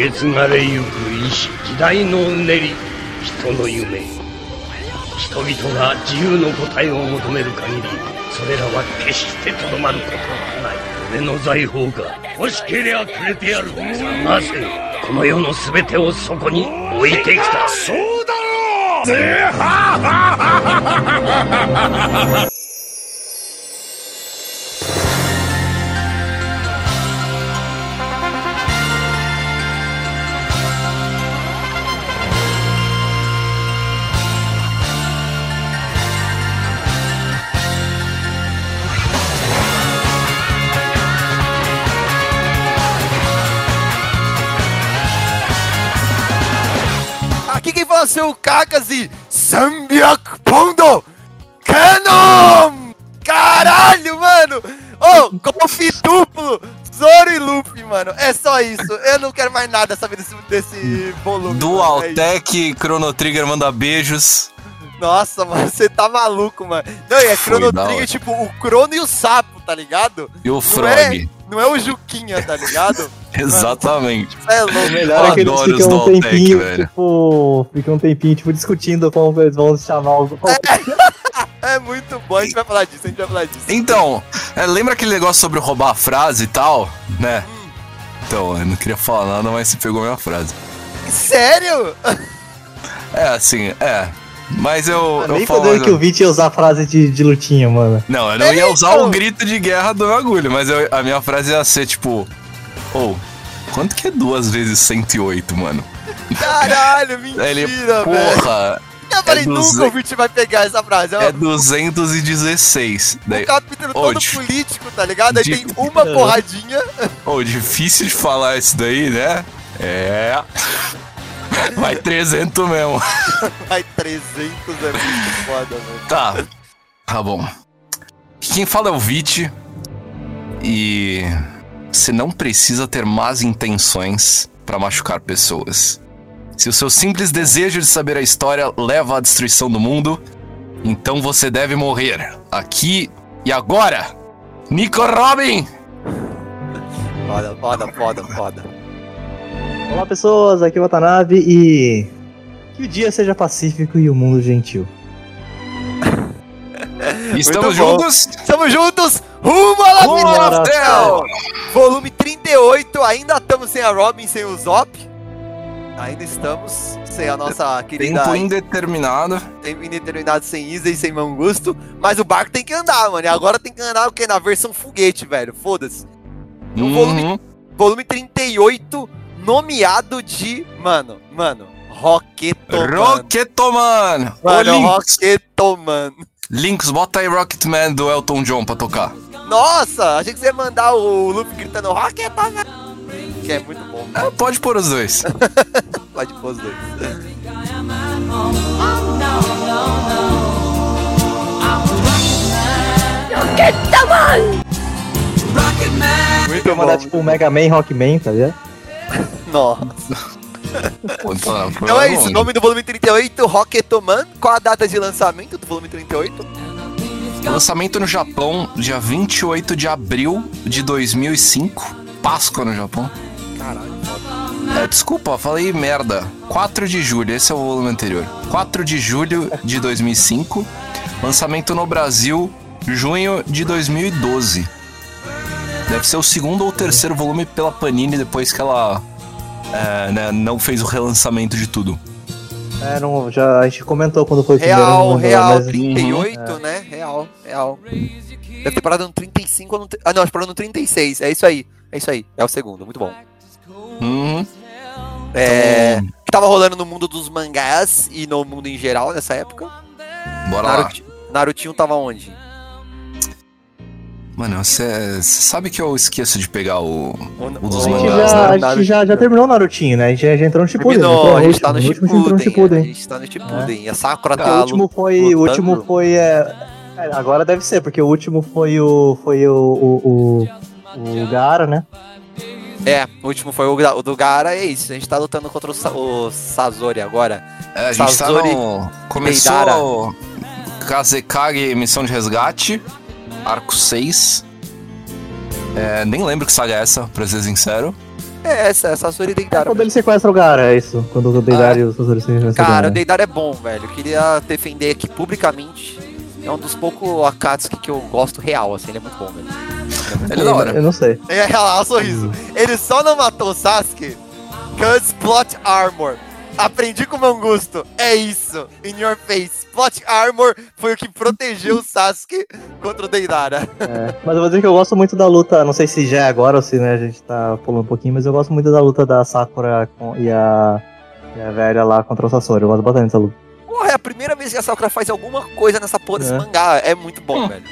受け継がれゆく時代のうねり人の夢人々が自由の答えを求める限りそれらは決してとどまることはない。俺の財宝が欲しけりゃくれてやる。なぜこの世の全てをそこに置いてきた。そうだろう。ぜはははは seu Kakazi 300 pondo Canon! Caralho, mano! Ô, oh, golpe duplo! Zoro e Luffy, mano. É só isso. Eu não quero mais nada saber desse, desse volume. Dual é Chrono Trigger manda beijos. Nossa, mano, você tá maluco, mano. Não, e é Chrono Trigger, tipo, o Crono e o Sapo, tá ligado? E o Frog. Não é, não é o Juquinha, tá ligado? Exatamente. É. O melhor é que eles ficam um tempinho, tipo, ficam um tempinho, tipo, discutindo como eles vão chamar os... É. é muito bom, a gente vai falar disso, a gente vai falar disso. Então, é, lembra aquele negócio sobre roubar a frase e tal, né? Hum. Então, eu não queria falar nada, mas você pegou a minha frase. Sério? É, assim, é. Mas eu. eu nem falo, que o Vit ia usar a frase de, de lutinha, mano. Não, eu não ia usar o grito de guerra do agulho, mas eu, a minha frase ia ser tipo. Ou, oh, quanto que é duas vezes 108, mano? Caralho, mentira, Ele, porra. Eu falei, é nunca o Vit vai pegar essa frase. É 216. Daí, o capítulo oh, todo político, tá ligado? Aí tem uma porradinha. Ô, oh, difícil de falar isso daí, né? É. Vai 300 mesmo. Vai 300 é muito foda, velho. Tá. Tá bom. Quem fala é o Vit. E. Você não precisa ter más intenções para machucar pessoas. Se o seu simples desejo de saber a história leva à destruição do mundo, então você deve morrer. Aqui e agora! Nico Robin! Foda, foda, foda, foda. Olá pessoas, aqui é o Watanabe e que o dia seja pacífico e o mundo gentil. Estamos juntos? Estamos juntos! Rumo à Laftel! Volume 38, ainda estamos sem a Robin, sem o Zop. Ainda estamos sem a nossa querida. Tempo indeterminado. Tempo indeterminado sem Isa e sem Mangusto. Mas o barco tem que andar, mano. E agora tem que andar o quê? Na versão foguete, velho. Foda-se. No uhum. volume, volume 38 nomeado de, mano, mano, Rocketoman. Rocketoman! Mano, Rocketoman. Links, bota aí Rocketman do Elton John pra tocar. Nossa, achei que você ia mandar o Luffy gritando Rocketoman. Que é muito bom. É, pode pôr os dois. pode pôr os dois. Rocketman! Rocketman! Muito bom. mandar tipo o Mega Man Rockman, tá ligado? Nossa. Então é isso, nome do volume 38, Rocketoman. Qual a data de lançamento do volume 38? Lançamento no Japão, dia 28 de abril de 2005. Páscoa no Japão. Caralho. É, desculpa, falei merda. 4 de julho, esse é o volume anterior. 4 de julho de 2005. Lançamento no Brasil, junho de 2012. Deve ser o segundo ou terceiro volume pela Panini depois que ela é, né, não fez o relançamento de tudo. É, não, já, a gente comentou quando foi o real, primeiro. Real, real, 38, é. né? Real, real. Deve ter parado no 35 ou no... Ah, não, acho que parou no 36. É isso aí. É isso aí. É o segundo. Muito bom. Uhum. É. Então... Que tava rolando no mundo dos mangás e no mundo em geral nessa época. Bora Naruto, lá. Narutinho tava onde? Mano, você sabe que eu esqueço de pegar o, o dos a mangás, já, né? A gente já, já terminou o Narutinho, né? A gente já, já entrou no Shippuden. Terminou, a gente tá no Shippuden. A gente tá no Shippuden. É. E a Sakura tá o último foi, O último foi... É, é, agora deve ser, porque o último foi o... Foi o... O, o, o Gara, né? É, o último foi o, o do Gara, é isso. A gente tá lutando contra o, o Sazori agora. É, a gente Sazori tá no... Começou... Kazekage Missão de Resgate arco 6. É, nem lembro que saga é essa, pra ser sincero. É essa, essa Sasori Deidara. Quando ele sequestra o Gara, é isso. Quando o Deidara e o Sasori sequestram o Cara, o Gara. Deidara é bom, velho. Eu queria defender aqui publicamente. É um dos poucos Akatsuki que eu gosto real, assim. Ele é muito bom, velho. Ele é da hora. Eu não sei. É, olha lá, o sorriso. Ele só não matou o Sasuke cause plot armor. Aprendi com Mangusto. É isso. In your face. Plot armor foi o que protegeu o Sasuke contra o Deidara. É, mas eu vou dizer que eu gosto muito da luta, não sei se já é agora ou se né, a gente tá pulando um pouquinho, mas eu gosto muito da luta da Sakura com- e, a, e a velha lá contra o Sasori. Eu gosto bastante dessa luta. Porra, é a primeira vez que a Sakura faz alguma coisa nessa porra desse É. mangá. É muito bom, velho.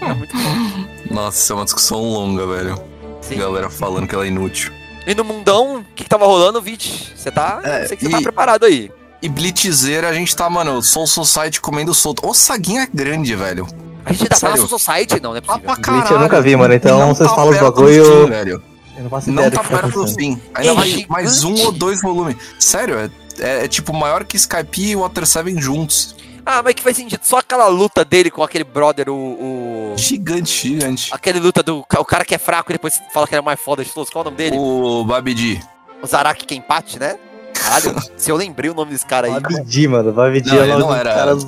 É muito bom. Nossa, é uma discussão longa, velho. Sim. Galera falando que ela é inútil. E no mundão, o que, que tava rolando, Vit? Você tá. É, sei que você tá preparado aí. E Blitzeira, a gente tá, mano, Soul Society comendo solto. Ô, Saguinha é grande, velho. A gente tá Sério? na Society? Não, não é Tá possível. pra Bleach caralho. eu nunca vi, mano, então E não vocês tá falam os bagulho- fim, velho. Eu não faço Não ideia do tá que tá perto do fim. Ainda É vai mais um ou dois volumes. Sério, é, é, é tipo maior que Skype e Water 7 juntos. Ah, mas que faz sentido. Só aquela luta dele com aquele brother, o. o... Gigante, gigante. Aquele luta do. O cara que é fraco e depois fala que ele é mais foda de todos. Qual é o nome dele? O Babidi. O Zaraki Kenpachi, né? Caralho, se eu lembrei o nome desse cara aí. Pedir, mano. Pedir. Não, é o nome não era- caras-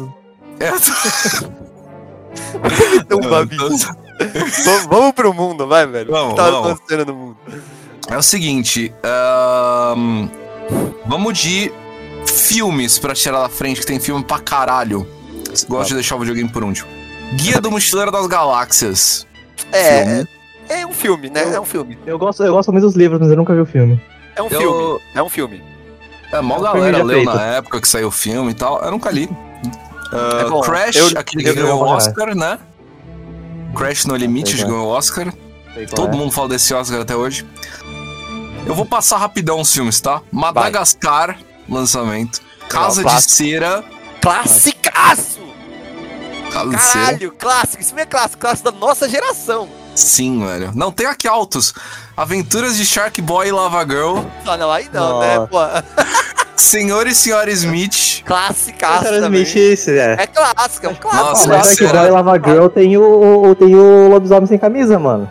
Então, Babi, vamos, vamos pro mundo, vai, velho. Vamos, o que tá vamos. acontecendo no mundo? É o seguinte, ahn, vamos de filmes pra tirar da frente, que tem filme pra caralho. Gosto de deixar o videogame por último. Guia do Mochileiro das Galáxias. É, Filme. é, um filme, né? É um filme. Eu gosto, eu gosto muito dos livros, mas eu nunca vi o filme. É um Eu- filme. É um filme. É, mó É um galera leu feito. na época que saiu o filme e tal. Eu nunca li. Ah, É bom. Crash, Eu- aquele eu- que ganhou o eu- Oscar, né? Crash no Limite é. ganhou o Oscar. Todo é. mundo fala desse Oscar até hoje. Eu vou passar rapidão os filmes, tá? Madagascar, lançamento. Casa de clássico. Cera. Classicaço! Casa de Cera. Caralho, clássico. Isso mesmo é clássico. Clássico da nossa geração. Sim, velho. Não, tem aqui altos. Aventuras de Shark Boy e Lava Girl. Ah, não, aí não, né? Nossa. Pô, Senhor e Senhora Smith. classicaço também. Smith, isso, é. É clássico, é um clássico. Nossa, mas era- Boy Lava Girl tem o, o- tem o lobisomem sem camisa, mano.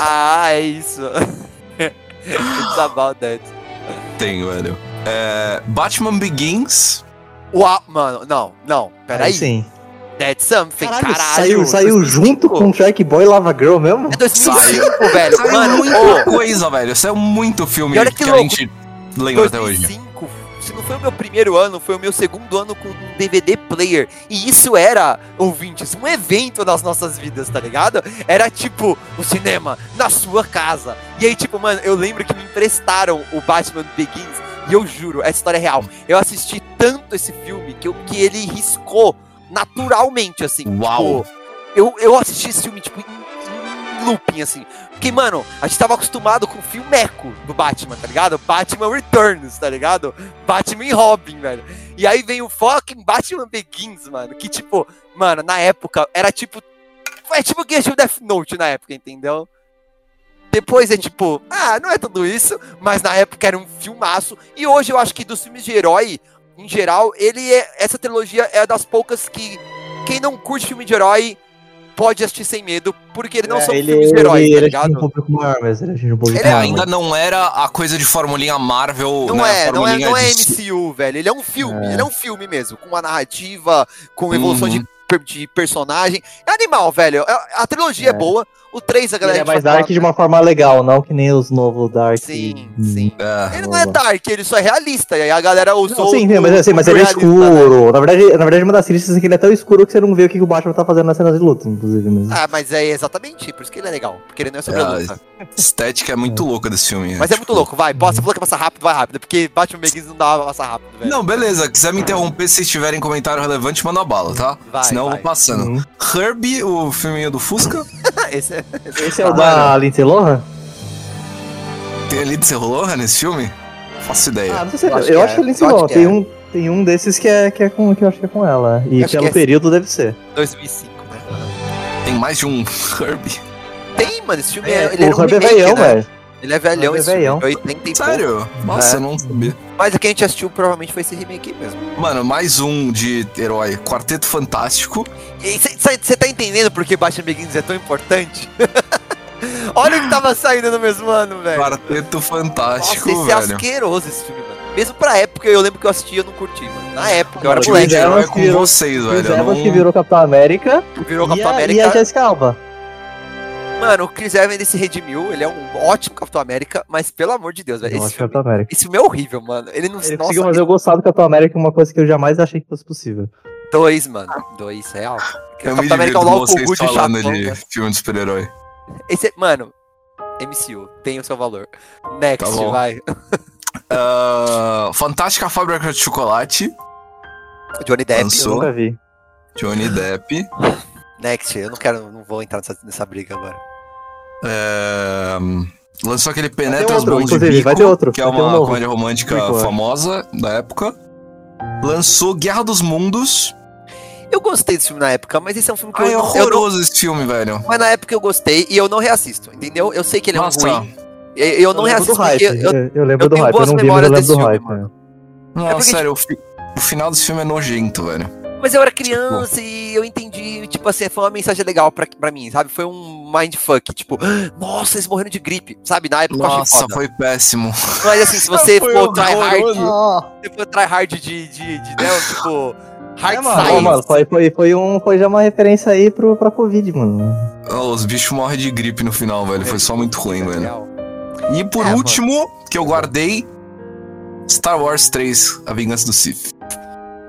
Ah, é isso. It's about that. Tem, velho. É, Batman Begins. Uau, mano, não, não, peraí. Sim. That's something, caralho. saiu, saiu 2005. junto com Shark Boy e Lava Girl mesmo? É 2005, velho. Saiu Mano, muita ô, coisa, velho. Saiu muito filme E olha que, que a gente lembra até hoje. 2005, se não foi o meu primeiro ano, foi o meu segundo ano com um DVD player. E isso era, ouvintes, um evento nas nossas vidas, tá ligado? Era tipo o cinema na sua casa. E aí, tipo, mano, eu lembro que me emprestaram o Batman Begins. E eu juro, essa história é real. Eu assisti tanto esse filme que, eu, que ele riscou naturalmente, assim. Uau. Tipo, eu, eu assisti esse filme, tipo, em, em looping, assim. Porque, mano, a gente tava acostumado com o filmeco do Batman, tá ligado? Batman Returns, tá ligado? Batman e Robin, velho. E aí vem o fucking Batman Begins, mano. Que, tipo, mano, na época era tipo. É tipo que o Death Note na época, entendeu? Depois é tipo, ah, não é tudo isso, mas na época era um filmaço. E hoje eu acho que dos filmes de herói, em geral, ele é. Essa trilogia é das poucas que. Quem não curte filme de herói pode assistir sem medo, porque ele não É, são ele, filmes de heróis, ele, tá ele atinge um ligado? público maior, mas ele atinge um público Ele é É, maior. ainda não era a coisa de formulinha Marvel, Não né? é, não é, não é de- MCU, velho. Ele é um filme, É. ele é um filme mesmo, com uma narrativa, com evolução Uhum. de, de personagem. É animal, velho. A, a trilogia é. É. boa. O 3, a galera. Ele é a mais Dark de uma forma legal, não que nem os novos Dark. Sim, Hum. sim. É. Ele não é dark, ele só é realista. E aí a galera usou. Não, sim, sim, o- mas, assim, mas o ele é né? escuro. Na, verdade, na verdade, uma das críticas é que ele é tão escuro que você não vê o que o Batman tá fazendo nas cenas de luta, inclusive. Mesmo. Ah, mas é exatamente, por isso que ele é legal. Porque ele não é sobre a É, luta. estética é muito louca desse filme. Mas é muito louco, vai. Posso, você falou que passa rápido, vai rápido. Porque Batman Begins não dá pra passar rápido, velho. Não, beleza. Quiser me interromper se vocês tiverem comentário relevante, manda bala, tá? Vai, Senão eu vai. vou passando. Uhum. Herbie, o filminho do Fusca. Esse é. Esse é o da Lindsay Lohan? Tem ali de rolou nesse filme? Faço ideia. Ah, não sei. Eu acho acho, que eu é. acho que é Lindsay Eu acho Lohan. que Tem, é. um, tem um desses que, é, que, é com, que eu acho que é com ela. E Acho pelo que é- período deve ser. 2005, né? Tem mais de um Herbie. Tem, mano. Esse filme É, é. Ele o era um é remake, velhão, né? velho. Ele é velhão Hub é esse filme. velhão. de 80 e pouco. Sério? Nossa, É. eu não sabia. Mas o que a gente assistiu provavelmente foi esse remake mesmo. Mano, mais um de herói. Quarteto Fantástico. Você tá entendendo por que Batman Begins é tão importante? Olha o que tava saindo no mesmo ano, velho. Quarteto Nossa, Fantástico, esse é velho. asqueroso esse filme, mano. Mesmo pra época, eu lembro que eu assisti e eu não curti, mano. Na época, eu era moleque. Evans com virou- vocês, velho. eu Evans não- que virou Capitão América. Virou e, Capitão América. e a Jessica Alba. Mano, o Chris Evans ele se redimiu, ele é um ótimo Capitão América, mas pelo amor de Deus, velho. Esse, filme- Capitão América. esse filme é horrível, mano. Ele não. Ele nossa, conseguiu fazer eu gostar do Capitão América, uma coisa que eu jamais achei que fosse possível. dois, mano. Dois, real. Eu Capitão me América é o Loco Good falando de né? filme de super-herói. Esse, é- mano, MCU, tem o seu valor. Next, Tá vai. Ah, Fantástica Fábrica de Chocolate, Johnny Depp. Lançou. Eu nunca vi. Johnny Depp. Next, eu não quero, não vou entrar nessa, nessa briga agora. É, Lançou aquele Penetras outro, Bom de Bico, vai ter outro, que é um uma novo. comédia romântica Bico, é. famosa da época. Lançou Guerra dos Mundos. Eu gostei desse filme na época, mas esse é um filme que Ai, é eu, não- eu não. horroroso esse filme, velho. Mas na época eu gostei e eu não reassisto, entendeu? Eu sei que ele é Nossa. um ruim. Eu, eu não do reassisto hype. eu, Eu, eu lembro eu do tenho hype. Eu boas não vi, mas eu memórias lembro do desse hype. filme, né? Não, É porque, sério, o, fi- o final desse filme é nojento, velho. Mas eu era criança e eu entendi, tipo assim, foi uma mensagem legal pra, pra mim, sabe? Foi um mindfuck, tipo, nossa, eles morreram de gripe, sabe? Na época eu achei Nossa, foda. foi péssimo. Mas assim, se você Foi for tryhard, se for tryhard de, de, de, né, tipo, hard É, mano. Ô, mano, foi, foi, foi, um, foi já uma referência aí pro, pra Covid, mano. Oh, os bichos morrem de gripe no final, velho. Foi só muito ruim, velho. Real. E por É, último, que eu guardei, Star Wars 3, A Vingança do Sith.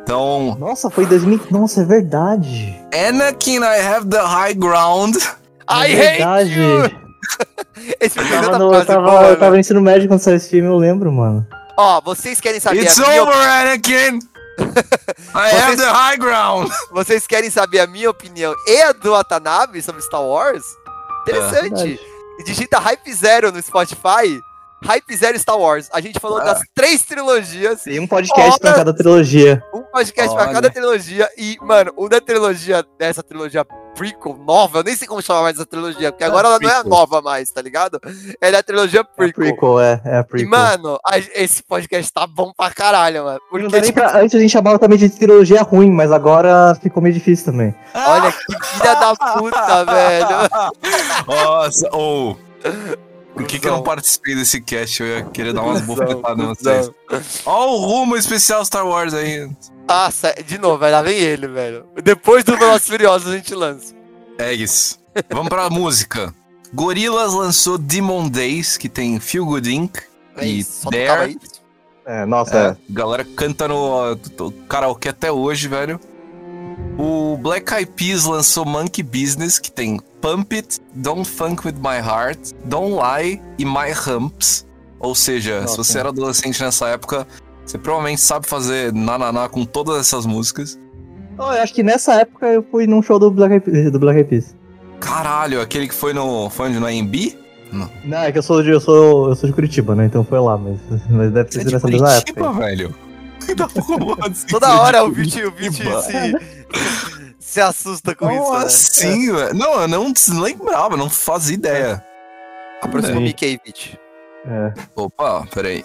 Então, Nossa, foi 2000. Nossa, é verdade. Anakin, I have the high ground. I é hate verdade. you! Esse Eu filme tava, tanta no, eu, tava, boa, eu velho. tava no ensino médio quando saiu esse filme, eu lembro, mano. Ó, vocês querem saber It's a minha over, Anakin! I have Vocês- the high ground! Vocês querem saber a minha opinião e a do Watanabe sobre Star Wars? Interessante. verdade. Digita Hype Zero no Spotify. Hype Zero Star Wars. A gente falou Ah. das três trilogias. Tem um podcast pra Olha- cada trilogia. Um podcast pra Olha. cada trilogia. E, mano, o da trilogia, dessa trilogia prequel nova, eu nem sei como chamar mais essa trilogia, porque agora ela não é a prequel. nova mais, tá ligado? Ela é a trilogia É a prequel. prequel, é, é a E, prequel. mano, a- esse podcast tá bom pra caralho, mano. Não Porque, dá nem tipo, pra- antes a gente chamava também de trilogia ruim, mas agora ficou meio difícil também. olha que filha da puta, velho. Nossa, ou. Por que, que eu não participei desse cast? Eu ia querer dar umas bofetadas em vocês. Ó, o rumo especial Star Wars aí. Nossa, de novo, vai lá vem ele, velho. Depois do Velozes e Furiosos a gente lança. É isso. Vamos pra música. Gorillaz lançou Demon Days, que tem Feel Good Inc. É E isso, isso. É, nossa, É, galera canta no uh, karaokê até hoje, velho. O Black Eyed Peas lançou Monkey Business, que tem Pump It, Don't Funk With My Heart, Don't Lie e My Humps. Ou seja, se Nossa. você era adolescente nessa época, você provavelmente sabe fazer nananá com todas essas músicas. Oh, eu acho que nessa época eu fui num show do Black Eyed Peas- do Black Eyed Peas. Caralho, aquele que foi no. Foi onde? No AMB? Não, é que eu sou de, eu sou, eu sou de Curitiba, né? Então foi lá, mas, mas deve ter é sido nessa mesma Curitiba, época. velho? Não, como assim? Toda hora o Vit, o Vit Curitiba? se, se assusta com Como isso, né? assim, velho? Não, eu não lembrava, não fazia ideia. Aproxima o. Mickey, Vit. É. Opa, peraí.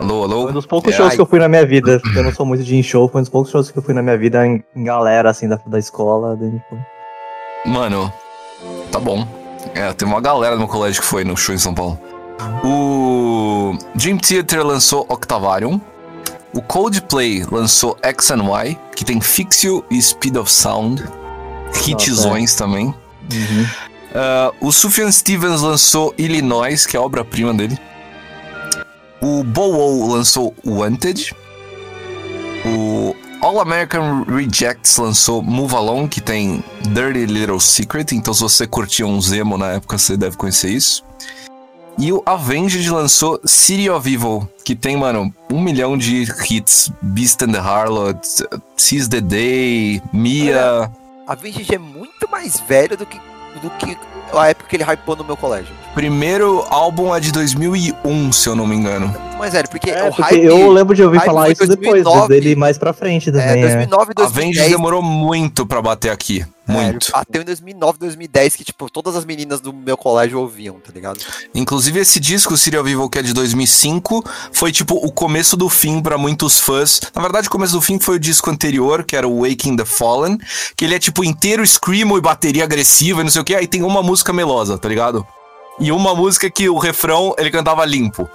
Alô, alô? Foi um dos poucos É, shows ai. que eu fui na minha vida. Eu não sou muito de em show, foi um dos poucos shows que eu fui na minha vida em, em galera, assim, da, da escola. daí, tipo, Mano, tá bom. É, tem uma galera no meu colégio que foi no show em São Paulo. O Dream Theater lançou Octavarium. O Coldplay lançou X and Y, que tem Fix You e Speed of Sound. Hitzões também. uhum. Ah, o Sufjan Stevens lançou Illinois, que é a obra-prima dele. O Bow lançou Wanted. O All American Rejects lançou Move Along, que tem Dirty Little Secret. Então, se você curtia um Zemo na época, você deve conhecer isso. E o Avenged lançou City of Evil, que tem, mano, um milhão de hits. Beast and the Harlot, Seize the Day, Mia. A Vintage é muito mais velho do que, do que a época que ele hypou no meu colégio. Primeiro álbum é de 2001, se eu não me engano. Muito mais velho, porque É, o porque hype... eu lembro de ouvir falar isso depois, 2009. dele mais pra frente É, também. é. 2009 e Avengers 2010. demorou muito pra bater aqui. É, Muito. bateu em 2009, 2010, que, tipo, todas as meninas do meu colégio ouviam, tá ligado? Inclusive, esse disco, Serial Vivo, que é de 2005, foi tipo o começo do fim pra muitos fãs. Na verdade, o começo do fim foi o disco anterior, que era o Waking the Fallen, que ele é tipo inteiro screamo e bateria agressiva e não sei o que. Aí tem uma música melosa, tá ligado? E uma música que o refrão ele cantava limpo.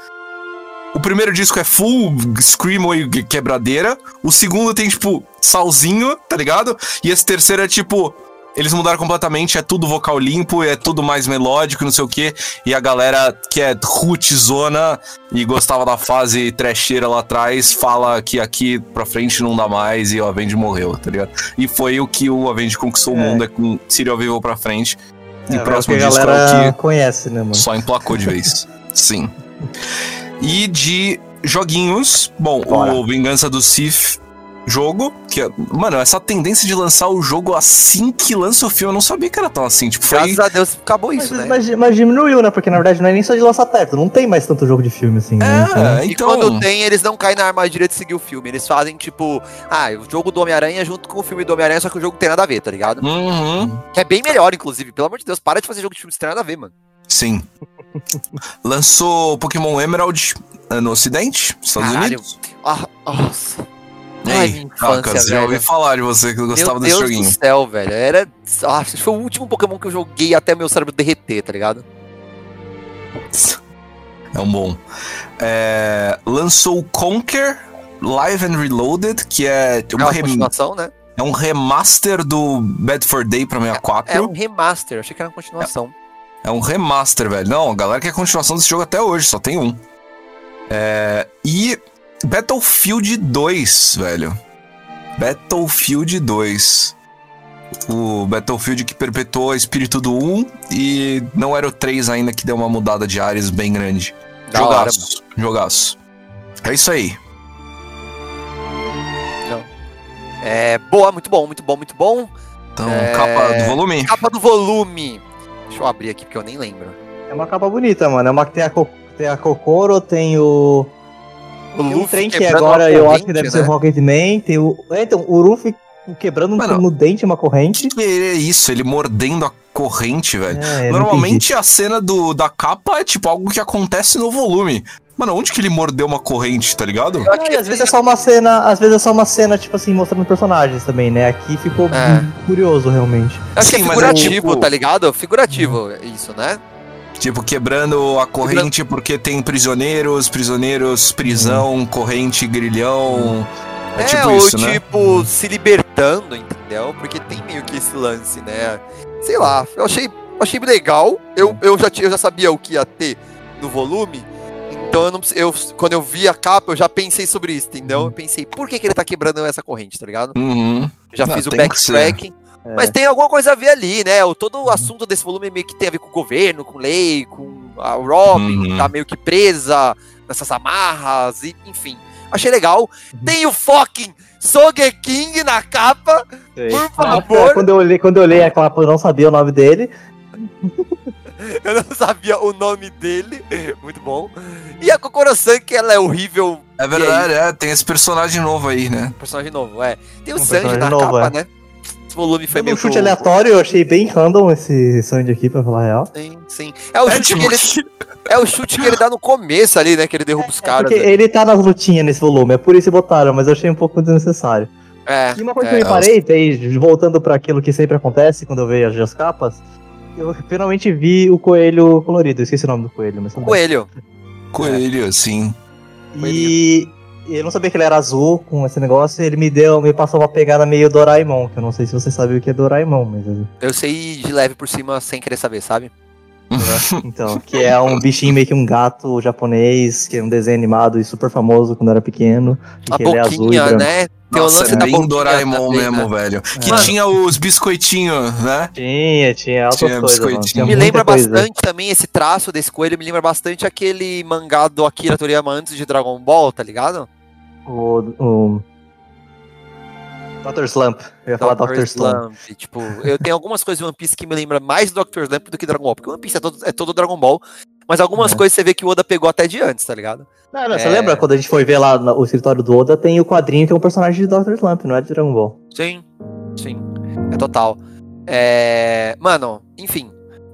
O primeiro disco é full screamo e quebradeira. O segundo tem, tipo, salzinho, tá ligado? E esse terceiro é tipo. Eles mudaram completamente, é tudo vocal limpo, é tudo mais melódico, não sei o quê. E a galera que é rootzona e gostava da fase trecheira lá atrás, fala que aqui pra frente não dá mais e o Avenged morreu, tá ligado? E foi o que o Avenged conquistou o É. mundo, é com Serial Vivo pra frente. E É, o próximo é o que a disco é o que conhece, né, mano? só emplacou de vez. Sim. E de joguinhos, bom, Bora. o Vingança do Sith jogo, que é, mano, essa tendência de lançar o jogo assim que lança o filme, eu não sabia que era tão assim, tipo, foi Graças a Deus acabou Mas, isso, né? mas, mas diminuiu, né? Porque na verdade não é nem só de lançar perto, não tem mais tanto jogo de filme assim. né? Então, É, E então, quando tem, eles não caem na armadilha de seguir o filme. Eles fazem, tipo, ah, o jogo do Homem-Aranha junto com o filme do Homem-Aranha, só que o jogo tem nada a ver, tá ligado? Uhum, Que é bem melhor, inclusive. Pelo amor de Deus, para de fazer jogo de filme sem ter nada a ver, mano. sim. Lançou Pokémon Emerald no ocidente, Estados Caralho. Unidos. Ah, nossa. E Ai, aí, minha infância, Cacas, já ouvi falar de você que gostava Meu desse Deus joguinho. do céu, velho. Era. Ah, foi o último Pokémon que eu joguei até meu cérebro derreter, tá ligado? É um bom. É, lançou o Conquer Live and Reloaded, que é É uma uma rem- continuação, né? É um remaster do Bad for Day pra 64. É um remaster, achei que era uma continuação. É um remaster, velho. Não, a galera quer continuação desse jogo até hoje, só tem um. É, e Battlefield 2, velho. Battlefield 2. O Battlefield que perpetuou o espírito do 1 e não era o 3 ainda que deu uma mudada de áreas bem grande. Da hora, jogaço, jogaço. É isso aí. É, boa, muito bom, muito bom, muito bom. Então, É. capa do volume. Capa do volume. Deixa eu abrir aqui porque eu nem lembro. É uma capa bonita, mano. É uma que tem a, Co- tem a Kokoro, tem o. O Tem um Luffy trem que agora eu acho que deve né? ser o Rocketman. Tem o. É, então, o Ruffy quebrando Mano. no dente uma corrente. Que é isso? Ele mordendo a corrente, velho. É, Normalmente a cena do, da capa é tipo algo que acontece no volume. Mano, onde que ele mordeu uma corrente, tá ligado? Eu acho entendi. que Ah, e às vezes é só uma cena, às vezes é só uma cena, tipo assim, mostrando personagens também, né? Aqui ficou É. curioso, realmente. Que Sim, é mas é figurativo, tipo- tá ligado? Figurativo, isso, né? Tipo, quebrando a corrente porque tem prisioneiros, prisioneiros, prisão, corrente, grilhão. É, tipo ou isso, né? tipo, se libertando, entendeu? Porque tem meio que esse lance, né? Sei lá, eu achei, achei legal. Eu, eu, já, tinha- eu já sabia o que ia ter no volume. Então eu não eu Quando eu vi a capa, eu já pensei sobre isso, entendeu? Eu pensei, por que, que ele tá quebrando essa corrente, tá ligado? Uhum. Já Ah, fiz o que backtracking. É. Mas tem alguma coisa a ver ali, né? O, todo o assunto desse volume meio que tem a ver com o governo, com lei, com a Robin, que Uhum. tá meio que presa nessas amarras, e, enfim. Achei legal. Tem o fucking Sogeking na capa, por Ah, favor. quando eu olhei, quando eu olhei a capa, eu não sabia o nome dele. Eu não sabia o nome dele. Muito bom. E a Kokoro-san, que ela é horrível. É verdade, é, tem esse personagem novo aí, né? Personagem novo, é. Tem o Um Sanji na novo, capa, é. né? Esse volume foi meio um chute aleatório, eu achei bem random esse Sandy aqui, pra falar a real. Sim, sim. É o, É, chute tipo, que ele, é o chute que ele dá no começo ali, né? Que ele derruba os É caras. porque né? ele tá nas lutinhas nesse volume, é por isso que botaram, mas eu achei um pouco desnecessário. É, E uma coisa é. que eu me parei, daí, voltando pra aquilo que sempre acontece quando eu vejo as capas, eu finalmente vi o coelho colorido, eu esqueci o nome do coelho, mas. Coelho. Coelho, assim. E eu não sabia que ele era azul com esse negócio, e ele me deu, me passou uma pegada meio Doraemon, que eu não sei se você sabe o que é Doraemon, mas Eu sei de leve por cima sem querer saber, sabe? Então, que é um bichinho meio que um gato japonês, que é um desenho animado e super famoso quando era pequeno, A que ele é azul e né? Tem Nossa, o lance é da bem Doraemon também, mesmo, né? velho. Que Mano. tinha os biscoitinhos, né? Tinha, tinha altas Tinha coisas, mano. biscoitinho. Tinha Me lembra coisa. bastante também esse traço desse coelho, me lembra bastante aquele mangá do Akira Toriyama antes de Dragon Ball, tá ligado? O, o... Dr. Slump. Eu ia falar Dr. Slump. Slump. Tipo, eu tenho algumas coisas de One Piece que me lembram mais Dr. Slump do que Dragon Ball. Porque One Piece é todo, é todo Dragon Ball. Mas algumas É. coisas você vê que o Oda pegou até de antes, tá ligado? Não, não, você É. lembra quando a gente foi ver lá no o escritório do Oda, tem o quadrinho que é um personagem de Dr. Slump, não é de Dragon Ball. Sim, sim. É total. É... Mano, enfim.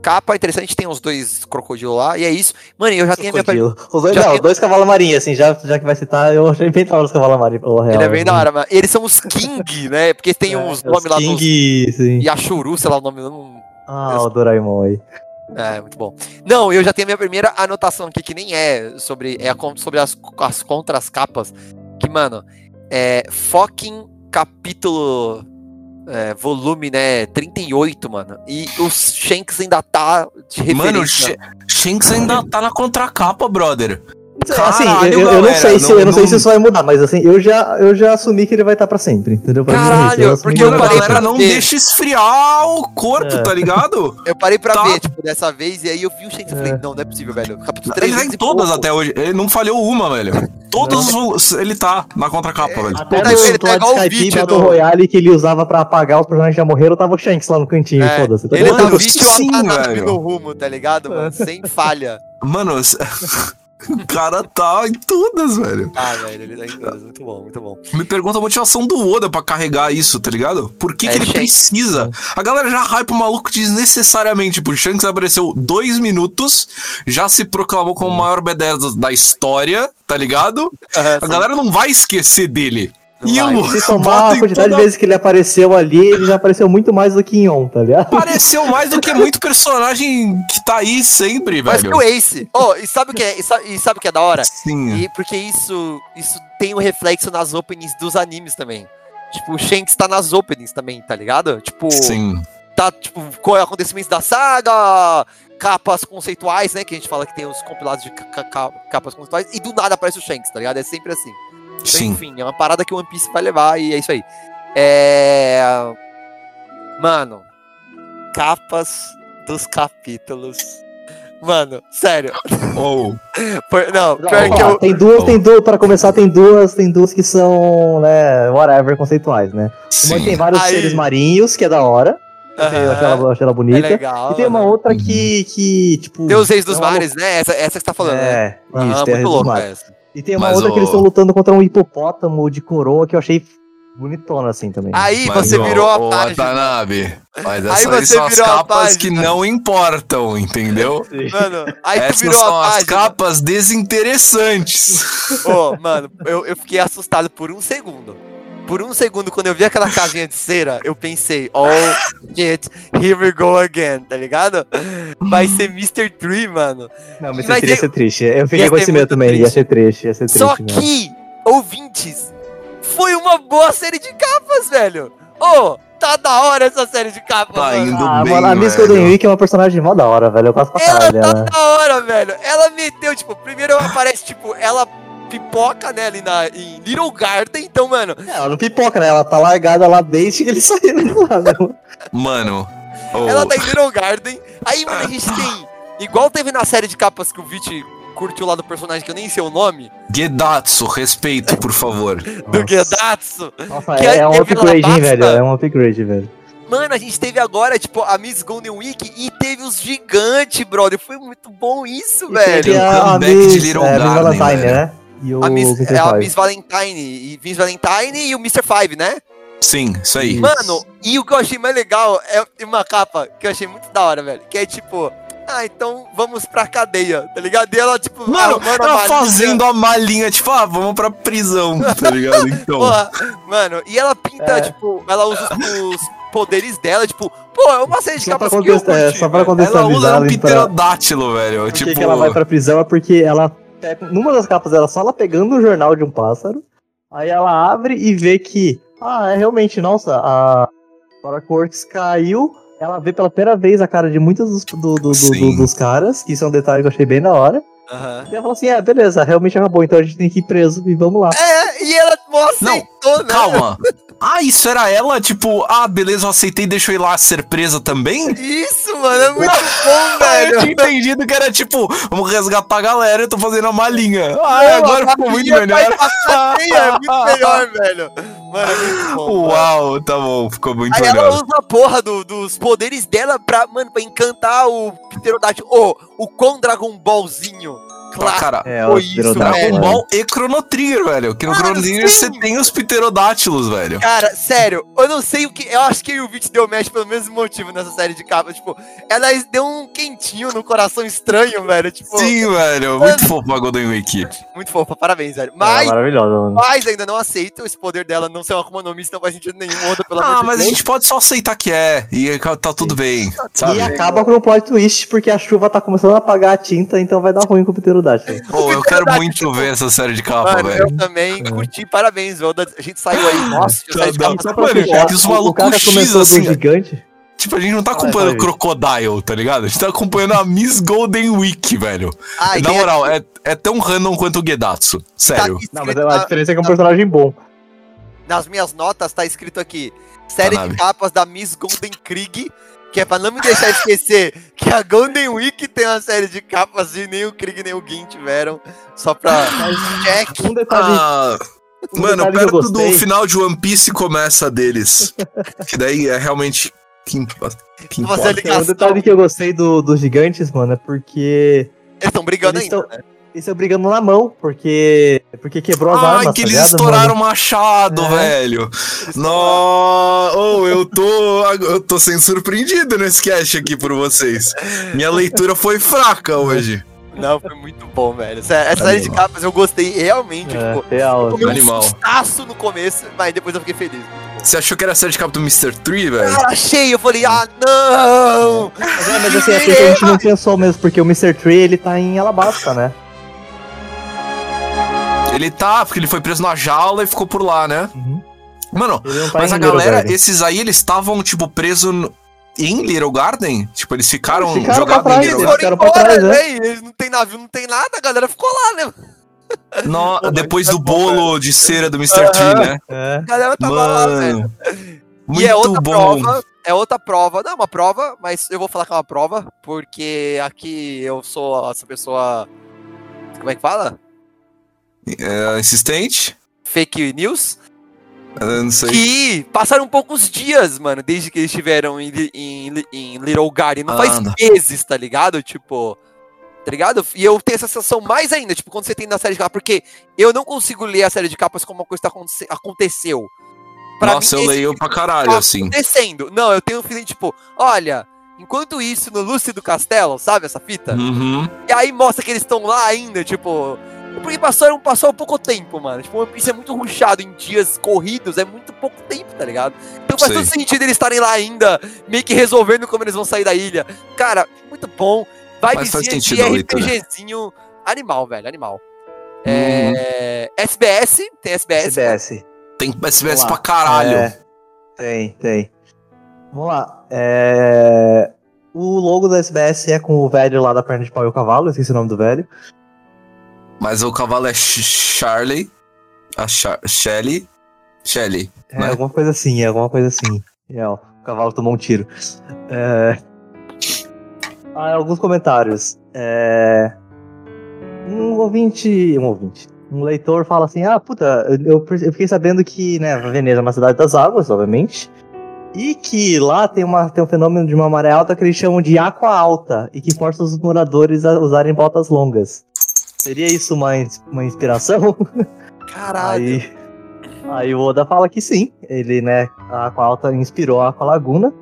Capa interessante, tem os dois crocodilos lá, e é isso. Mano, eu já tenho a minha. Crocodilo. Os dois, Já não, tem- os dois cavalos marinhos, assim, já, já que vai citar, eu achei bem da os cavalos marinhos. real, Ele é bem da hora, mano. Eles são os King, né? Porque tem É, uns nomes lá dos. King, sim. Yashuru, sei lá o nome. Não... Ah, o Doraemon aí. É, muito bom. Não, eu já tenho a minha primeira anotação aqui, que nem é sobre, é sobre as, as contras capas. Que, mano, é fucking capítulo. É, volume, né? 38, mano. E o Shanks ainda tá de referência. Mano, o Sh- Shanks ainda tá na contracapa, brother. Assim, Caralho, eu, eu não galera, sei se, não- eu não sei não- se isso vai mudar, mas assim, eu já, eu já assumi que ele vai estar pra sempre, entendeu? Pra mim, é Caralho, isso, eu porque que eu parei pra não ver. deixa esfriar o corpo, É. tá ligado? Eu parei pra Tá. ver, tipo, dessa vez, e aí eu vi o Shanks e falei, É. não, não é possível, velho. Capítulo 3 Ele tá em todas até hoje. Ele não falhou uma, velho. Todos os. Ele tá na contracapa, velho. Até Tá- ele tá igual o Battle no- Royale que ele usava pra apagar os personagens que já morreram, tava o Shanks lá no cantinho, É, foda-se. tá Ele tá sim, a Watanabe velho. no rumo, tá ligado, mano? Sem falha. Mano, o cara tá em todas, velho. Ah, velho, ele tá em todas. Muito bom, muito bom. Me pergunta a motivação do Oda pra carregar isso, tá ligado? Por que, É, que ele Shanks. precisa? A galera já hype o maluco desnecessariamente. Tipo, o Shanks apareceu dois minutos, já se proclamou como o maior B10 da história, tá ligado? A galera não vai esquecer dele. E o Se somar a quantidade de toda- vezes que ele apareceu ali, ele já apareceu muito mais do que em On, tá ligado? Apareceu mais do que muito personagem que tá aí sempre, Mas que velho. o Ace. Oh, e sabe o que é? E sabe, e sabe o que é da hora? Sim. E porque isso, isso tem um reflexo nas openings dos animes também. Tipo, o Shanks tá nas openings também, tá ligado? Tipo, Sim. tá, tipo, com acontecimentos da saga, capas conceituais, né? Que a gente fala que tem os compilados de ca- ca- ca- capas conceituais, e do nada aparece o Shanks, tá ligado? É sempre assim. Então, Sim. enfim, é uma parada que o One Piece vai levar e é isso aí. É. Mano, capas dos capítulos. Mano, sério. Ou. Por- não, pior que eu. Tem duas, tem duas, pra começar, tem duas, tem duas que são, né, whatever, conceituais, né? Uma que tem Sim. vários Aí. seres marinhos, que é da hora. Eu achei- eu achei ela, achei ela é bonita. legal. e tem uma mano. outra Uhum. que, que, tipo... Tem os reis dos é mares, né? Essa, essa que você tá falando, né? É, Aham, isso, tem a muito louco essa. E tem uma Mas outra o- que eles estão lutando contra um hipopótamo de coroa que eu achei bonitona, assim, também. Aí Mas, você virou a ô, página. Mas Aí essas aí você são as virou a capas página. que não importam, entendeu? Mano, aí tu Essas virou são a as capas desinteressantes. Ô, mano, eu, eu fiquei assustado por um segundo. Por um segundo, quando eu vi aquela casinha de cera, eu pensei, oh shit, here we go again, tá ligado? Vai ser Mr. Tree, mano. Não, mas Mas isso ia ser triste. Eu ia fiquei com esse medo também, ia triste. ser triste, ia ser triste. Só mesmo. que, ouvintes, foi uma boa série de capas, velho. Ô, tá da hora essa série de capas, Tá mano. indo Ah, bem, mano, a Miss. Golden Week é uma personagem mó da hora, velho. Eu gosto pra Ela caralho tá dela. da hora, velho. Ela meteu, tipo, primeiro aparece, tipo, ela pipoca, né, ali na, em Little Garden. Então, mano, É, ela não pipoca, né? Ela tá largada lá desde que eles saíram de lá, né? Mano. ô, ela tá em Little Garden. Aí, mano, a gente tem, igual teve na série de capas que o Vich curtiu lá do personagem, que eu nem sei o nome, Gedatsu, respeito, por favor. do Gedatsu. Nossa, Que é, é um upgrade, hein, velho? É um upgrade, velho. Mano, a gente teve agora, tipo, a Miss Golden Week e teve os gigantes, brother. Foi muito bom isso, E velho. teve a, a comeback Miss, de Little é, Miss Garden, Valentine, velho. né? E o A Miss, é a. Miss Valentine, e Miss Valentine e o Mr. Five, né? Sim, isso aí. Mano, e o que eu achei mais legal é uma capa que eu achei muito da hora, velho. Que é tipo, ah, então vamos pra cadeia, tá ligado? E ela, tipo, Mano, a ela malinha. fazendo a malinha, tipo, ah, vamos pra prisão, tá ligado? Então. Porra, mano, e ela pinta, É. tipo, ela usa os, poderes dela, tipo, pô, é uma série de Só pra, capas que eu contexto, é, só pra velho. Ela contextualizar, usa um ali pra- pterodátilo, velho. Por tipo, que, que ela vai pra prisão é porque ela. Pega- Numa das capas era só ela pegando o jornal de um pássaro. Aí ela abre e vê que. Ah, é realmente, nossa, a Paracorks caiu. Ela vê pela primeira vez a cara de muitos dos, do- do- do- dos caras, que isso é um detalhe que eu achei bem da hora. Aham. E ela fala assim: é, beleza, realmente acabou, então a gente tem que ir preso e vamos lá. É, e ela mó Não, aceitou, né? Calma. Ah, isso era ela? Tipo, ah, beleza, eu aceitei, deixa eu ir lá ser presa também? Isso, mano, é muito bom, Ah, eu velho. tinha entendido que era tipo, vamos resgatar a galera, eu tô fazendo a malinha. Ah, agora Mano, ficou muito melhor. É muito melhor, velho. Mano, é muito bom. mano. Uau, tá bom, ficou muito Aí ela melhor. usa a porra do- dos poderes dela pra, mano, pra encantar o pterodátilo. Ô, o com Dragon Ballzinho. Pra Claro. cara, É, Foi isso, Pterodáctilo, velho. Dragon? Ball e Chrono Trigger, velho. Que no Mano, Chrono Trigger sim. você tem os pterodátilos, velho. Cara, sério, eu não sei o que. Eu acho que o Vit deu match pelo mesmo motivo nessa série de capas. Tipo, ela deu um quentinho no coração estranho, velho. Tipo, Sim, velho. Muito fofo a Golden Week. muito fofa, parabéns, velho. É Mas, maravilhosa, mano. mas ainda não aceito esse poder dela não ser uma Akuma no Mi, não faz sentido nenhum. Oda, pelo Ah, mas a Deus. gente pode só aceitar que é. E tá tudo bem. Sabe? E acaba com o plot twist, porque a chuva tá começando a apagar a tinta, então vai dar ruim com o Pterodátilo. Pô, eu quero muito ver essa série de capa, Mano, velho. eu também curti, parabéns, Oda. A gente saiu aí, nossa, Tá série de capas Só pra Mano, fechar, os o- o malucos X, assim, gigante. Tipo, a gente não tá Vai, acompanhando vai. Crocodile, tá ligado? A gente tá acompanhando a Miss Golden Week, velho. Ah, e Na moral, é, é tão random quanto o Gedatsu. tá Sério. aqui Não, mas a diferença é que é um personagem bom. nas minhas notas tá escrito aqui: série Tá de capas da Miss Golden Krieg. Que é pra não me deixar esquecer que a Golden Week tem uma série de capas e nem o Krieg nem o Gin tiveram. Só pra. Check. Um detalhe, Ah, um mano, perto do final de One Piece começa a deles. que daí é realmente. Que, que Você importa. ligação. um detalhe que eu gostei do, dos gigantes, mano, é porque Eles estão brigando Eles ainda. tão- né? Eles estão brigando na mão, porque porque quebrou as Ai, armas, que tá eles ligado, estouraram o machado, É. velho. Nó, oh, eu tô, eu tô sendo surpreendido nesse cast aqui por vocês. Minha leitura foi fraca hoje. Não, foi muito bom, velho. Essa, essa série de capas eu gostei realmente. É, Tipo, real. tomei um Animal. sustaço no começo, mas depois eu fiquei feliz. Você achou que era a série de capa do Mr. Tree, velho? Cara, achei, eu falei, ah, não! Mas, é, mas assim, é porque a gente não pensou mesmo, porque o Mr. Tree, ele tá em Alabasta, né? Ele tá, porque ele foi preso na jaula e ficou por lá, né? Uhum. Mano, tá mas a galera, Garden. esses aí, eles estavam, tipo, presos no- em Little Garden? Tipo, eles ficaram, Eles ficaram jogados em Little Garden? Eles foram pra embora, trás, né? né? Eles não tem navio, não tem nada, a galera ficou lá, né? No- Pô, depois do é bom, bolo de cera do Mr. Tree, né? É. A galera tava lá, velho. Mano, muito e é outra bom. prova, é outra prova, não é uma prova, mas eu vou falar que é uma prova, porque aqui eu sou essa pessoa, como é que fala? É, insistente? Fake news, Eu não sei. que passaram poucos dias, mano, desde que eles estiveram em, em, em Little Garden, não faz Anda. meses, tá ligado? Tipo, tá ligado? E eu tenho essa sensação mais ainda, tipo, quando você tem na série de capas, porque eu não consigo ler a série de capas como uma coisa que aconte- aconteceu. Nossa, eu esse leio pra caralho, tá assim. acontecendo. Não, eu tenho um feeling, tipo, olha, enquanto isso, no Lúcido Castelo, sabe essa fita? Uhum. E aí mostra que eles estão lá ainda, tipo. Porque passaram, passou pouco tempo, mano. Tipo, One Piece é muito ruxado em dias corridos, é muito pouco tempo, tá ligado? Então faz Sei. todo sentido eles estarem lá ainda, meio que resolvendo como eles vão sair da ilha. Cara, muito bom. Vibezinha de. RPGzinho animal, velho, animal. Uhum. É, SBS, tem SBS. né? SBS. Tem SBS pra caralho. É, tem, tem. Vamos lá. É, O logo da SBS é com o velho lá da perna de pau e o cavalo, eu esqueci o nome do velho. Mas o cavalo é Ch- Charlie. A Char Shelly. Shelly. É Né? alguma coisa assim, é alguma coisa assim. É, ó, o cavalo tomou um tiro. É... Ah, alguns comentários. É... Um ouvinte. Um ouvinte. Um leitor fala assim: Ah, puta, eu, eu fiquei sabendo que, né, Veneza é uma cidade das águas, obviamente. E que lá tem, uma, tem um fenômeno de uma maré alta que eles chamam de aqua alta e que força os moradores a usarem botas longas. Seria isso uma, uma inspiração? Caralho. Aí, aí o Oda fala que sim, ele, né, a Aqua Alta inspirou a Aqua Laguna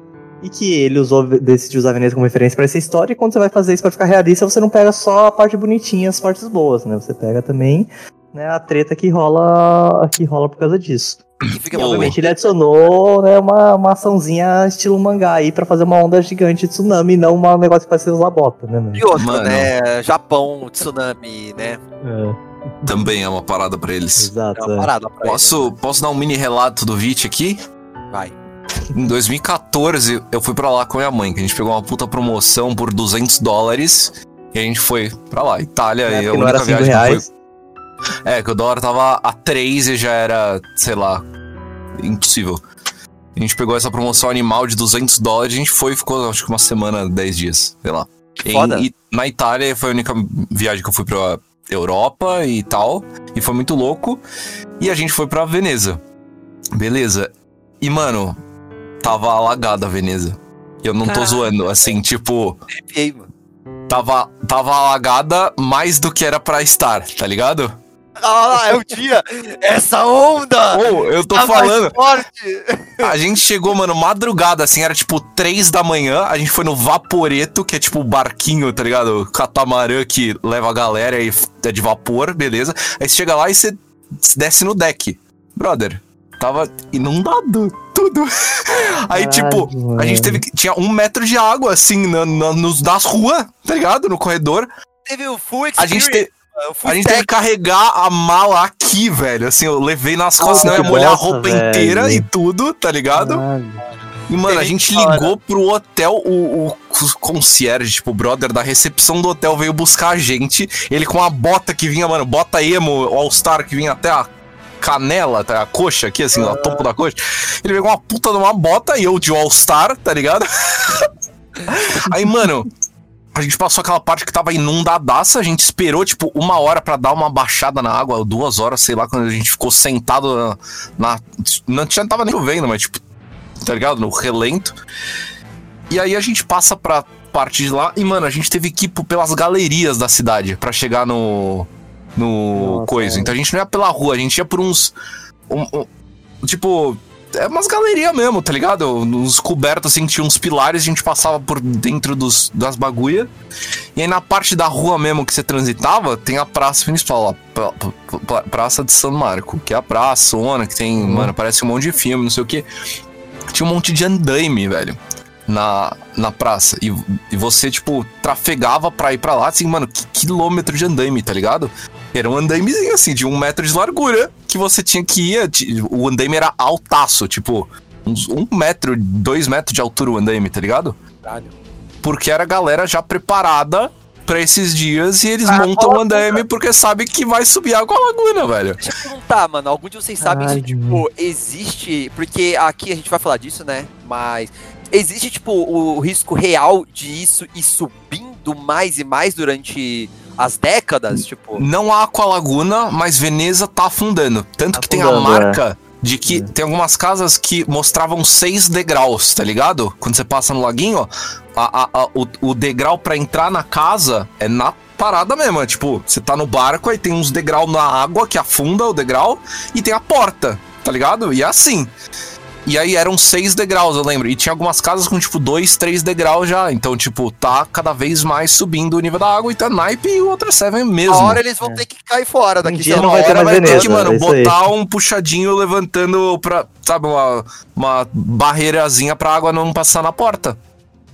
e que ele usou, decidiu usar Veneza como referência para essa história e quando você vai fazer isso para ficar realista, você não pega só a parte bonitinha, as partes boas, né? Você pega também né, a treta que rola, que rola por causa disso. E fica E, Boa. obviamente ele adicionou né, uma, uma açãozinha estilo mangá aí para fazer uma onda gigante de tsunami e não um negócio que vai ser usar bota, né, mano? E outro, Mano. né? Japão, tsunami, né? É, Também é uma parada pra eles. É exato. uma é. parada pra Posso, posso dar um mini relato do Vit aqui? Vai. Em 2014, eu fui pra lá com a minha mãe, que a gente pegou uma puta promoção por 200 dólares. E a gente foi pra lá, Itália. Né, e a porque não era única 5 viagem que reais. foi. É, que o dólar tava a 3 e já era, sei lá, impossível. A gente pegou essa promoção animal de 200 dólares, a gente foi e ficou, acho que uma semana, 10 dias, sei lá. Em- Foda. e na Itália foi a única viagem que eu fui pra Europa e tal, e foi muito louco. E a gente foi pra Veneza. Beleza. E, mano, tava alagada a Veneza. Eu não tô Caraca. zoando, assim, tipo, Arrepiei, mano. tava, tava alagada mais do que era pra estar, tá ligado? Ah, é o dia! Essa onda! Ou, eu tô tá falando, forte! a gente chegou, mano, madrugada, assim, era tipo 3 da manhã, a gente foi no Vaporeto, que é tipo o barquinho, tá ligado? O catamarã que leva a galera e é de vapor, beleza? Aí você chega lá e você desce no deck. Brother, tava inundado, tudo. Aí, tipo, a gente teve que. Tinha um metro de água, assim, na, na- nos, nas ruas, tá ligado? No corredor. Teve o full A experience. gente, te- mano, o full a gente teve que carregar a mala aqui, velho. Assim, eu levei nas costas, senão eu ia molhar a roupa velho. inteira e tudo, tá ligado? Caralho. E, mano, a gente ligou pro hotel, o, o concierge, tipo, o brother da recepção do hotel veio buscar a gente. Ele com a bota que vinha, mano, bota emo, All-Star que vinha até a canela, tá, a coxa aqui, assim, o topo da coxa. Ele pegou uma puta de uma bota e eu de All-Star, tá ligado? Aí, mano, a gente passou aquela parte que tava inundadaça, a gente esperou, tipo, uma hora pra dar uma baixada na água, duas horas, sei lá, quando a gente ficou sentado na. na- não tinha, tava nem chovendo, mas, tipo, tá ligado? No relento. E aí a gente passa pra parte de lá e, mano, a gente teve que ir pelas galerias da cidade pra chegar no. No Nossa, coisa. é. Então a gente não ia pela rua, a gente ia por uns. um- um- tipo. É umas galerias mesmo, tá ligado? Uns cobertos assim que tinha uns pilares, a gente passava por dentro dos, das bagulha. E aí na parte da rua mesmo que você transitava, tem a praça principal lá, pra- pra- pra- Praça de São Marco, que é a praça, zona, que tem, mano, parece um monte de filme, não sei o que. Tinha um monte de andaime, velho, na, na praça. E, e você, tipo, trafegava pra ir pra lá, assim, mano, que quilômetro de andaime, tá ligado? Era um andaimezinho, assim, de um metro de largura, que você tinha que ir. O andaime era altaço, tipo, uns um metro, dois metros de altura o andaime, tá ligado? Caralho. Porque era a galera já preparada pra esses dias e eles Ah, montam o andaime porque sabe que vai subir água a laguna, velho. Deixa eu perguntar, mano. Algum de vocês sabem se, tipo, existe. Porque aqui a gente vai falar disso, né? Mas. Existe, tipo, o risco real de isso ir subindo mais e mais durante as décadas? Tipo. Não há aqualaguna, mas Veneza tá afundando. Tanto que tem a Afundando, marca de que tem algumas casas que mostravam seis degraus, tá ligado? Quando você passa no laguinho, ó, a- a- a- o, o degrau pra entrar na casa é na parada mesmo. É tipo, você tá no barco, aí tem uns degrau na água que afunda o degrau e tem a porta, tá ligado? E é assim. E aí eram seis degraus, eu lembro. E tinha algumas casas com, tipo, dois, três degraus já. Então, tipo, tá cada vez mais subindo o nível da água e tá naipe e o Water 7 mesmo. A hora eles vão ter que cair fora daqui. Um dia não vai ter uma mais vai ter que, mano, é isso aí. botar um puxadinho levantando pra, sabe, uma, uma barreirazinha pra água não passar na porta.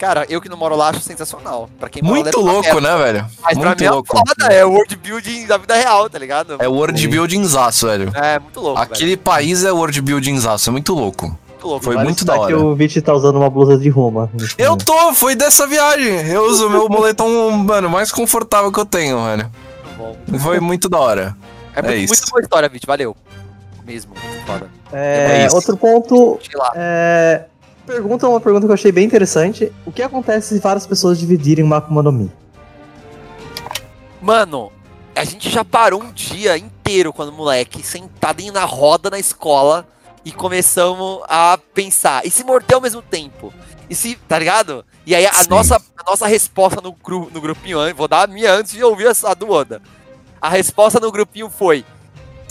Cara, eu que não moro lá acho sensacional. Pra quem mora lá Muito deve ficar louco, perto. né, velho? Mas pra Muito mim louco. é foda, é world building da vida real, tá ligado? É world buildingzaço, velho. É, muito louco, velho. Aquele país é world buildingzaço, é muito louco. Muito louco. Foi muito da que hora. o Vit tá usando uma blusa de Roma. Eu tô, foi dessa viagem. Eu uso o meu moletom, mano, mais confortável que eu tenho, velho. bom. Foi muito da hora. É, muito, isso. muito boa história, Vit. Valeu. Mesmo, muito foda. É É, outro ponto Sei lá. é. Pergunta uma pergunta que eu achei bem interessante. O que acontece se várias pessoas dividirem uma Akuma no Mi? Mano, a gente já parou um dia inteiro quando moleque, sentado na roda na escola e começamos a pensar. E se morder ao mesmo tempo? E se, tá ligado? E aí a Sim. nossa, a nossa resposta no, gru, no grupinho, vou dar a minha antes de ouvir a, a do Oda. A resposta no grupinho foi: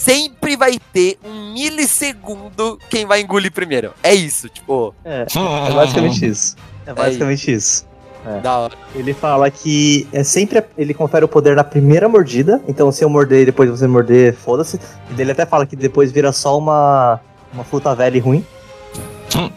sempre vai ter um milissegundo quem vai engolir primeiro. É isso, tipo, É, é basicamente isso. É basicamente isso. da hora. Ele fala que é sempre. Ele confere o poder na primeira mordida. Então, se eu morder e depois você morder, foda-se. E ele até fala que depois vira só uma, uma fruta velha e ruim. Hum.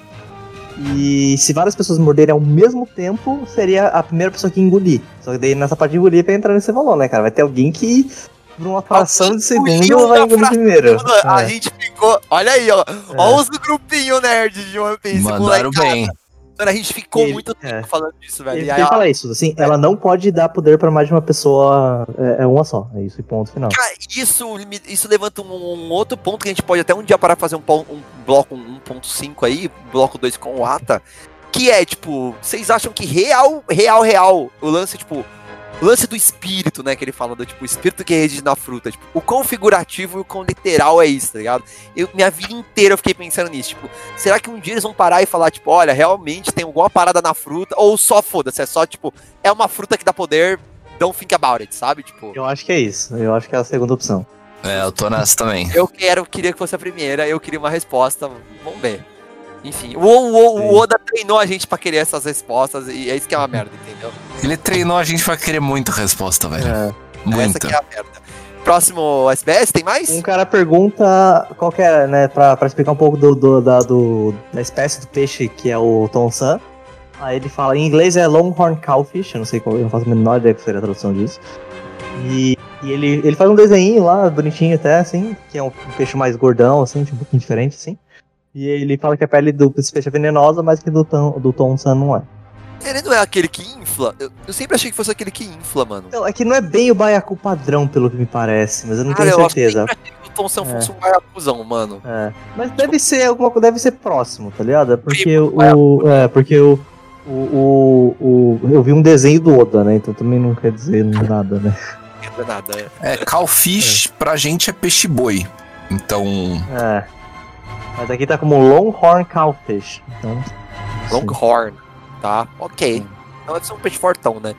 E se várias pessoas morderem ao mesmo tempo, seria a primeira pessoa que engolir. Só que daí nessa parte de engolir vai entrar nesse valor, né, cara? Vai ter alguém que, por uma fração de segundo, vai engolir fração primeiro. A É, gente ficou. Olha aí, ó. é. Olha os grupinhos nerd de One Piece. Mandaram bem. Mano, a gente ficou Ele- muito tempo é. falando disso, velho. Ele, E aí, ele fala isso, assim, ela não pode dar poder pra mais de uma pessoa, é, é uma só, é isso e ponto final. Cara, isso, isso levanta um, um outro ponto que a gente pode até um dia parar pra fazer um, um bloco 1.5 aí, bloco 2 com o Ata, que é, tipo, vocês acham que real, real, real, o lance, tipo, lance do espírito, né, que ele fala do, tipo, o espírito que reside na fruta, tipo, o quão figurativo e o quão literal é isso, tá ligado? Eu, minha vida inteira eu fiquei pensando nisso, tipo, será que um dia eles vão parar e falar, tipo, olha, realmente tem alguma parada na fruta, ou só foda-se, é só, tipo, é uma fruta que dá poder, don't think about it, sabe? Tipo... Eu acho que é isso, eu acho que é a segunda opção. É, eu tô nessa também. Eu quero, queria que fosse a primeira, eu queria uma resposta, vamos ver. Enfim, o, o, o. Oda treinou a gente pra querer essas respostas e é isso que é uma merda, entendeu? Ele treinou a gente pra querer muita resposta, velho. É. Essa Muita. que é a merda. Próximo SBS, tem mais? Um cara pergunta qual que é, né, pra, pra explicar um pouco do, do- da, do- da espécie do peixe que é o Tonsan. Aí ele fala, em inglês é Longhorn Cowfish, eu não sei qual, eu não faço a menor ideia que seria a tradução disso. E, e ele, ele faz um desenho lá, bonitinho até, assim, que é um peixe mais gordão, assim, tipo, um pouquinho diferente, assim. E ele fala que a pele do peixe é venenosa, mas que do, Ton- do Tonsan não é. Ele não é aquele que infla? Eu, eu sempre achei que fosse aquele que infla, mano. Então, é que não é bem o baiacu padrão, pelo que me parece, mas eu não Cara, tenho eu certeza. sempre achei que o Tom Sam É. fosse um baiacuzão, mano. É. Mas deve ser alguma coisa, deve ser próximo, tá ligado? É Porque Primo, o. É, porque o. O, o, o- eu vi um desenho do Oda, né? Então também não quer dizer nada, né? Não é nada. é. É, cowfish pra gente é peixe boi. Então, É. Mas aqui tá como Longhorn Cowfish. Então. Longhorn, tá? Ok. Então deve ser um peixe fortão, né?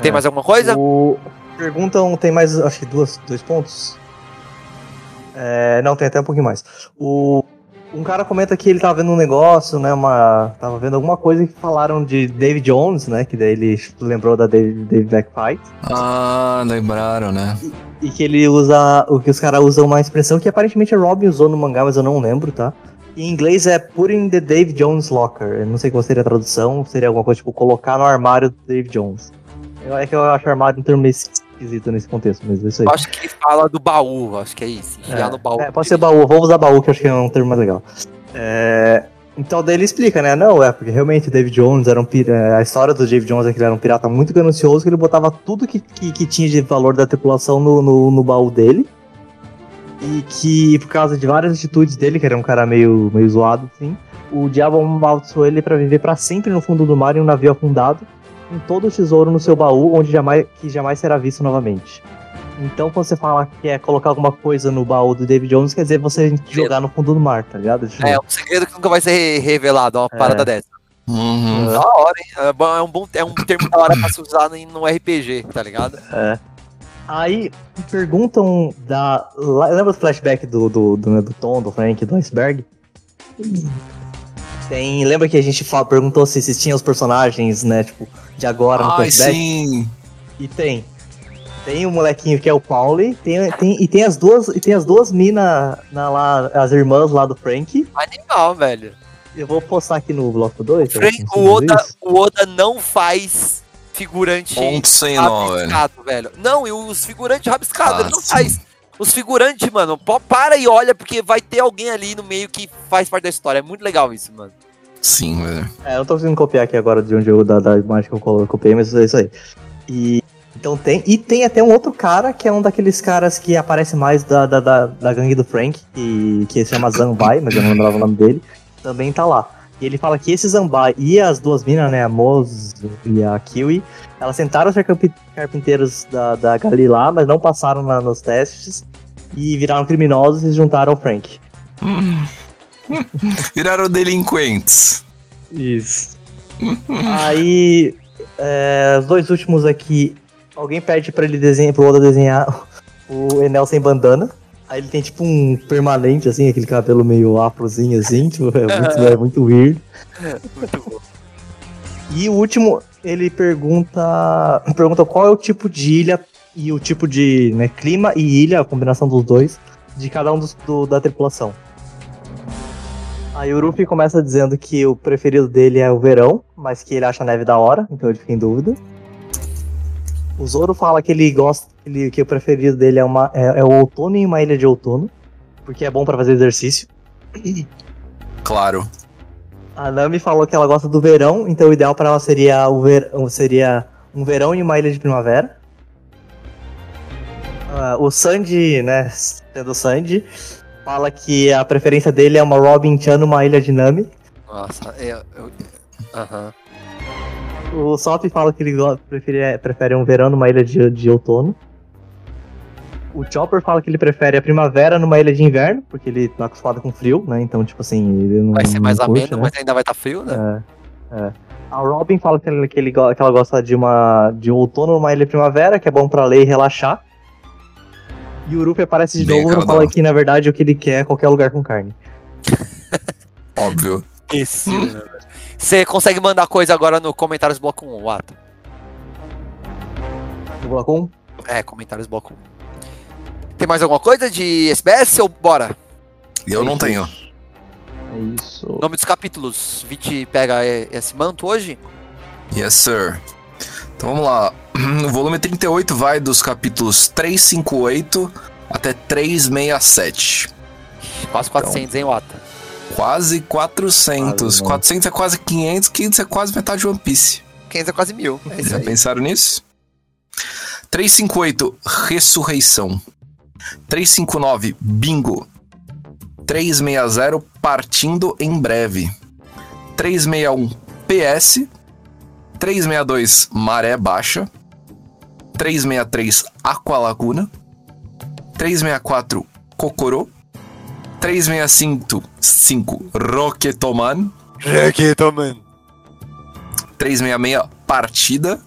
Tem É. mais alguma coisa? O... Perguntam, tem mais, acho que duas, dois pontos. É, não, tem até um pouquinho mais. O, um cara comenta que ele tava vendo um negócio, né? Uma, tava vendo alguma coisa que falaram de David Jones, né? Que daí ele lembrou da David, David Backfight. ah, lembraram, né? E que ele usa. O que os caras usam uma expressão que aparentemente a Robin usou no mangá, mas eu não lembro, tá? Em inglês é Putting the Dave Jones Locker. Eu não sei qual seria a tradução, seria alguma coisa tipo colocar no armário do Dave Jones. Eu, é que eu acho armário um termo meio esquisito nesse contexto, mas é isso aí. Eu acho que ele fala do baú, acho que é isso. Enfiar no baú. É, pode ser baú, vamos usar baú, que acho que é um termo mais legal. É, então daí ele explica, né? Não, é porque realmente o David Jones era um pira... A história do David Jones é que ele era um pirata muito ganancioso, que ele botava tudo que, que, que tinha de valor da tripulação no, no, no baú dele. E que, por causa de várias atitudes dele, que era um cara meio, meio zoado, assim, o diabo amaldiçoou ele pra viver pra sempre no fundo do mar em um navio afundado, com todo o tesouro no seu baú, onde jamais, que jamais será visto novamente. Então, quando você fala que é colocar alguma coisa no baú do David Jones, quer dizer você jogar no fundo do mar, tá ligado? Tipo, É um segredo que nunca vai ser revelado, uma É. parada dessa. Uhum. Da hora, hein? É bom- É um, bom, é um termo da hora pra se usar no, no RPG, tá ligado? Aí perguntam da. Lembra do flashback do, do, do, né, do Tom, do Frank, do Iceberg? Tem. Lembra que a gente fa- perguntou se, se tinha os personagens, né, tipo, de agora no Ai, flashback? sim. E tem. Tem o molequinho que é o Pauli, tem, tem, e tem as duas, e tem as duas minas na, lá, as irmãs lá do Frank. Animal, velho. Eu vou postar aqui no bloco 2. Frank, o, Oda, o Oda não faz figurante Ponto sem nó, velho. rabiscado, velho. Não, e os figurantes rabiscados, Ah, ele não sim. faz. Os figurantes, mano, para e olha, porque vai ter alguém ali no meio que faz parte da história. É muito legal isso, mano. Sim, velho. É, eu não tô conseguindo copiar aqui agora de onde eu da, da imagem que eu copiei, mas é isso aí. E então tem. E tem até um outro cara que é um daqueles caras que aparece mais da, da, da, da gangue do Frank, que, que se chama Zambai, mas eu não lembrava o nome dele. Também tá lá. E ele fala que esse Zambai e as duas minas, né, a Moz e a Kiwi, elas tentaram ser carpi- carpinteiros da, da Gali lá, mas não passaram na- nos testes e viraram criminosos e se juntaram ao Frank. Viraram delinquentes. Isso. Aí, é, os dois últimos aqui, alguém pede pra ele desenhar, pro Oda desenhar o Enel sem bandana. Aí ele tem tipo um permanente, assim, aquele cabelo meio afrozinho, assim, tipo, é muito, é muito weird. Muito bom. E o último, ele pergunta, pergunta qual é o tipo de ilha e o tipo de né, clima e ilha, a combinação dos dois, de cada um dos, do- da tripulação. Aí o Ruffy começa dizendo que o preferido dele é o verão, mas que ele acha a neve da hora, então ele fica em dúvida. O Zoro fala que ele gosta, ele- que o preferido dele é, uma, é, é o outono em uma ilha de outono, porque é bom pra fazer exercício. Claro. A Nami falou que ela gosta do verão, então o ideal pra ela seria, o ver... seria um verão e uma ilha de primavera. Ah, o Sandy, né, sendo o Sandy, fala que a preferência dele é uma Robin Chan numa ilha de Nami. Nossa, eu. eu- Aham. O Sop fala que ele prefere, prefere um verão numa ilha de, de outono. O Chopper fala que ele prefere a primavera numa ilha de inverno, porque ele tá acostumado com frio, né? Então, tipo assim, ele não. Vai ser mais curte, ameno, né? mas ainda vai estar frio, né? É, é. A Robin fala que, ele, que, ele, que ela gosta de uma de um outono numa ilha de primavera, que é bom pra ler e relaxar. E o Ruffy aparece de Bem novo e fala que, na verdade, o que ele quer é qualquer lugar com carne. Óbvio. Esse. Você consegue mandar coisa agora no comentários bloco 1, Wato. No bloco 1? É, comentários bloco 1. Tem mais alguma coisa de SBS ou bora? Eu não tenho. É isso. Nome dos capítulos. Viti pega esse manto hoje? Yes, sir. Então vamos lá. O volume 38 vai dos capítulos 358 até 367. Quase 400, hein, Wata? Quase 400. Quase, né? 400 é quase 500, 500 é quase metade de One Piece. 500 é quase mil. É isso Já aí. pensaram nisso? 358, Ressurreição. 359, Bingo. 360, Partindo em Breve. 361, PS. 362, Maré Baixa. 363, Aqualaguna. 364, Kokoro. 365, 5, Rocketoman. Reggaeton, 366 Partida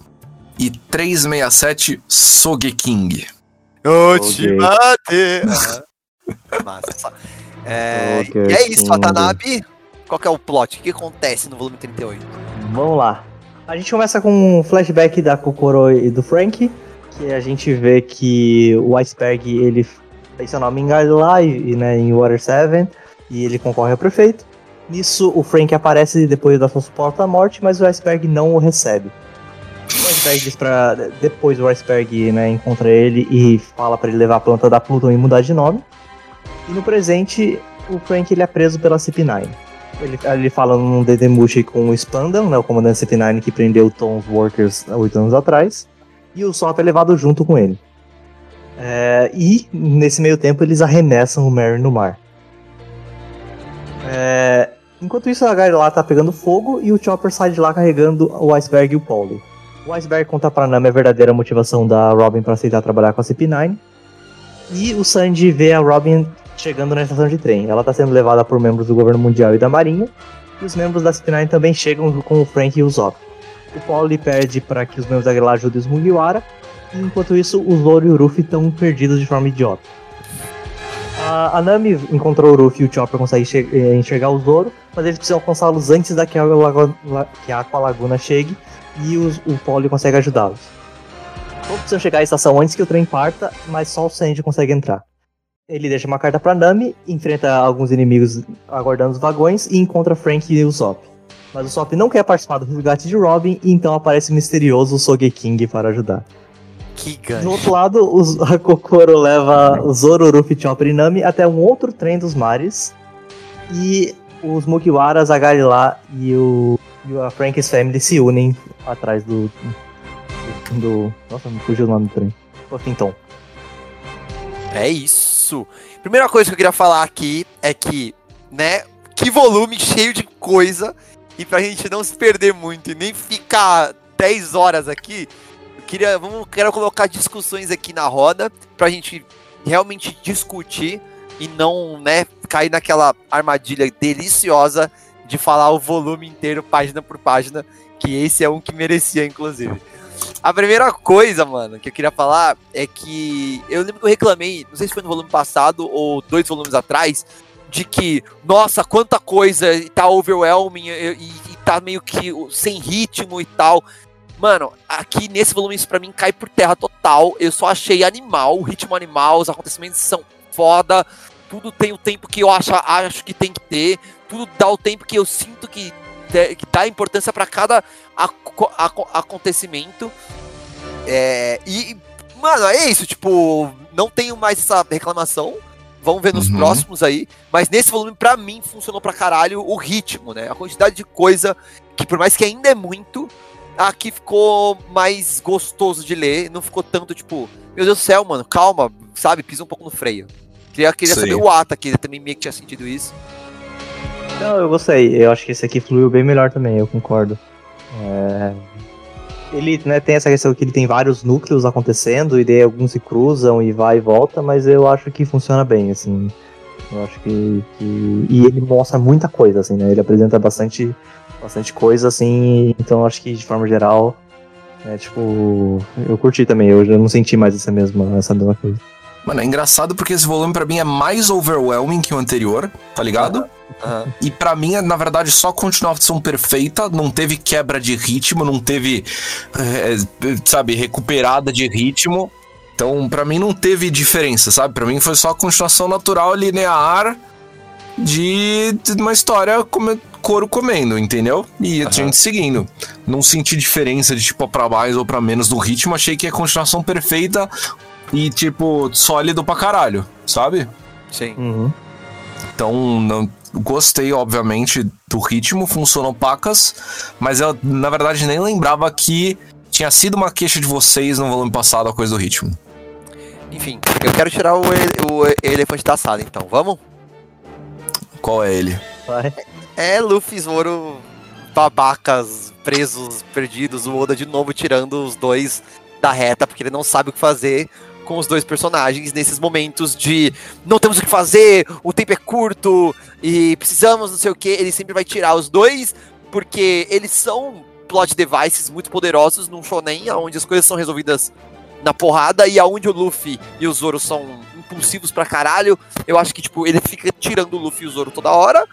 e 367 Sogeking. Ultimate. Massa. É, Ok, e é isso. Watanabe. Qual que é o plot? O que acontece no volume 38? Vamos lá. A gente começa com um flashback da Kokoro e do Frank, que a gente vê que o Iceberg, ele fez seu nome em lá e, e, né, em Water 7, e ele concorre ao prefeito. Nisso, o Frank aparece depois da sua suposta morte, mas o Iceberg não o recebe. O Iceberg diz pra... Depois o Iceberg né, encontra ele e fala pra ele levar a planta da Pluton e mudar de nome. E no presente, o Frank ele é preso pela CP9. Ele, ele fala num Dedemushi com o Spandam, né, o comandante CP9 que prendeu Tom's Workers há oito anos atrás. E o Sop é levado junto com ele. É, e, nesse meio tempo, eles arremessam o Mary no mar. É, enquanto isso, a Gary lá tá pegando fogo e o Chopper sai de lá carregando o Iceberg e o Polly. O Iceberg conta pra Nami a verdadeira motivação da Robin para aceitar trabalhar com a CP9. E o Sandy vê a Robin chegando na estação de trem. Ela está sendo levada por membros do governo mundial e da marinha. E os membros da CP9 também chegam com o Frank e o Zop. O Paul lhe pede para que os membros da Guerra ajudem os Mugiwara. E enquanto isso, o Zoro e o Ruffy estão perdidos de forma idiota. A, Nami encontrou o Ruffy e o Chopper conseguem eh, enxergar o Zoro, mas eles precisam alcançá-los antes da que a, Lago- La- que a Aqua Laguna chegue e os- o Paul consegue ajudá-los. Todos precisam chegar à estação antes que o trem parta, mas só o Sanji consegue entrar. Ele deixa uma carta pra Nami, enfrenta alguns inimigos aguardando os vagões e encontra Frank e o Sop. Mas o Sop não quer participar do resgate de Robin, e então aparece o misterioso Sogeking para ajudar. Que Do gancho. outro lado, os- a Kokoro leva o Zoro, Ruffy, Chopper e Nami até um outro trem dos mares. E os Mugiwaras, a Galilá e o e a Frank's Family se unem atrás do. do, do- nossa, me fugiu o nome do trem. Puffington. É isso. Primeira coisa que eu queria falar aqui é que, né, que volume cheio de coisa. E pra gente não se perder muito e nem ficar 10 horas aqui, eu queria, vamos, quero colocar discussões aqui na roda pra gente realmente discutir e não, né, cair naquela armadilha deliciosa de falar o volume inteiro, página por página, que esse é um que merecia, inclusive. A primeira coisa, mano, que eu queria falar é que eu lembro que eu reclamei, não sei se foi no volume passado ou dois volumes atrás, de que, nossa, quanta coisa, e tá overwhelming e, e- e tá meio que sem ritmo e tal. Mano, aqui nesse volume isso pra mim cai por terra total. Eu só achei animal, o ritmo animal, os acontecimentos são foda. Tudo tem o tempo que eu acho, acho que tem que ter. Tudo dá o tempo que eu sinto que, te- que dá importância pra cada aco- aco- acontecimento. É, e, mano, é isso, tipo, não tenho mais essa reclamação. Vamos ver nos Uhum. próximos aí. Mas nesse volume, pra mim, funcionou pra caralho o ritmo, né? A quantidade de coisa que, por mais que ainda é muito, aqui ficou mais gostoso de ler. Não ficou tanto, tipo, meu Deus do céu, mano, calma, sabe? Pisa um pouco no freio. Queria, queria saber o Ata, que ele também meio que tinha sentido isso. Não, eu gostei. Eu acho que esse aqui fluiu bem melhor também, eu concordo. É, Ele né, tem essa questão que ele tem vários núcleos acontecendo, e daí alguns se cruzam e vai e volta, mas eu acho que funciona bem, assim. Eu acho que. que- E ele mostra muita coisa, assim, né? Ele apresenta bastante, bastante coisa, assim, então eu acho que de forma geral. É, tipo, eu curti também, eu já não senti mais essa mesma, essa mesma coisa. Mano, é engraçado porque esse volume pra mim é mais overwhelming que o anterior, tá ligado? Aham. E pra mim na verdade, só continuação perfeita, não teve quebra de ritmo, não teve, é, sabe, recuperada de ritmo. Então, pra mim não teve diferença, sabe? Pra mim foi só a continuação natural, linear de uma história come, couro comendo, entendeu? E a Aham. gente seguindo. Não senti diferença de tipo pra mais ou pra menos no ritmo, achei que é continuação perfeita e tipo sólido pra caralho, sabe? Sim. Uhum. Então, não, gostei, obviamente, do ritmo, funcionou pacas, mas eu, na verdade, nem lembrava que tinha sido uma queixa de vocês no volume passado a coisa do ritmo. Enfim, eu quero tirar o, ele- o elefante da sala, então. Vamos? Qual é ele? Vai. É Luffy, Zoro, babacas, presos, perdidos, o Oda de novo tirando os dois da reta, porque ele não sabe o que fazer com os dois personagens nesses momentos de não temos o que fazer, o tempo é curto e precisamos não sei o que, ele sempre vai tirar os dois, porque eles são plot devices muito poderosos num shonen, onde as coisas são resolvidas na porrada e aonde o Luffy e o Zoro são impulsivos pra caralho, eu acho que tipo, ele fica tirando o Luffy e o Zoro toda hora,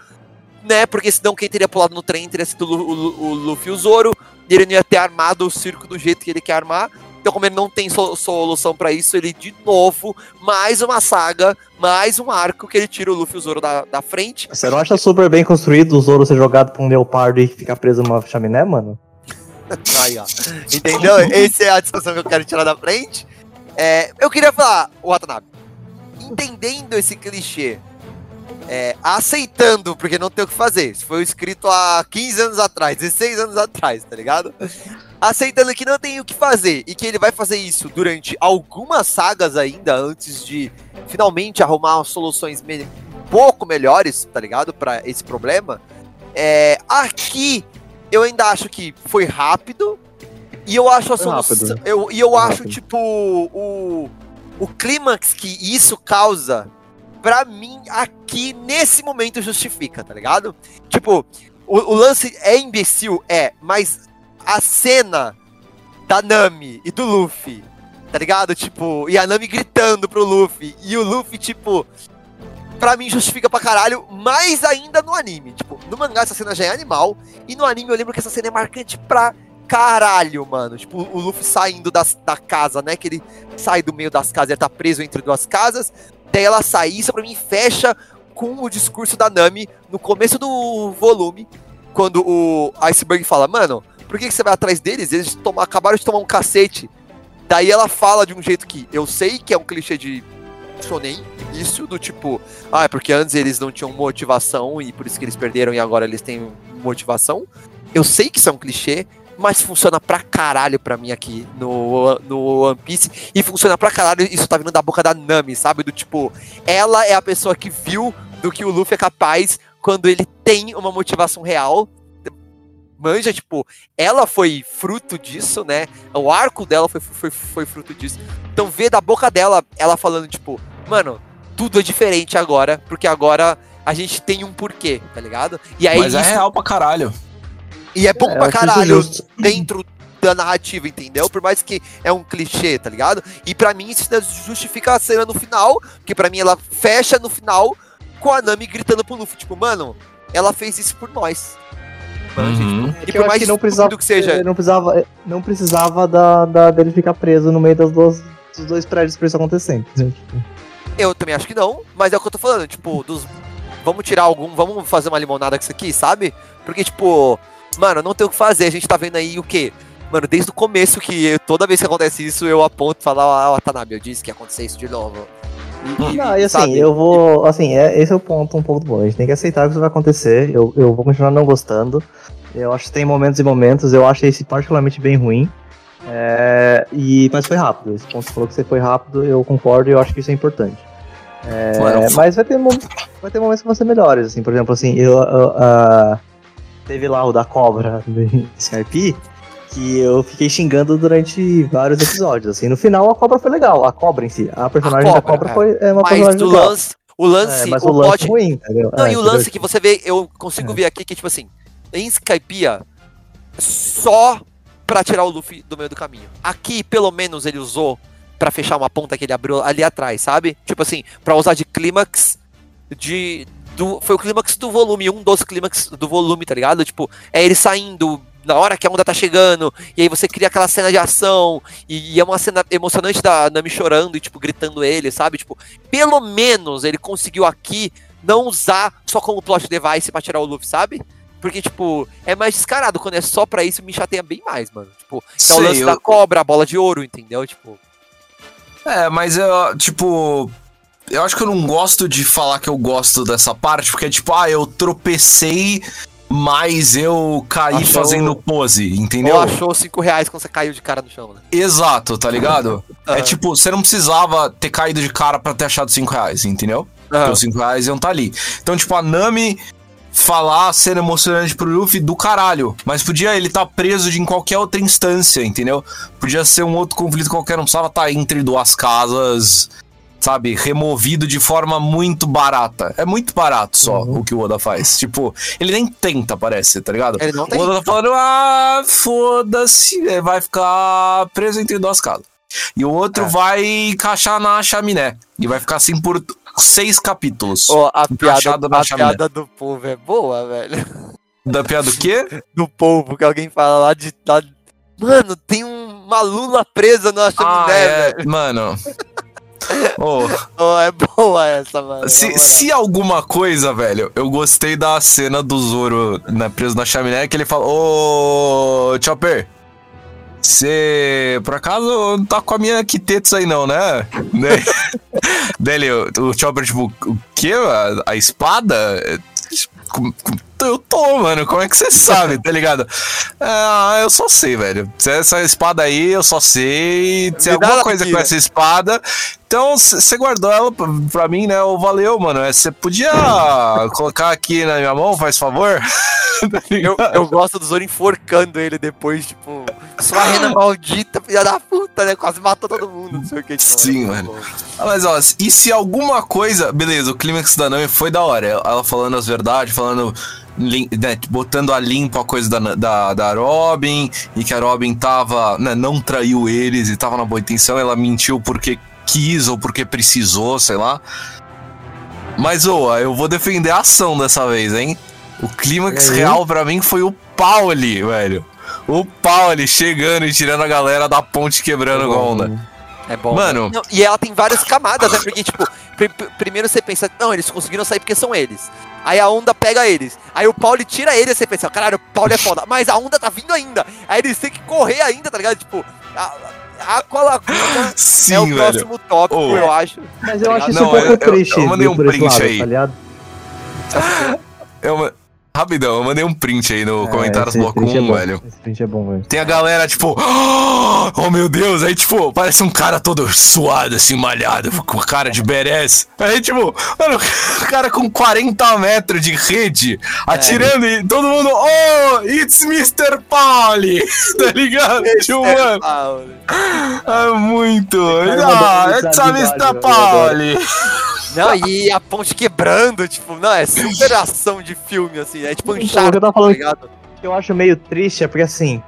né? Porque senão quem teria pulado no trem teria sido o, o Luffy e o Zoro. E ele não ia ter armado o circo do jeito que ele quer armar. Então, como ele não tem so- solução pra isso, ele de novo, mais uma saga, mais um arco que ele tira o Luffy e o Zoro da, da frente. Você não acha super bem construído o Zoro ser jogado pra um leopardo e ficar preso numa chaminé, mano? Aí, ó. Entendeu? Essa é a discussão que eu quero tirar da frente. É, eu queria falar, Watanabe, entendendo esse clichê, é, aceitando, porque não tem o que fazer. Isso foi escrito há 15 anos atrás, 16 anos atrás, tá ligado? Aceitando que não tem o que fazer e que ele vai fazer isso durante algumas sagas ainda antes de finalmente arrumar soluções me- um pouco melhores, tá ligado? Pra esse problema. É, aqui eu ainda acho que foi rápido. E eu acho a solução. Eu, e eu Foi acho, rápido. tipo, o, o clímax que isso causa, pra mim, aqui, nesse momento, justifica, tá ligado? Tipo, o, o lance é imbecil, é, mas a cena da Nami e do Luffy, tá ligado? Tipo, e a Nami gritando pro Luffy, e o Luffy, tipo, pra mim justifica pra caralho, mais ainda no anime. Tipo, no mangá essa cena já é animal, e no anime eu lembro que essa cena é marcante pra caralho, mano. Tipo, o Luffy saindo das, da casa, né? Que ele sai do meio das casas, ele tá preso entre duas casas. Daí ela sai, isso pra mim fecha com o discurso da Nami no começo do volume, quando o Iceberg fala, mano, por que, que você vai atrás deles? Eles acabaram de tomar um cacete. Daí ela fala de um jeito que eu sei que é um clichê de shonen, isso do tipo, ah, é porque antes eles não tinham motivação e por isso que eles perderam e agora eles têm motivação. Eu sei que isso é um clichê, mas funciona pra caralho pra mim aqui no, no One Piece. E funciona pra caralho, isso tá vindo da boca da Nami, sabe? Do tipo, ela é a pessoa que viu do que o Luffy é capaz quando ele tem uma motivação real. Manja, tipo, ela foi fruto disso, né? O arco dela foi, foi, foi fruto disso. Então, ver da boca dela, ela falando, tipo, mano, tudo é diferente agora, porque agora a gente tem um porquê, tá ligado? E aí Mas é isso- real pra caralho. E é bom É, pra caralho dentro da narrativa, entendeu? Por mais que é um clichê, tá ligado? E pra mim isso justifica a cena no final, que pra mim ela fecha no final com a Nami gritando pro Luffy, tipo, mano, ela fez isso por nós. Manja, Uhum. tipo, É e por mais que não precisava, que seja, não precisava, não precisava da, da- dele ficar preso no meio das duas, dos dois prédios pra isso acontecer. entendeu? Tipo, eu também acho que não, mas é o que eu tô falando, tipo, dos vamos tirar algum, vamos fazer uma limonada com isso aqui, sabe? Porque tipo, mano, não tem o que fazer, a gente tá vendo aí o quê? Mano, desde o começo que eu- toda vez que acontece isso, eu aponto e falo, ah, Watanabe, eu disse que ia acontecer isso de novo. E- Não, e assim, sabe? eu vou. Assim, é, esse é o ponto, um ponto bom. A gente tem que aceitar que isso vai acontecer. Eu, eu vou continuar não gostando. Eu acho que tem momentos e momentos. Eu achei esse particularmente bem ruim. É, e, mas foi rápido. Esse ponto você falou que você foi rápido, eu concordo e eu acho que isso é importante. É, mas vai ter, vai ter momentos que vão ser melhores. Assim, por exemplo, assim, eu, eu, ah, teve lá o da cobra do Skype. Que eu fiquei xingando durante vários episódios. Assim, no final a cobra foi legal. A cobra em si. A personagem da cobra, cobra é. foi é uma Mas personagem legal. lance, o lance, É, mas o, o lance plot ruim, entendeu? Não, É, e o lance que você vê, eu consigo É. ver aqui que, tipo assim, em Skypiea, só pra tirar o Luffy do meio do caminho. Aqui, pelo menos, ele usou pra fechar uma ponta que ele abriu ali atrás, sabe? Tipo assim, pra usar de clímax de. Do, foi o clímax do volume, um dos clímax do volume, tá ligado? Tipo, é ele saindo na hora que a onda tá chegando, e aí você cria aquela cena de ação, e, e é uma cena emocionante da Nami chorando e, tipo, gritando ele, sabe? Tipo, pelo menos ele conseguiu aqui não usar só como plot device pra tirar o Luffy, sabe? Porque, tipo, é mais descarado. Quando é só pra isso, me chateia bem mais, mano. Tipo, é o lance eu- da cobra, a bola de ouro, entendeu? Tipo, É, mas eu, tipo. Eu acho que eu não gosto de falar que eu gosto dessa parte, porque, tipo, ah, eu tropecei, mas eu caí Achou- fazendo pose, entendeu? ou achou cinco reais quando você caiu de cara no chão, né? Exato, tá ligado? Aham. É tipo, você não precisava ter caído de cara pra ter achado 5 reais, entendeu? Porque Aham. os 5 reais iam estar ali. Então, tipo, a Nami falar a cena emocionante pro Luffy do caralho. Mas podia ele estar preso de em qualquer outra instância, entendeu? Podia ser um outro conflito qualquer, não precisava estar entre duas casas, sabe? Removido de forma muito barata. É muito barato só o que o Oda faz. Tipo, ele nem tenta, parece, tá ligado? Ele não. O Oda tá falando, ah, foda-se, ele vai ficar preso entre duas casas. E o outro É. vai encaixar na chaminé. E vai ficar assim por seis capítulos. Ó, a piada, na a chaminé. piada do povo é boa, velho. Da piada do quê? Do povo, que alguém fala lá de. lá- Mano, tem um- uma lula presa na Ah, chaminé, é, velho. mano. Ô, Oh, é boa essa, mano. se, moral. se alguma coisa, velho, eu gostei da cena do Zoro né, preso na chaminé, que ele fala, ô, Chopper, você, por acaso, não tá com a minha Kitetsu aí não, né? né? Daí ele, o, o Chopper, tipo, o quê? A, a espada? É, Eu tô, mano, como é que você sabe, tá ligado? Ah, eu só sei, velho. Essa espada aí, eu só sei. Dá alguma coisa aqui, com né? essa espada. Então, você guardou ela pra, pra mim, né? Ô, valeu, mano. Você podia colocar aqui na minha mão, faz favor? Eu, eu gosto do Zoro enforcando ele depois, tipo, sua rena maldita, filha da puta, né? Quase matou todo mundo, não sei o que. Tipo, Sim, é mano. bom. Ah, Mas ó, e se alguma coisa. Beleza, o clímax da Nami foi da hora. Ela falando as verdades, falando. lim- né, botando a limpo a coisa da, da, da Robin. E que a Robin tava. né, não traiu eles e tava na boa intenção. Ela mentiu porque quis ou porque precisou, sei lá. Mas, ô, eu vou defender a ação dessa vez, hein? O clímax E real pra mim foi o Pauli, velho. O Pauli chegando e tirando a galera da ponte quebrando com a onda. É bom. Mano. Não, e ela tem várias camadas, né? Porque, tipo, pri- primeiro você pensa, não, eles conseguiram sair porque são eles. Aí a onda pega eles. Aí o Paulo tira eles, você pensa, caralho, o Paulo é foda. Mas a onda tá vindo ainda. Aí eles têm que correr ainda, tá ligado? Tipo, a, a Aqualaguna Sim, é o velho. próximo tópico, Oh. eu acho. Mas eu acho isso Não, um pouco eu- eu- triste. eu mandei um print lado, aí. Tá? Eu, rapidão, eu mandei um print aí no É, comentários esse bloco print é 1, bom, velho. Esse print é bom, velho. Tem a galera, tipo, oh meu Deus, aí, tipo, parece um cara todo suado, assim, malhado, com cara de badass. Aí, tipo, mano, o cara com 40 metros de rede, atirando e todo mundo, oh, it's Mr. Pauli, tá ligado? Tipo, É, mano, é muito. Ah, it's a Mr. eu Pauli. Não, e a ponte quebrando, tipo, não, é super ação de filme, assim. É tipo um Então, eu tava tá falando ligado? que eu acho meio triste é porque assim,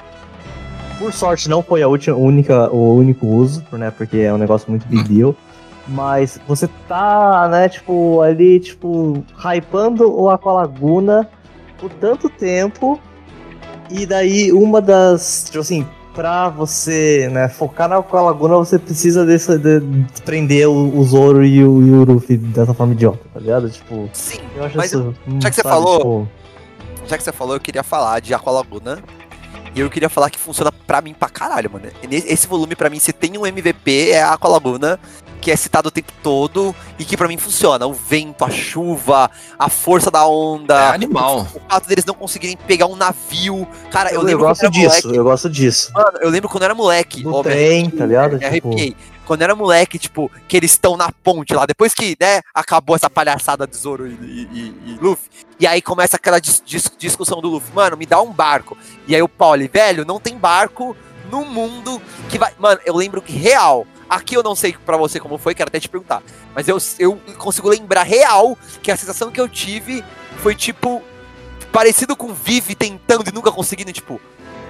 por sorte não foi a última, única, o único uso, né? Porque é um negócio muito big deal. Mas você tá, né, tipo, ali, tipo, hypando o Aqualaguna por tanto tempo. E daí uma das, tipo assim, pra você, né, focar na Aqualaguna, você precisa desse, de, prender o, o Zoro e o, e o Luffy dessa forma idiota, tá ligado? Tipo, Sim, eu acho Mas isso. hum, já que você sabe, falou- tipo, já que você falou, eu queria falar de Aqualaguna. E eu queria falar que funciona pra mim pra caralho, mano. Nesse- Esse volume, pra mim, se tem um MVP, é a Aqualaguna. que é citado o tempo todo e que pra mim funciona. O vento, a chuva, a força da onda. É animal. O fato deles não conseguirem pegar um navio. Cara, eu, Eu, eu lembro gosto quando eu era disso, moleque. eu gosto disso. Mano, eu lembro quando eu era moleque. Do ó, trem, tá ligado? Me Tipo- arrepiei. Quando era moleque, tipo, que eles estão na ponte lá, depois que, né, acabou essa palhaçada de Zoro e, e, e- Luffy, e aí começa aquela dis- dis- discussão do Luffy, mano, me dá um barco. E aí o Pauli, velho, não tem barco no mundo que vai. Mano, eu lembro que real. Aqui eu não sei pra você como foi, quero até te perguntar. Mas eu, eu consigo lembrar real que a sensação que eu tive foi tipo. Parecido com Vive tentando e nunca conseguindo, tipo.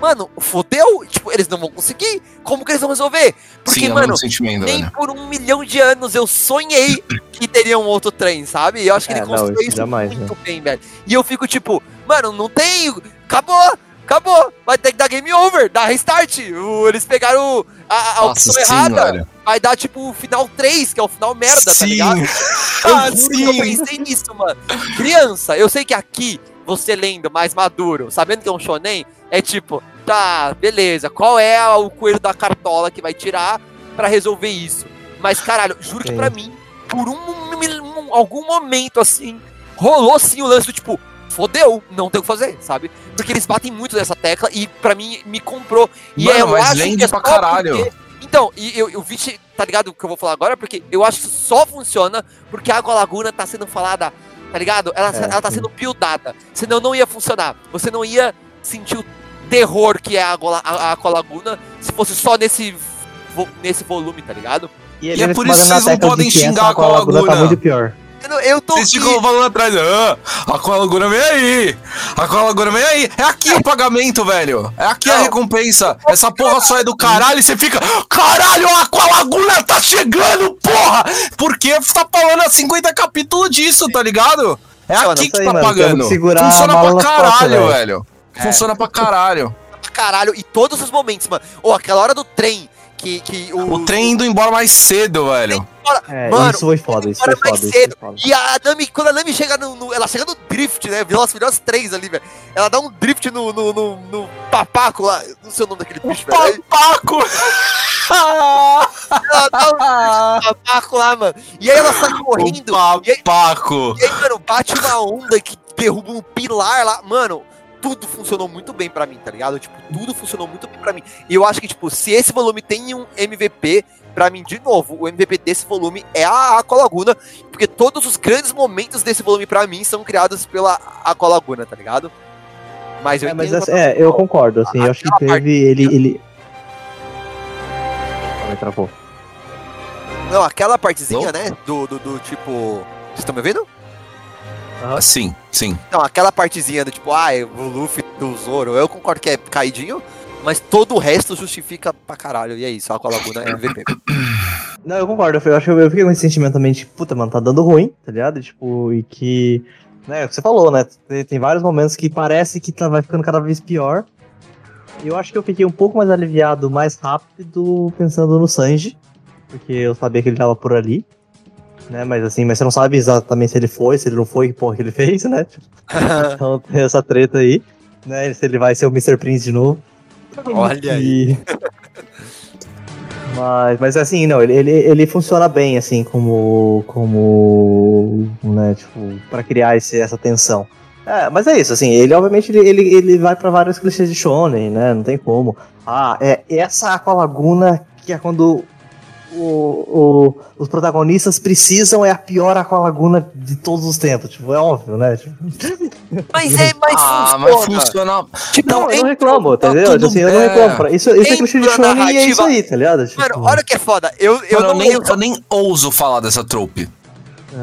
Mano, fodeu? Tipo, eles não vão conseguir? Como que eles vão resolver? Porque, Sim, é mano, nem velho. por um milhão de anos eu sonhei que teria um outro trem, sabe? E eu acho que É, ele não, construiu isso isso jamais, muito bem, velho. E eu fico tipo, mano, não tem. Acabou! Acabou! Vai ter que dar game over, dar restart. Eles pegaram a, a opção sim, errada. Vai dar tipo o final 3, que é o final merda, tá Sim. ligado? Eu Ah, que eu sim. pensei nisso, mano. Criança, eu sei que aqui, você lendo mais maduro, sabendo que é um shonen, é tipo, tá, beleza, qual é o coelho da cartola que vai tirar pra resolver isso? Mas, caralho, juro que Sim. pra mim, por um, um- algum momento assim, rolou sim o lance do tipo, fodeu, não tem o que fazer, sabe? Porque eles batem muito nessa tecla e pra mim me comprou. E Mano, eu mas acho que é pra caralho. porque- Então, e eu, eu vi, tá ligado o que eu vou falar agora? Porque eu acho que só funciona porque a Água Laguna tá sendo falada, tá ligado? Ela, É, ela tá sendo buildada. Senão não ia funcionar. Você não ia sentir o terror que é a a, a Aqua Laguna se fosse só nesse, vo- nesse volume, tá ligado? E é eles por isso que vocês não podem xingar a Aqualaguna Laguna. Tá muito pior. Eu, não- eu tô. Vocês ficam falando atrás, ah, a Aqualaguna vem aí, a Aqualaguna vem aí. É aqui o pagamento, velho. É aqui a Não. recompensa. Essa porra só é do caralho e você fica, caralho, a Aqualaguna tá chegando, porra. Porque tá falando há 50 capítulos disso, tá ligado? É aqui que tá mano, pagando. a Funciona pra caralho, velho. velho. Funciona pra caralho. pra caralho. E todos os momentos, mano. Ou aquela hora do trem. Que, que o, O trem indo embora mais cedo, velho. É, Mano, isso foi foda, isso foi mais foda. Isso foda. E a Nami, quando a Nami chega no, no- Ela chega no drift, né? Veloz Furiosos 3 ali, velho. Ela dá um drift no, no, no, no papaco lá. Não sei o nome daquele bicho, velho. Papaco! Ela dá um drift no papaco lá, mano. E aí ela sai correndo. O E aí, papaco! e aí, mano, bate uma onda que derruba um pilar lá. Mano, tudo funcionou muito bem pra mim, tá ligado? Tipo, tudo funcionou muito bem pra mim. E eu acho que, tipo, se esse volume tem um MVP, pra mim, de novo, o MVP desse volume é a Aqualaguna, porque todos os grandes momentos desse volume, pra mim, são criados pela Aqualaguna, tá ligado? Mas eu É, mas entendo assim, é, eu concordo, assim, eu acho que teve, ele, ele... Ai, travou. Não, aquela partezinha, né, do, do, do tipo... Vocês estão me ouvindo? Sim, sim. Não, aquela partezinha do tipo, ah, o Luffy do Zoro, eu concordo que é caidinho, mas todo o resto justifica pra caralho. E é isso, a Aqualaguna é MVP. Não, eu concordo, eu acho que eu fiquei com esse sentimento também, tipo, puta, mano, tá dando ruim, tá ligado? Tipo, e que. Né, é o que você falou, né? Tem, tem vários momentos que parece que tá, vai ficando cada vez pior. E eu acho que eu fiquei um pouco mais aliviado mais rápido pensando no Sanji. Porque eu sabia que ele tava por ali. Né, mas assim, mas você não sabe exatamente se ele foi, se ele não foi, que porra que ele fez, né? Então tem essa treta aí. Né? Se ele vai ser o Mr. Prince de novo. Olha aí. E- Mas, mas assim, não, ele, ele, ele funciona bem, assim, como. como. né, tipo, pra criar esse, essa tensão. É, mas é isso, assim, ele obviamente ele, ele, ele vai pra vários clichês de Shonen, né? Não tem como. Ah, é essa Aqualaguna que é quando o, o- os protagonistas precisam, é a pior Aqualaguna de todos os tempos. Tipo, é óbvio, né? Tipo, Mas é, mas ah, mas funciona. Tipo, não, eu não reclamo, tá entendeu? tudo Assim, eu não bem. reclamo. pra- Isso, isso é clichê de Shonen e é isso aí, tá ligado? Tipo, Mano, olha o que é foda. Eu, eu Mano, não nem, lembro. eu nem ouso falar dessa trope.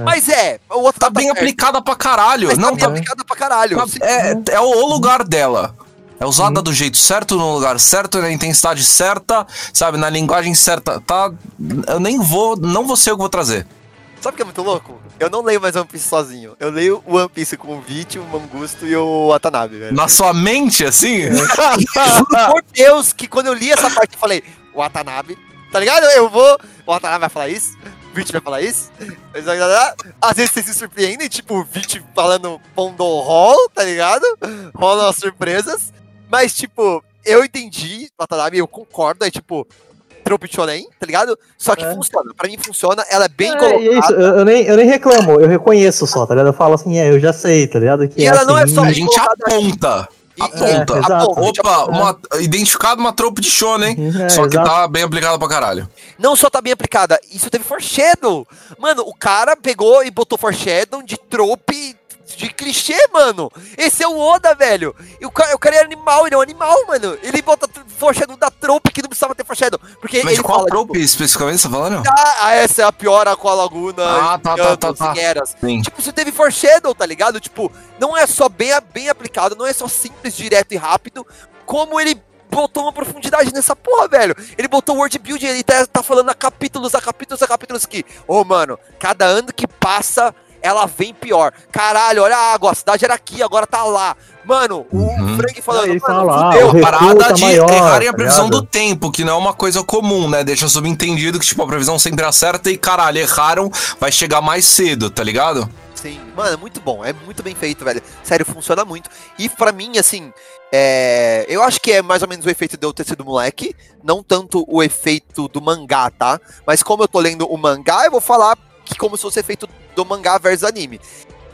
Mas é, o outro Tá bem certo, aplicada pra caralho. Mas Não, tá bem tá, aplicado pra caralho. tá- é, é o lugar dela. É usada do jeito certo, no lugar certo, na intensidade certa, sabe, na linguagem certa. Tá. Eu nem vou. Não vou ser eu que vou trazer. Sabe o que é muito louco? Eu não leio mais One Piece sozinho. Eu leio o One Piece com o Vit, o Mangusto e o Watanabe, velho. Na sua mente, assim? Por Deus que quando eu li essa parte eu falei, Watanabe, tá ligado? Eu vou, o Watanabe vai falar isso, o Vit vai falar isso. Às vezes vocês se surpreendem, tipo, o Vit falando Pondo Roll, tá ligado? Rolam as surpresas. Mas, tipo, eu entendi, Watanabe, eu concordo, é tipo, trope shonen, tá ligado? Só que É. funciona. Pra mim funciona, ela é bem É, colocada. é isso, eu, eu nem, eu nem reclamo, eu reconheço só, tá ligado? Eu falo assim, é, eu já sei, tá ligado? Que E ela não é assim, só- A gente aponta. E- Aponta. É, exato. Opa, uma, identificado uma tropa de shonen, É, só que exato. tá bem aplicado pra caralho. Não só tá bem aplicada, isso teve foreshadow. Mano, o cara pegou e botou foreshadow de trope de clichê, mano. Esse é o Oda, velho. E o cara, o cara é animal, ele é um animal, mano. Ele bota foreshadow da trope que não precisava ter foreshadow. Porque Mas ele qual fala, trope especificamente você tá falando? tipo, ah, essa é a pior Aqua Laguna. Ah, tá, tá, tá, tá. Tipo, você teve foreshadow, tá ligado? Tipo, não é só bem, bem aplicado, não é só simples, direto e rápido, como ele botou uma profundidade nessa porra, velho. Ele botou word building, ele tá, tá falando a capítulos, a capítulos, a capítulos que, ô, mano, cada ano que passa, ela vem pior. Caralho, olha a água, a cidade era aqui, agora tá lá. Mano, o Uhum. Frank falando, Ele mano, fala, fudeu. ah, o recuo parada tá de maior, errarem a tá previsão ligado? do tempo, que não é uma coisa comum, né? Deixa subentendido que, tipo, a previsão sempre acerta e, caralho, erraram, vai chegar mais cedo, tá ligado? Sim, mano, é muito bom, é muito bem feito, velho. Sério, funciona muito. E pra mim, assim, é... eu acho que é mais ou menos o efeito de eu ter sido moleque, não tanto o efeito do mangá, tá? Mas como eu tô lendo o mangá, eu vou falar que como se fosse efeito do mangá versus anime.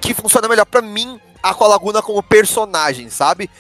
Que funciona melhor pra mim, a Aqualaguna como personagem, sabe?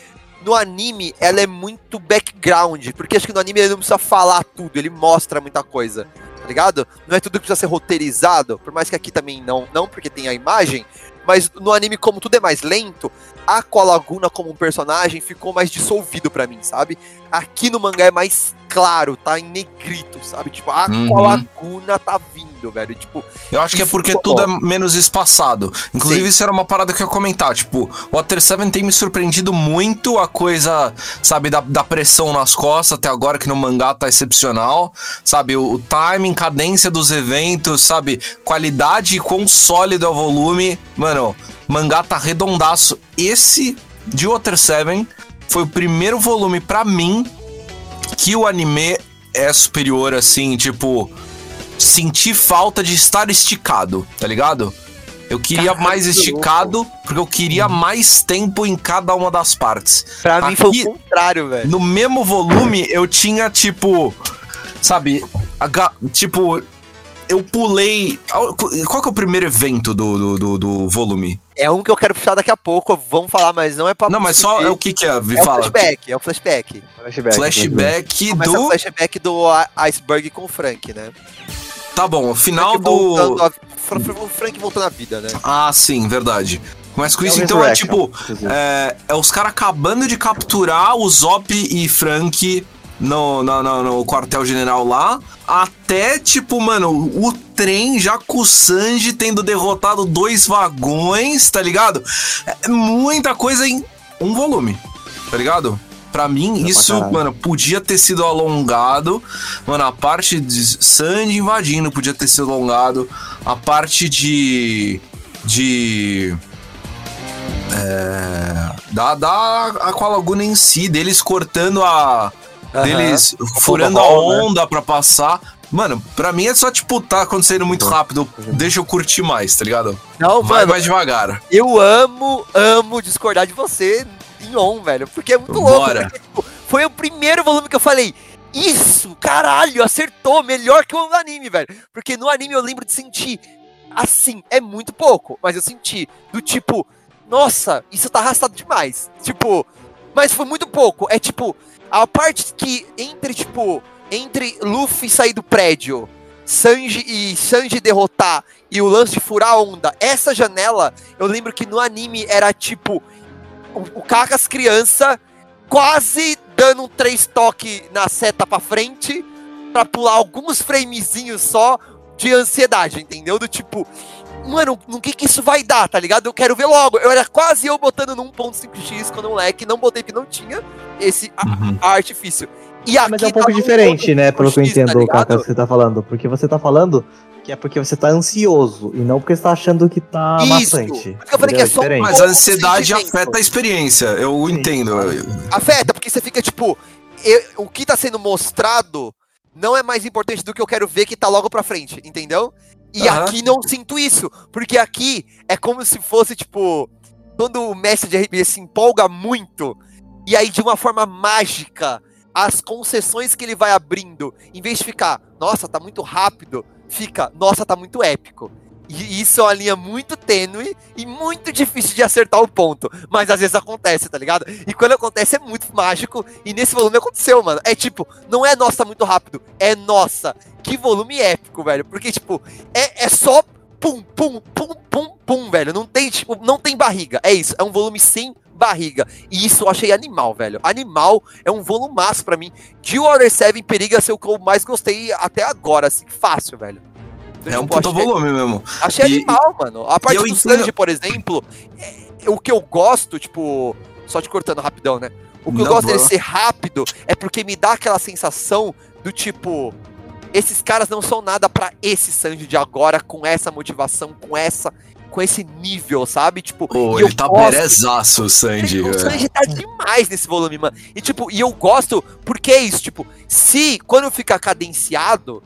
No anime, ela é muito background, porque acho que no anime ele não precisa falar tudo, ele mostra muita coisa, tá ligado? Não é tudo que precisa ser roteirizado, por mais que aqui também não, não porque tem a imagem, mas no anime, como tudo é mais lento, a Aqualaguna como um personagem ficou mais dissolvido pra mim, sabe? Aqui no mangá é mais claro, tá em negrito, sabe? Tipo, a Uhum. Aqualaguna tá vindo, velho. Tipo, Eu acho que é porque ficou tudo é menos espaçado. Inclusive, Sim. isso era uma parada que eu ia comentar. Tipo, o Water 7 tem me surpreendido muito a coisa, sabe, da, da pressão nas costas, até agora que no mangá tá excepcional. Sabe, o, o timing, cadência dos eventos, sabe, qualidade e quão sólido é o volume. Mano, mangá tá redondaço. Esse de Water 7 foi o primeiro volume pra mim que o anime é superior, assim, tipo sentir falta de estar esticado, tá ligado? Eu queria Caralho, mais esticado, porque eu queria mais tempo em cada uma das partes. pra mim Aqui- foi o contrário, velho. No mesmo volume, eu tinha, tipo. Sabe? tipo. Eu pulei. Qual que é o primeiro evento do, do, do, do volume? É um que eu quero puxar daqui a pouco, vamos falar, mas não é pra. Não, mas só é o que que é? Me É o fala. flashback, é o flashback. Flashback. Flashback Começa o do. flashback do Iceberg com o Frank, né? Tá bom, o final do. O Frank voltando à vida, né? Ah, sim, verdade. Mas com É isso, então, é tipo. É, é os caras acabando de capturar o Zop e Frank no, no, no, no quartel-general lá. Até, tipo, mano, o trem já com o Sanji tendo derrotado dois vagões, tá ligado? É muita coisa em um volume, tá ligado? Pra mim, pra isso, caralho. mano, podia ter sido alongado. Mano, a parte de Sanji invadindo podia ter sido alongado. A parte de. De. É, da, da Aqualaguna em si, deles cortando a. Deles furando a né? onda pra passar. Mano, pra mim é só, tipo, tá acontecendo muito rápido. Deixa eu curtir mais, tá ligado? Não, Vai mano, mais devagar. eu amo, amo discordar de você em on, velho. Porque é muito louco. Bora. porque, tipo, foi o primeiro volume que eu falei. Isso, caralho, acertou, melhor que o anime, velho. Porque no anime eu lembro de sentir assim, é muito pouco, mas eu senti do tipo, nossa, isso tá arrastado demais. Tipo, mas foi muito pouco. É tipo, a parte que entre, tipo, entre Luffy sair do prédio, Sanji e Sanji derrotar e o lance de furar a onda, essa janela, eu lembro que no anime era tipo o, o Kakas criança quase dando um três toque na seta pra frente pra pular alguns framezinhos só de ansiedade, entendeu? Do tipo, mano, no que que isso vai dar, tá ligado? Eu quero ver logo. Eu era quase eu botando no 1.5x quando moleque, não botei porque não tinha esse a- Uhum. artifício. E aqui Mas é um tá pouco no diferente, né, pelo que eu 1.5x, tá entendo, ligado? Kaka, que você tá falando. Porque você tá falando que é porque você tá ansioso e não porque você tá achando que tá Isso. maçante. Porque eu falei que é só um diferente. Mas a ansiedade afeta a experiência, eu Sim. entendo. Afeta, porque você fica tipo, eu- o que tá sendo mostrado não é mais importante do que eu quero ver que tá logo pra frente, entendeu? E Aham. aqui não sinto isso, porque aqui é como se fosse tipo, quando o mestre de RPG se empolga muito, e aí de uma forma mágica as concessões que ele vai abrindo, em vez de ficar, nossa, tá muito rápido, fica, nossa, tá muito épico. E isso é uma linha muito tênue e muito difícil de acertar o ponto. Mas às vezes acontece, tá ligado? E quando acontece é muito mágico. E nesse volume aconteceu, mano. É tipo, não é nossa muito rápido, é nossa. Que volume épico, velho. Porque, tipo, é, é só pum, pum, pum, pum, pum, velho. Não tem, tipo, não tem barriga. É isso. É um volume sem barriga. E isso eu achei animal, velho. Animal é um volumaço pra mim. De Water 7 periga ser o que eu mais gostei até agora, assim, fácil, velho. É um Tipo, puta volume mesmo. Achei E- animal, mano. A parte eu do entendo- Sanji, por exemplo, é- o que eu gosto, tipo, só te cortando rapidão, né? O que eu Não, gosto dele boa. ser rápido é porque me dá aquela sensação do tipo, esses caras não são nada pra esse Sanji de agora com essa motivação, com essa com esse nível, sabe? Tipo, Pô, eu ele tá gosto- berezaço, o Sanji. o. Sanji tá demais nesse volume, mano. E tipo, e eu gosto porque é isso, tipo, se quando fica cadenciado,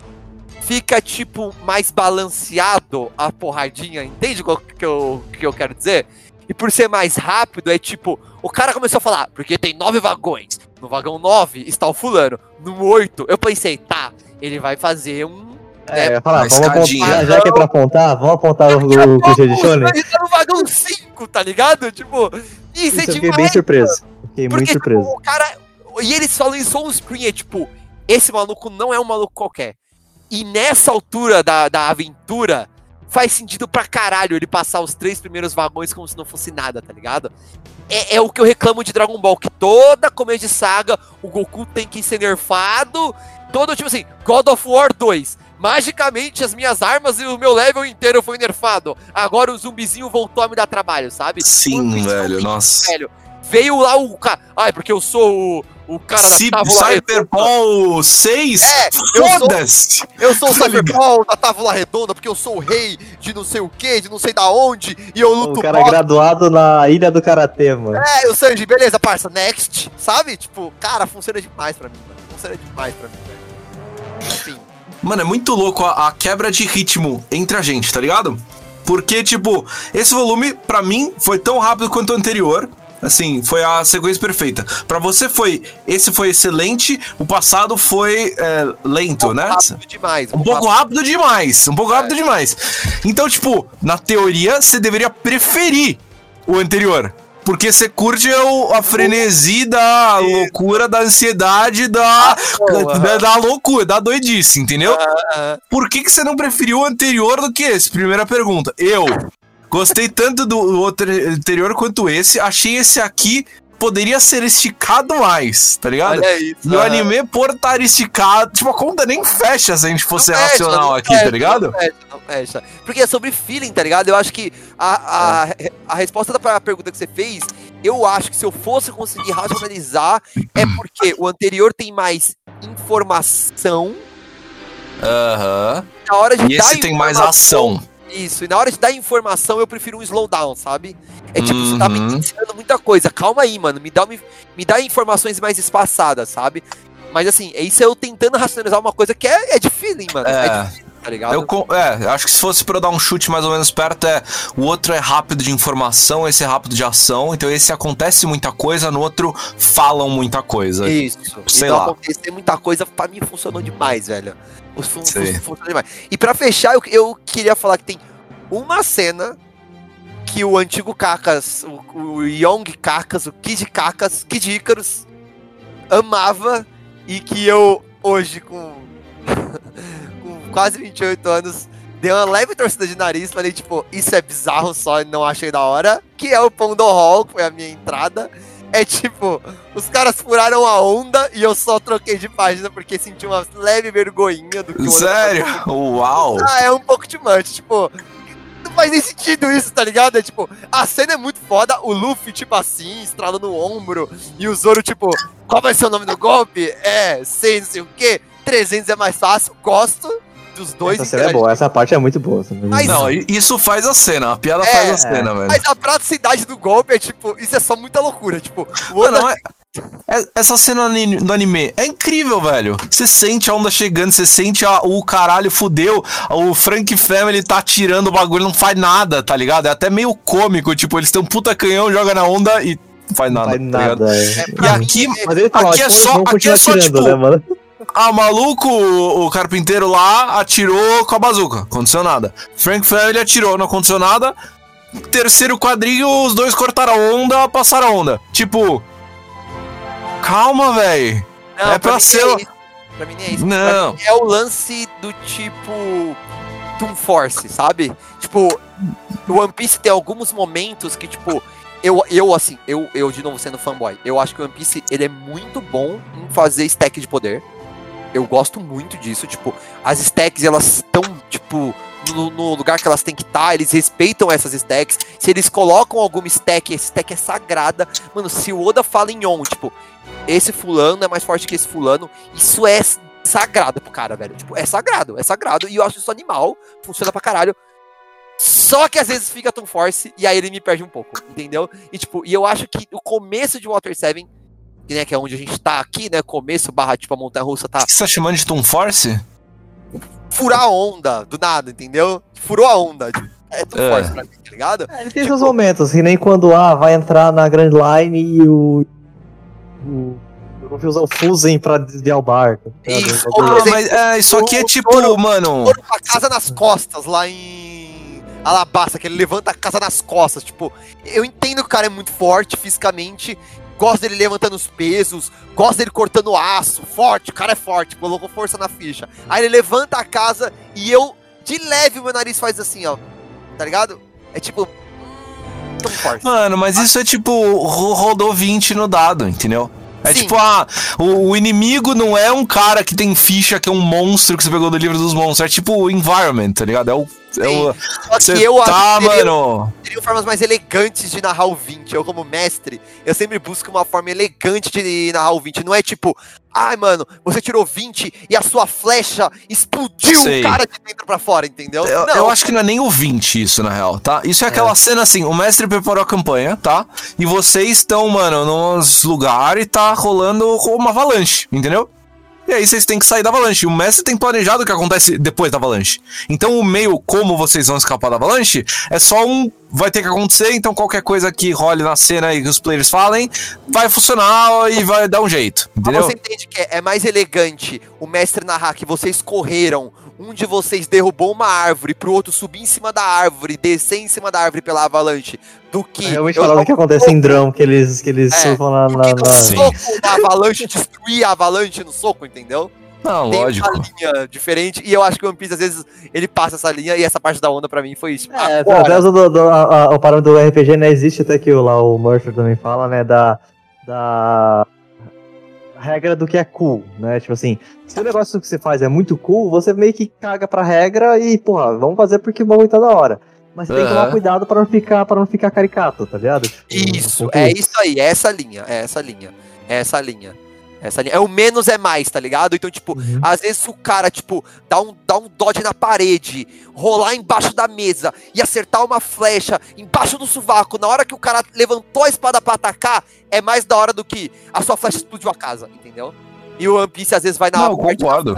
fica tipo mais balanceado a porradinha, entende o que eu, que eu quero dizer? E por ser mais rápido, é tipo, o cara começou a falar, porque tem nove vagões. No vagão 9 está o fulano. No 8, eu pensei, tá, ele vai fazer um. É, eu Uma falar, vamos apontar, já que é pra apontar, vamos apontar o, o clichê de Shonen? Ele tá no vagão 5, tá ligado? Tipo, isso, Isso, é eu fiquei bem surpreso. Fiquei muito Porque, surpreso. tipo, o cara. E eles falam isso on screen, é tipo, esse maluco não é um maluco qualquer. E nessa altura da, da aventura, faz sentido pra caralho ele passar os três primeiros vagões como se não fosse nada, tá ligado? É, é o que eu reclamo de Dragon Ball, que toda começo de saga, o Goku tem que ser nerfado. Todo tipo assim, God of War 2. Magicamente as minhas armas e o meu level inteiro foi nerfado. Agora o zumbizinho voltou a me dar trabalho, sabe? Sim, velho, nossa. velho. Veio lá o cara. Ai, porque eu sou o, o cara da tábua redonda. Cyberpol 6? É, eu sou-! Eu sou o Cyberpol da tábua redonda, porque eu sou o rei de não sei o que, de não sei da onde, e eu luto O cara é graduado na Ilha do Karatê, mano. É, o Sanji, beleza, parça, next, sabe? Tipo, cara, funciona demais pra mim, mano. Funciona demais pra mim, velho. Enfim. Mano, é muito louco a, a quebra de ritmo entre a gente, tá ligado? Porque, tipo, esse volume, pra mim, foi tão rápido quanto o anterior. Assim, foi a sequência perfeita. Pra você foi. Esse foi excelente, o passado foi é, lento, né? Rápido demais. Um pouco rápido demais. Um pouco rápido demais. Então, tipo, na teoria, você deveria preferir o anterior. Porque você curte o- a frenesi da loucura, da ansiedade, da, porra. da, da loucura, da doidice, entendeu? Ah, Por que, que você não preferiu o anterior do que esse? Primeira pergunta. Eu gostei tanto do outro anterior quanto esse. Achei esse aqui poderia ser esticado mais, tá ligado? olha isso. E o ah. anime, por estar esticado, tipo, a conta nem fecha se a gente fosse Não racional aqui, fecha, tá ligado? Não fecha, não fecha. Porque é sobre feeling, tá ligado? Eu acho que a, a, a resposta pra pergunta que você fez, eu acho que se eu fosse conseguir racionalizar, é porque o anterior tem mais informação. Aham. Hora de E esse tem mais ação. Isso, e na hora de dar informação, eu prefiro um slowdown, sabe? É tipo, você tá me Uhum. ensinando muita coisa. Calma aí, mano. Me dá, me, me dá informações mais espaçadas, sabe? Mas assim, é isso eu tentando racionalizar uma coisa que é, é de feeling, mano. É, É. feeling, tá ligado? Eu, é, acho que se fosse pra eu dar um chute mais ou menos perto, é o outro é rápido de informação, esse é rápido de ação, então esse acontece muita coisa, no outro falam muita coisa. Isso. Sei então lá. acontecer muita coisa, pra mim funcionou demais, velho. Fun- Sei. Funcionou demais. E pra fechar, eu, eu queria falar que tem uma cena que o antigo Cacas, o, o Young Cacas, o Kid Cacas, Kid Icarus, amava e que eu, hoje, com, com quase 28 anos, dei uma leve torcida de nariz, falei, tipo, isso é bizarro só e não achei da hora, que é o Pondo Hall, que foi a minha entrada. É tipo, os caras furaram a onda e eu só troquei de página porque senti uma leve vergonhinha do que Sério? Uau! Ah, é um pouco de much, tipo. Não faz nem sentido isso, tá ligado? É tipo, a cena é muito foda, o Luffy, tipo assim, estralando o ombro, e o Zoro, tipo, qual vai ser o nome do golpe? É, sei, não sei o quê, 300 é mais fácil, gosto dos dois Essa cena é boa, essa parte é muito boa. também. Mas- Não, isso faz a cena, a piada É, faz a cena, velho. Mas a praticidade do golpe é tipo, isso é só muita loucura, tipo, o Oda é- é- essa cena do anime é incrível, velho. Você sente a onda chegando, você sente a- o caralho fudeu, o Frank Family tá tirando o bagulho, não faz nada, tá ligado? É até meio cômico, tipo, eles têm um puta canhão, joga na onda e faz nada, Não faz tá nada. é. É, E aqui, Aqui é só- aqui é só, tirando, tipo, né, mano? Ah, maluco, o, o carpinteiro lá atirou com a bazuca, aconteceu nada. Frank Family atirou, não aconteceu nada. Terceiro quadrinho, os dois cortaram a onda, passaram a onda. Tipo. Calma, velho. Não, É pra mim ser isso. Pra mim nem é isso. Não. Pra é o lance do tipo. Toon Force, sabe? Tipo, o One Piece tem alguns momentos que, tipo. Eu, eu assim, eu, eu de novo sendo fanboy, eu acho que o One Piece ele é muito bom em fazer stack de poder. Eu gosto muito disso, tipo, as stacks elas estão, tipo, no, no lugar que elas têm que estar, eles respeitam essas stacks. Se eles colocam alguma stack, esse stack é sagrada. Mano, se o Oda fala em on, tipo, esse fulano é mais forte que esse fulano, isso é sagrado pro cara, velho. Tipo, é sagrado, é sagrado. E eu acho isso animal, funciona pra caralho. Só que às vezes fica tão force e aí ele me perde um pouco, entendeu? E tipo, e eu acho que o começo de Water 7, que, né, que é onde a gente tá aqui, né? Começo barra, tipo, a montanha russa tá O que você tá chamando de Toon Force? furar a onda do nada, entendeu? Furou a onda. tipo, É tão É. force pra mim, tá ligado? É, Ele tem seus momentos, que nem quando ah, vai entrar na Grand Line e o. O. O Luffy usa o Fusen pra desviar o barco. tá? Isso. Ah, exemplo, mas é, isso aqui é tipo, Zoro- mano. Foram com a casa nas costas lá em Alabasta, que ele levanta a casa nas costas. Tipo, eu entendo que o cara é muito forte fisicamente. Gosto dele levantando os pesos, gosto dele cortando aço, forte, o cara é forte, colocou força na ficha. Aí ele levanta a casa e eu, de leve, o meu nariz faz assim, ó. Tá ligado? É tipo. hum, forte. Mano, mas isso é tipo, ro- rodou 20 no dado, entendeu? É Sim. tipo, ah, o, o inimigo não é um cara que tem ficha, que é um monstro que você pegou do livro dos monstros. É tipo o environment, tá ligado? É o. É o Só que eu tá, acho que mano. teriam formas mais elegantes de narrar o 20. Eu, como mestre, eu sempre busco uma forma elegante de narrar o 20. Não é tipo, ai, mano, você tirou 20 e a sua flecha explodiu Sei. o cara de dentro pra fora, entendeu? Eu, eu acho que não é nem o 20 isso, na real, tá? Isso é aquela cena assim, o mestre preparou a campanha, tá? E vocês estão, mano, nos lugares e tá rolando uma avalanche, entendeu? E aí vocês têm que sair da avalanche. O mestre tem planejado o que acontece depois da avalanche. Então o meio como vocês vão escapar da avalanche é só um. Vai ter que acontecer, então qualquer coisa que role na cena e que os players falem, vai funcionar e vai dar um jeito. Mas Entendeu? você entende que é mais elegante o mestre narrar que vocês correram, um de vocês derrubou uma árvore pro outro subir em cima da árvore, descer em cima da árvore pela avalanche, do que. É realmente eu falar do que acontece em Drum, que eles, que eles É, surfam na. do na, soco da avalanche destruir a avalanche no soco, entendeu? Não, tem lógico. uma linha diferente. E eu acho que o One Piece, às vezes, ele passa essa linha e essa parte da onda pra mim foi isso. É, até usando do, a- a- o parâmetro do RPG, né? Existe até que o- lá o Murphy também fala, né? Da. Da. Regra do que é cool, né? Tipo assim, se o negócio que você faz é muito cool, você meio que caga pra regra e, porra, vamos fazer porque o bagulho tá da hora. Mas você tem que tomar cuidado pra não ficar, pra não ficar caricato, tá ligado? Tipo, Isso, um é isso aí, é essa linha, é essa linha, é essa linha. Essa linha. É o menos é mais, tá ligado? Então, tipo, Uhum. às vezes o cara, tipo, dá um, dá um dodge na parede, rolar embaixo da mesa e acertar uma flecha embaixo do sovaco, na hora que o cara levantou a espada pra atacar, é mais da hora do que a sua flecha explodiu a casa, entendeu? E o One Piece às vezes vai na Não, concordo.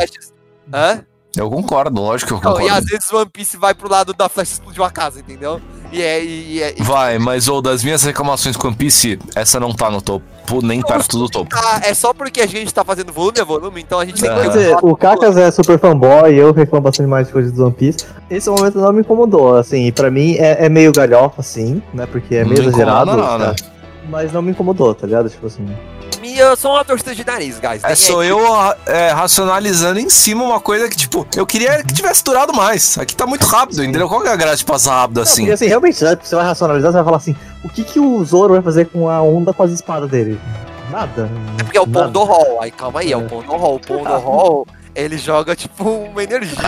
Hã? Eu concordo, lógico que eu Não, concordo. e às vezes o One Piece vai pro lado da flecha explodiu a casa, entendeu? E é. E é e Vai, mas ou das minhas reclamações com One Piece, essa não tá no topo, nem perto do topo. tá, é só porque a gente tá fazendo volume a volume, então a gente tem É. que. Quer dizer, o Kakas é super fanboy, eu reclamo bastante mais de coisas do One Piece. Esse momento não me incomodou, assim, e pra mim é, é meio galhofa, assim, né? Porque é meio Não exagerado. incomoda nada. tá? Mas não me incomodou, tá ligado? Tipo assim. Eu sou uma torcida de nariz, guys. É sou eu é, racionalizando em cima uma coisa que, tipo, eu queria que tivesse durado mais. Aqui tá muito rápido, entendeu? Qual que é a graça de passar rápido Não, assim? porque, assim, realmente, né, você vai racionalizar, você vai falar assim, o que, que o Zoro vai fazer com a onda com as espadas dele? Nada. É porque é o Nada. Pondo Hall. Aí calma aí, é o É. Pondo Hall. O Pondo Hall, ele joga tipo uma energia.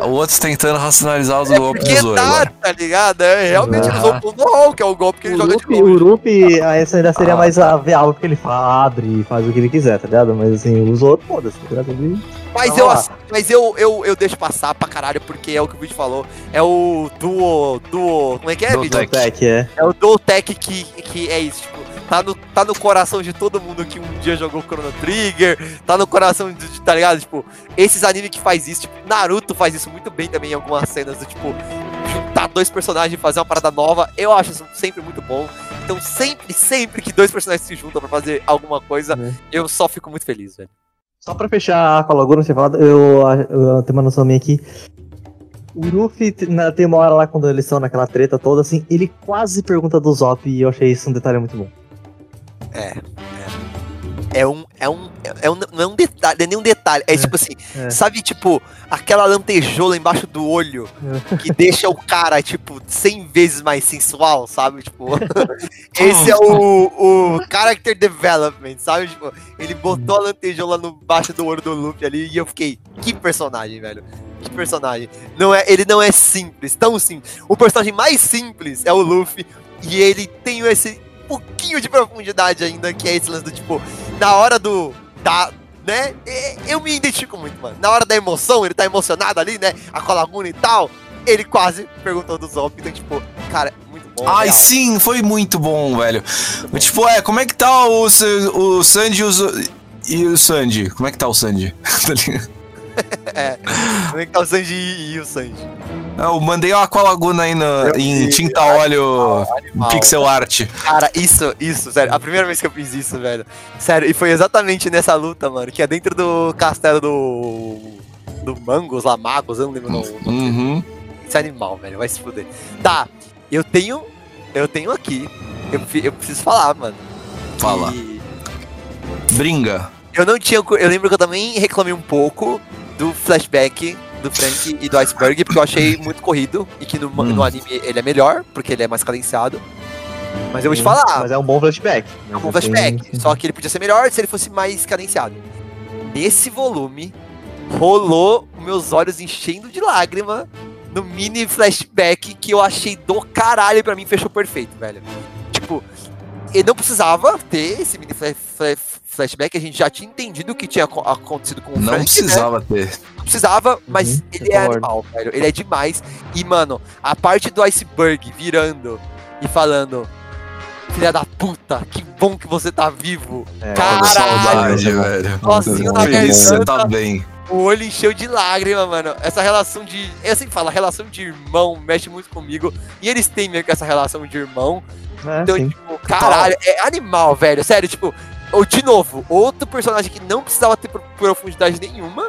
Ah, o outro tentando racionalizar os É golpes do Zoro. tá, agora. tá ligado? É, realmente ele Ah. usou o Pondo Hall, que é o golpe que ele O joga de Luffy, longe. o Luffy, ah, essa ainda seria Ah, mais a ver algo que ele fala, abre e faz o que ele quiser, tá ligado? Mas assim, o Zoro, foda-se, tá ligado? Ele- Mas, eu, lá. mas eu, eu, eu deixo passar pra caralho, porque é o que o vídeo falou. É o duo. duo como é que é, Duo vídeo? Tech. Tech, é. É o Dual Tech que, que é isso, tipo, tá no, tá no coração de todo mundo que um dia jogou Chrono Trigger, tá no coração de, de- tá ligado? Tipo, esses animes que faz isso, tipo, Naruto faz isso muito bem também em algumas cenas do tipo, juntar dois personagens e fazer uma parada nova, eu acho isso sempre muito bom. Então sempre, sempre que dois personagens se juntam pra fazer alguma coisa, É. eu só fico muito feliz, velho. Só pra fechar com a Laguna, você falado, eu, eu tenho uma noção minha aqui. O Luffy te- na- tem uma hora lá quando eles estão naquela treta toda, assim, ele quase pergunta do Zop e eu achei isso um detalhe muito bom. É um. É um. É um não é um detalhe, é nem um detalhe. É, É, tipo assim, é. sabe, tipo, aquela lantejola embaixo do olho que deixa o cara, tipo, 100 vezes mais sensual, sabe? Tipo, esse é o, o character development, sabe? Tipo, ele botou a lantejola no baixo do olho do Luffy ali e eu fiquei, que personagem, velho. Que personagem. Não é, ele não é simples, tão simples. O personagem mais simples é o Luffy e ele tem esse pouquinho de profundidade ainda, que é esse lance do tipo, na hora do. Da, né? Eu me identifico muito, mano. Na hora da emoção, ele tá emocionado ali, né? A Colaguna e tal. Ele quase perguntou do Zop. Então, tipo, cara, muito bom. Ai, real, sim, foi muito bom, velho. muito bom. Tipo, é, como é que tá o, o Sandy e o, e o Sandy? Como é que tá o Sandy? Tá ligado? Como é que tá o Sanji e e o Sanji? eu mandei uma Aqualaguna aí no, Eu em vi, tinta óleo Animal. pixel art. Cara, isso, isso, sério. A primeira vez que eu fiz isso, velho. Sério, e foi exatamente nessa luta, mano. Que é dentro do castelo do. Do Mangos lá, Magos, eu não lembro o nome. Uhum. Esse animal, velho, vai se fuder. Tá, eu tenho. Eu tenho aqui. Eu, eu preciso falar, mano. Fala. que Bringa. Eu não tinha. Eu lembro que eu também reclamei um pouco do flashback do Frank e do Iceberg, porque eu achei muito corrido. E que no, Hum. no anime ele é melhor, porque ele é mais cadenciado. Mas eu vou te falar, Mas é um bom flashback. é um bom flashback. Só que ele podia ser melhor se ele fosse mais cadenciado. Nesse volume, rolou meus olhos enchendo de lágrima no mini flashback que eu achei do caralho pra mim fechou perfeito, velho. Tipo, ele não precisava ter esse mini fla- fla- flashback, a gente já tinha entendido o que tinha aco- acontecido com o Não Frank, né? precisava ter. Não precisava, mas Uhum, ele é animal, velho. Ele é demais. E, mano, a parte do iceberg virando e falando. Filha da puta, que bom que você tá vivo. É, Caralho, Saudade, velho. Na você tá bem. O olho encheu de lágrima, mano. Essa relação de. Eu sempre falo, a relação de irmão mexe muito comigo. E eles têm meio que essa relação de irmão. É, Então, sim. tipo, caralho, é animal, velho. Sério, tipo, ou, de novo, outro personagem que não precisava ter pro- profundidade nenhuma.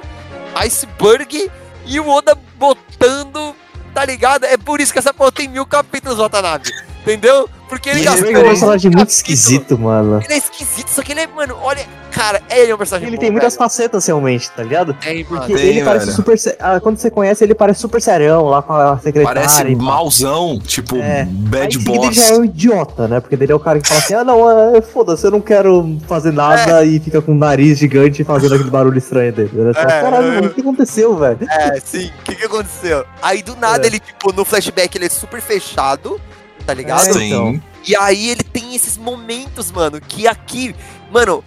Iceberg e o Oda botando, tá ligado? É por isso que essa porra tem mil capítulos, Watanabe. Entendeu? Porque ele gastou. Ele é um personagem muito esquisito, mano. Ele é esquisito, só que ele é, mano, olha. Cara, ele é um personagem Ele bom, tem muitas velho. facetas realmente, tá ligado? Tem, mano. Porque Tem, ele parece super. ah, quando você conhece, ele parece super serião lá com a secretária. Parece e mauzão, tipo, É. Aí bad em seguida ele boss. já é um idiota, né? Porque ele é o cara que fala assim: ah, não, é, foda-se, eu não quero fazer nada e fica com o nariz gigante fazendo aquele barulho estranho dele. Né? É, Caralho, mano, o que aconteceu, velho? É, sim. O que que aconteceu? Aí do nada É. ele, tipo, no flashback ele é super fechado, tá ligado? É, então. E aí ele tem esses momentos, mano, que aqui, mano,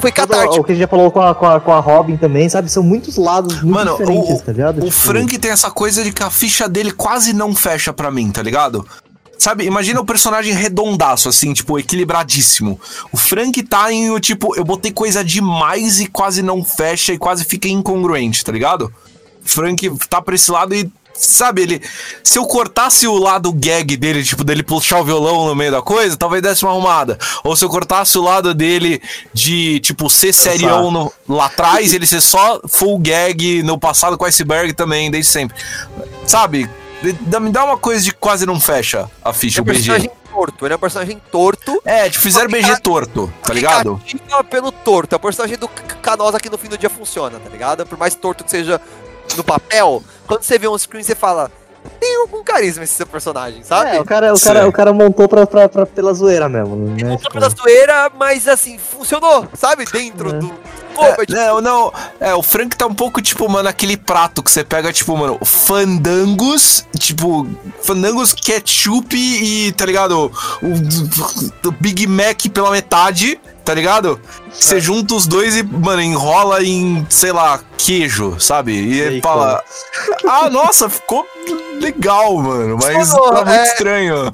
foi catártico. o que a gente já falou com a, com, a, com a Robin também, sabe? São muitos lados muito Mano, diferentes, o- tá ligado? O Tipo, Frank tem essa coisa de que a ficha dele quase não fecha pra mim, tá ligado? Sabe, imagina o personagem redondaço, assim, tipo, equilibradíssimo. O Frank tá em o tipo, eu botei coisa demais e quase não fecha e quase fica incongruente, tá ligado? Frank tá pra esse lado e, sabe, ele. Se eu cortasse o lado gag dele, tipo, dele puxar o violão no meio da coisa, talvez desse uma arrumada. Ou se eu cortasse o lado dele de, tipo, ser serião no- lá atrás, ele ser só full gag no passado com iceberg também, desde sempre. Sabe? Me dá uma coisa de quase não fecha a Ele ficha, é o BG. personagem torto, ele é um personagem torto. É, tipo, fizeram BG torto, tá ligado? Cativa pelo torto. É o personagem do Canosa que no fim do dia funciona, tá ligado? Por mais torto que seja no papel, quando você vê um screen, você fala. Tem algum carisma esse seu personagem, sabe? É, o cara, o Sim. cara, o cara montou pra, pra, pra- pela zoeira mesmo, né? Montou Tipo, pela zoeira, mas assim, funcionou, sabe? Dentro É. do. Pô, é, tipo, Não, não. É, o Frank tá um pouco tipo, mano, aquele prato que você pega, tipo, mano, fandangos, tipo, fandangos, ketchup e, tá ligado? O, o Big Mac pela metade, tá ligado? Você junta os dois e, mano, enrola em, sei lá, queijo, sabe? E ele Bacon. fala, ah, nossa, ficou legal, mano, mas tá muito é. estranho,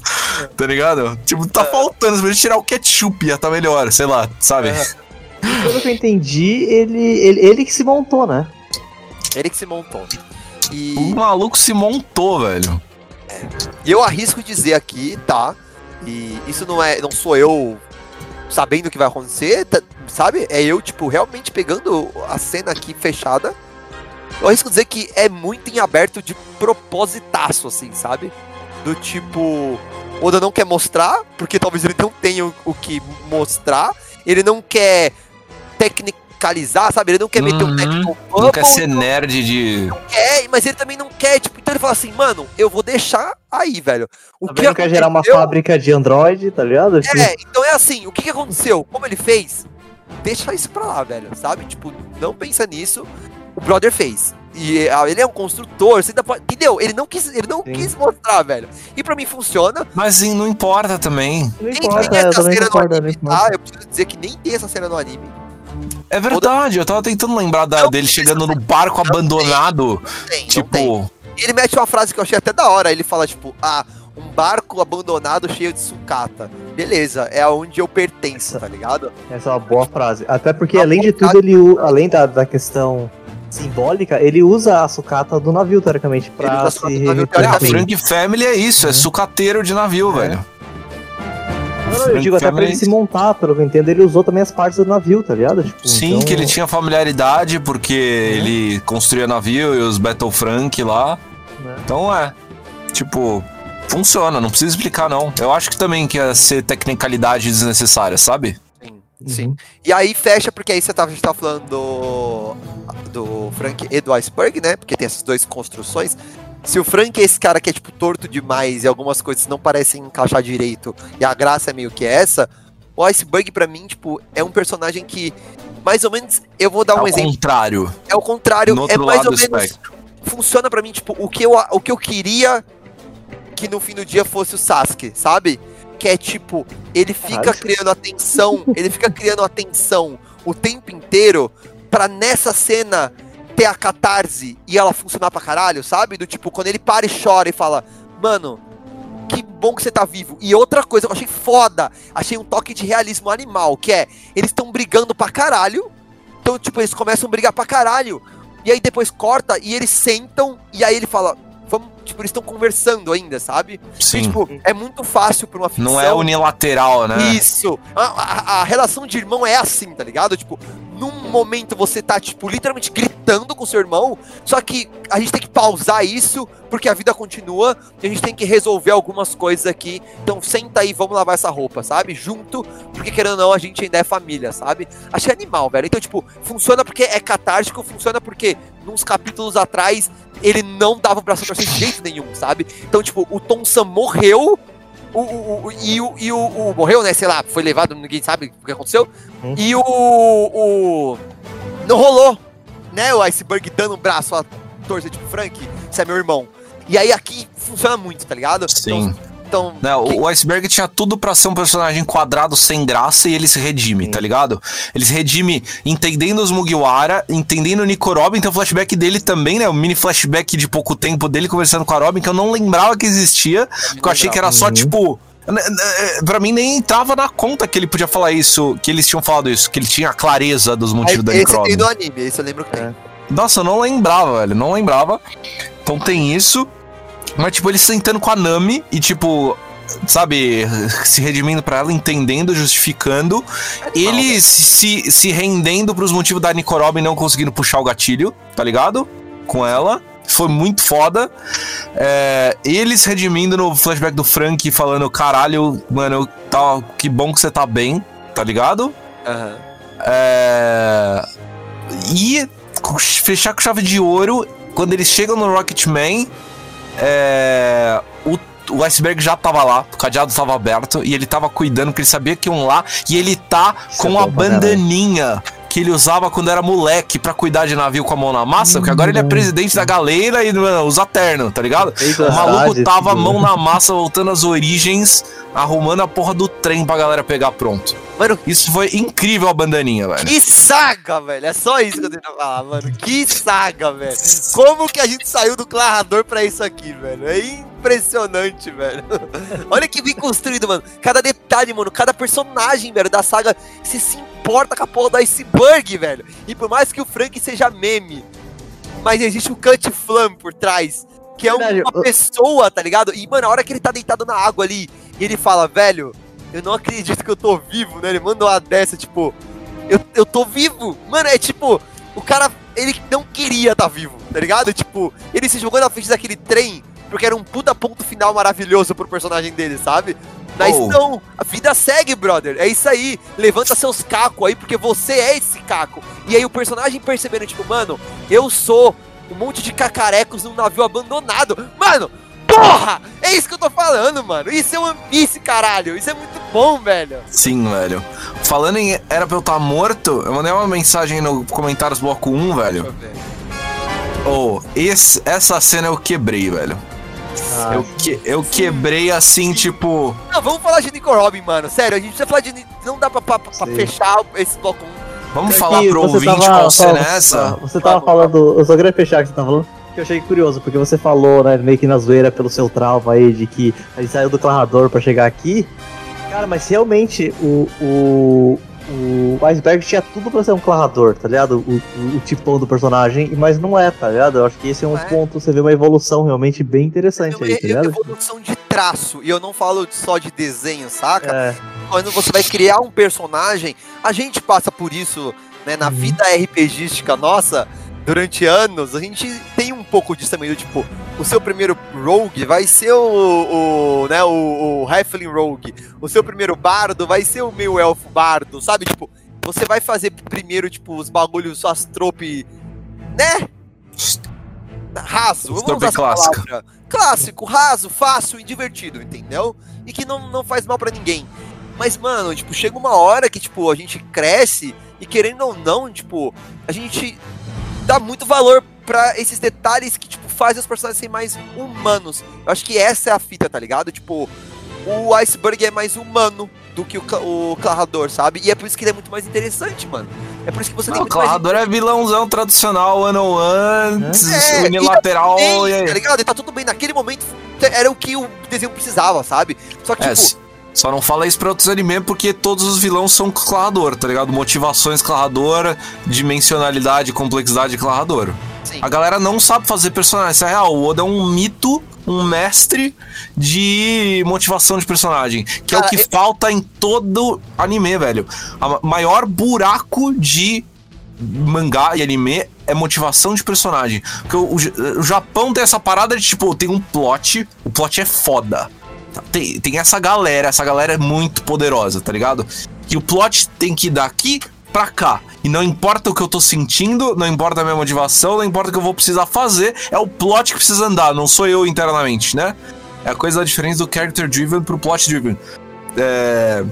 tá ligado? Tipo, tá faltando, se a gente tirar o ketchup ia tá melhor, sei lá, sabe? É. Pelo que eu entendi, ele, ele, ele que se montou, né? ele que se montou. O E. maluco se montou, velho. E eu arrisco dizer aqui, tá? E isso não é, não sou eu sabendo o que vai acontecer, tá- sabe? É eu, tipo, realmente pegando a cena aqui fechada. Eu arrisco dizer que é muito em aberto de propositaço, assim, sabe? Do tipo, Oda não quer mostrar, porque talvez ele não tenha o, o que mostrar. Ele não quer tecnicalizar, sabe? Ele não quer meter um Uhum. technical Não quer bubble, ser nerd de. quer, mas ele também não quer, tipo, então ele fala assim, mano, eu vou deixar aí, velho. O Também não quer gerar uma fábrica de Android, tá ligado? É, então é assim, o que, que aconteceu? Como ele fez? Deixa isso pra lá, velho, sabe? Tipo, não pensa nisso. O brother fez. E ah, ele é um construtor, você ainda pode, entendeu? Ele não quis, ele não Sim. quis mostrar, velho. E pra mim funciona. Mas não importa também. Não Nem importa, tem eu essa também cena no não anime, importa. tá? Eu preciso dizer que nem tem essa cena no anime. É verdade, eu tava tentando lembrar da- dele chegando no barco abandonado. Tem. Tipo, E ele mete uma frase que eu achei até da hora. Ele fala, tipo, ah, um barco abandonado cheio de sucata. Beleza, é aonde eu pertenço, tá ligado? Essa é uma boa frase. Até porque, Uma além de tudo, ele além da, da questão simbólica, ele usa a sucata do navio, teoricamente, Ele pra usa a se navio, é, a teoricamente. Frank Family é isso, é sucateiro de navio, É. velho. Não, eu digo até pra ele se montar, pelo que eu entendo, ele usou também as partes do navio, tá ligado? Tipo, Sim, então- que ele tinha familiaridade porque ele construía navio e os Battle Frank lá. Né? Então é. Tipo, funciona, não precisa explicar não. Eu acho que também que ia ser tecnicalidade desnecessária, sabe? Sim, Uhum. sim. E aí fecha, porque aí você tava, a gente tava falando do, do Frank e do Iceberg, né? Porque tem essas duas construções. Se o Frank é esse cara que é, tipo, torto demais e algumas coisas não parecem encaixar direito, e a graça é meio que essa, o Iceberg, pra mim, tipo, é um personagem que, mais ou menos, eu vou dar um Ao exemplo. contrário, É o contrário, no é mais ou menos. espectro. Funciona pra mim, tipo, o que, eu, o que eu queria que no fim do dia fosse o Sasuke, sabe? Que é tipo, ele fica Caralho. criando atenção, ele fica criando atenção o tempo inteiro pra nessa cena ter a catarse e ela funcionar pra caralho, sabe? Do tipo, quando ele para e chora e fala, mano, que bom que você tá vivo. E outra coisa que eu achei foda, achei um toque de realismo animal, que é, eles estão brigando pra caralho, então, tipo, eles começam a brigar pra caralho, e aí depois corta e eles sentam, e aí ele fala, vamos, tipo, eles estão conversando ainda, sabe? E, Sim. tipo, é muito fácil pra uma ficção. Não é unilateral, né? Isso. A, a- a relação de irmão é assim, tá ligado? Tipo, momento você tá, tipo, literalmente gritando com seu irmão, só que a gente tem que pausar isso, porque a vida continua, e a gente tem que resolver algumas coisas aqui. Então senta aí, vamos lavar essa roupa, sabe? Junto, porque querendo ou não, a gente ainda é família, sabe? Achei animal, velho. Então, tipo, funciona porque é catártico, funciona porque, nos capítulos atrás, ele não dava o braço pra torcer de jeito nenhum, sabe? Então, tipo, o Tom Sam morreu, o, o, o- e o, e o, morreu, né? Sei lá, foi levado, ninguém sabe o que aconteceu. Hum. E o, o. Não rolou, né? O Iceberg dando um braço a torcer, tipo, Frank, você é meu irmão. E aí aqui funciona muito, tá ligado? Sim. Então, Né, o o Iceberg tinha tudo pra ser um personagem quadrado sem graça e ele se redime, Sim. tá ligado? Ele se redime entendendo os Mugiwara, entendendo o Nico Robin, tem o flashback dele também, né? O mini flashback de pouco tempo dele conversando com a Robin, que eu não lembrava que existia, porque eu achei que era só, Uhum. tipo... n- n- Pra mim nem entrava na conta que ele podia falar isso, que eles tinham falado isso, que ele tinha a clareza dos motivos da Nico esse tem no anime, esse eu lembro que tem. É. Nossa, eu não lembrava, velho. Não lembrava. Então tem isso. Mas, tipo, ele sentando com a Nami e, tipo, sabe, se redimindo pra ela, entendendo, justificando. ele se, se rendendo pros motivos da Nico Robin não conseguindo puxar o gatilho, tá ligado? Com ela. Foi muito foda. É, ele se redimindo no flashback do Frank, falando: caralho, mano, tá, que bom que você tá bem, tá ligado? Aham. É... E fechar com chave de ouro, quando eles chegam no Rocketman, é... o, o iceberg já tava lá, o cadeado tava aberto, e ele tava cuidando, porque ele sabia que iam lá, e ele tá Isso com é a bandaninha que ele usava quando era moleque pra cuidar de navio com a mão na massa, porque agora ele é presidente da galera e mano, usa terno, tá ligado? O maluco tava mão na massa, voltando às origens, arrumando a porra do trem pra galera pegar pronto. Mano, Isso foi incrível a bandaninha, velho. que saga, velho. É só isso que eu tenho pra falar, mano. Que saga, velho. Como que a gente saiu do clarrador pra isso aqui, velho? É impressionante, velho. Olha que bem construído, mano. Cada detalhe, mano. Cada personagem, velho, da saga. Você se importa com a porra do iceberg, velho. E por mais que o Frank seja meme, mas existe o Cut Flam por trás. que é um- Verdade, uma eu- pessoa, tá ligado? E, mano, a hora que ele tá deitado na água ali, e ele fala, velho, eu não acredito que eu tô vivo, né? Ele manda uma dessa, tipo, eu, eu tô vivo. Mano, é tipo, o cara, ele não queria tá vivo, tá ligado? Tipo, ele se jogou na frente daquele trem, porque era um puta ponto final maravilhoso pro personagem dele, sabe? Mas Oh. não, a vida segue, brother. É isso aí. Levanta seus cacos aí, porque você é esse caco. E aí o personagem percebendo, tipo, mano, eu sou um monte de cacarecos num navio abandonado. Mano, porra! É isso que eu tô falando, mano. Isso é One Piece, caralho. Isso é muito bom, velho. Sim, velho. Falando em Era pra eu estar morto, eu mandei uma mensagem no comentários bloco 1, velho. Oh, esse, essa cena eu quebrei, velho. Ah, Eu, que, eu quebrei assim, tipo. Não, vamos falar de Nico Robin, mano. Sério, a gente precisa falar de. Não dá pra, pra- pra fechar esse bloco 1. Vamos É falar pro ouvinte tava- qual cena é essa? Você tava falando, eu só queria fechar o que você tava falando, que eu achei curioso, porque você falou, né, meio que na zoeira pelo seu trauma aí, de que a gente saiu do clarrador pra chegar aqui. Cara, mas realmente o, o, o iceberg tinha tudo pra ser um clarrador, tá ligado? O, o, o tipão do personagem, mas não é, tá ligado? Eu acho que esse é um é. ponto, você vê uma evolução realmente bem interessante uma aí, tá ligado? evolução de traço. E eu não falo só de desenho, saca? É, quando você vai criar um personagem, a gente passa por isso, né, na Uhum. vida RPGística nossa, durante anos, a gente tem pouco disso também, do tipo, o seu primeiro rogue vai ser o, o né, o, o Halfling rogue, o seu primeiro bardo vai ser o meio elfo bardo, sabe, tipo, você vai fazer primeiro, tipo, os bagulhos, suas trope, né, raso, vamos Trope usar palavra. Clássico, raso, fácil e divertido, entendeu? E que não, não faz mal pra ninguém. Mas, mano, tipo, chega uma hora que, tipo, a gente cresce e querendo ou não, tipo, a gente dá muito valor pra esses detalhes que, tipo, fazem os personagens serem mais humanos. Eu acho que essa é a fita, tá ligado? Tipo, o Iceberg é mais humano do que o, o Clarrador, sabe? E é por isso que ele é muito mais interessante, mano. É por isso que você tem Não, o muito mais Clarrador é vilãozão tradicional, one on one, É, unilateral. bem, e aí? tá ligado? E tá tudo bem. Naquele momento era o que o desenho precisava, sabe? Só que, É, tipo, só não fala isso pra outros animes porque todos os vilões são Clarrador, tá ligado? Motivações Clarrador, dimensionalidade, complexidade Clarrador. sim. A galera não sabe fazer personagem. Isso é real. O Oda é um mito, um mestre de motivação de personagem. Que é Cara, o que eu- falta em todo anime, velho. Ma- maior buraco de mangá e anime é motivação de personagem. Porque o, o o Japão tem essa parada de tipo, tem um plot, o plot é foda. Tá? Tem, tem essa galera, essa galera é muito poderosa, tá ligado? Que o plot tem que ir daqui pra cá. E não importa o que eu tô sentindo, não importa a minha motivação, não importa o que eu vou precisar fazer, é o plot que precisa andar, não sou eu internamente, né? É a coisa da diferença do character driven pro plot driven. É.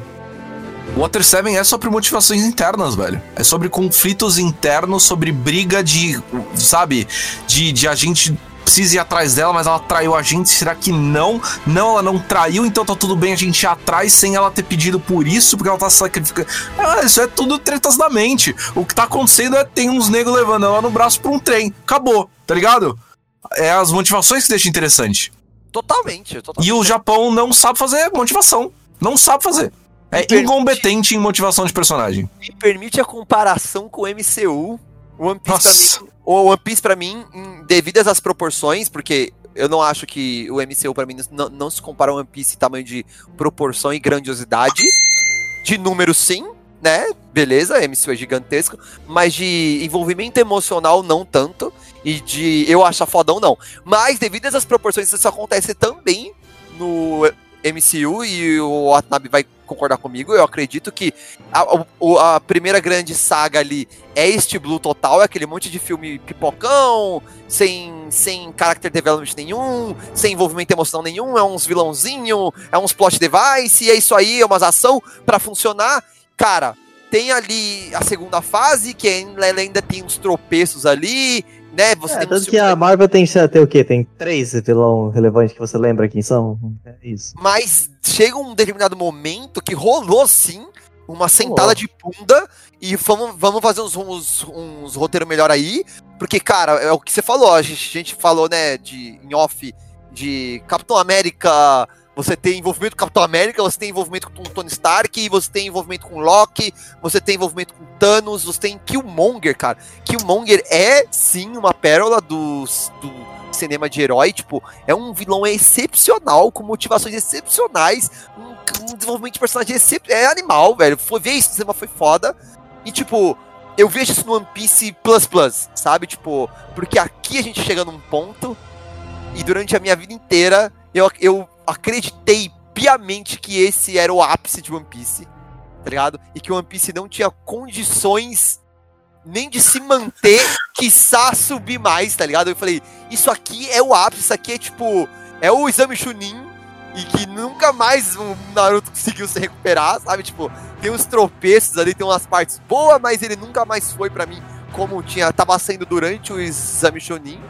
Water 7 é sobre motivações internas, velho. É sobre conflitos internos, sobre briga de. Sabe? De, de a gente precisa ir atrás dela, mas ela traiu a gente. Será que não? Não, ela não traiu, então tá tudo bem a gente ir atrás sem ela ter pedido por isso, porque ela tá sacrificando. Ah, isso é tudo tretas da mente. O que tá acontecendo é tem uns negros levando ela no braço pra um trem. Acabou, tá ligado? É as motivações que deixam interessante. Totalmente, totalmente. E o Japão não sabe fazer motivação. Não sabe fazer. É incompetente em motivação de personagem. me permite a comparação com o MCU. O One Piece mim, o One Piece pra mim, devidas às proporções, porque eu não acho que o MCU pra mim não, não se compara ao One Piece em tamanho de proporção e grandiosidade. De número sim, né? Beleza, MCU é gigantesco, mas de envolvimento emocional não tanto e de eu achar fodão não. Mas devido às proporções isso acontece também no MCU e o Watanabe vai concordar comigo, eu acredito que a, a primeira grande saga ali é este Blue total, é aquele monte de filme pipocão, sem, sem character development nenhum, sem envolvimento emocional nenhum, é uns vilãozinho, é uns plot device, e é isso aí, é umas ação pra funcionar. Cara, tem ali a segunda fase, que ela ainda tem uns tropeços ali, né? Você É, tem tanto que a Marvel tem, tem o quê? Tem três vilão relevantes que você lembra quem são? É isso. Mas chega um determinado momento que rolou sim uma sentada de bunda e vamos, vamos fazer uns, uns, uns roteiros melhor aí. Porque, cara, é o que você falou, a gente, a gente falou, né, de, em off, de Capitão América. Você tem envolvimento com Capitão América, você tem envolvimento com Tony Stark, você tem envolvimento com Loki, você tem envolvimento com Thanos, você tem Killmonger, cara. Killmonger é sim uma pérola do cinema de herói, tipo, é um vilão excepcional, com motivações excepcionais, um, um desenvolvimento de personagem é animal, velho. Foi ver isso cinema foi foda. E tipo, eu vejo isso no One Piece Plus Plus, sabe? Tipo, porque aqui a gente chega num ponto e durante a minha vida inteira eu, eu acreditei piamente que esse era o ápice de One Piece, tá ligado? E que One Piece não tinha condições nem de se manter, quiçá subir mais, tá ligado? Eu falei, isso aqui é o ápice, isso aqui é tipo, é o exame Chunin e que nunca mais o Naruto conseguiu se recuperar, sabe? Tipo, tem uns tropeços ali, tem umas partes boas, mas ele nunca mais foi pra mim como tinha tava sendo durante o exame Chunin.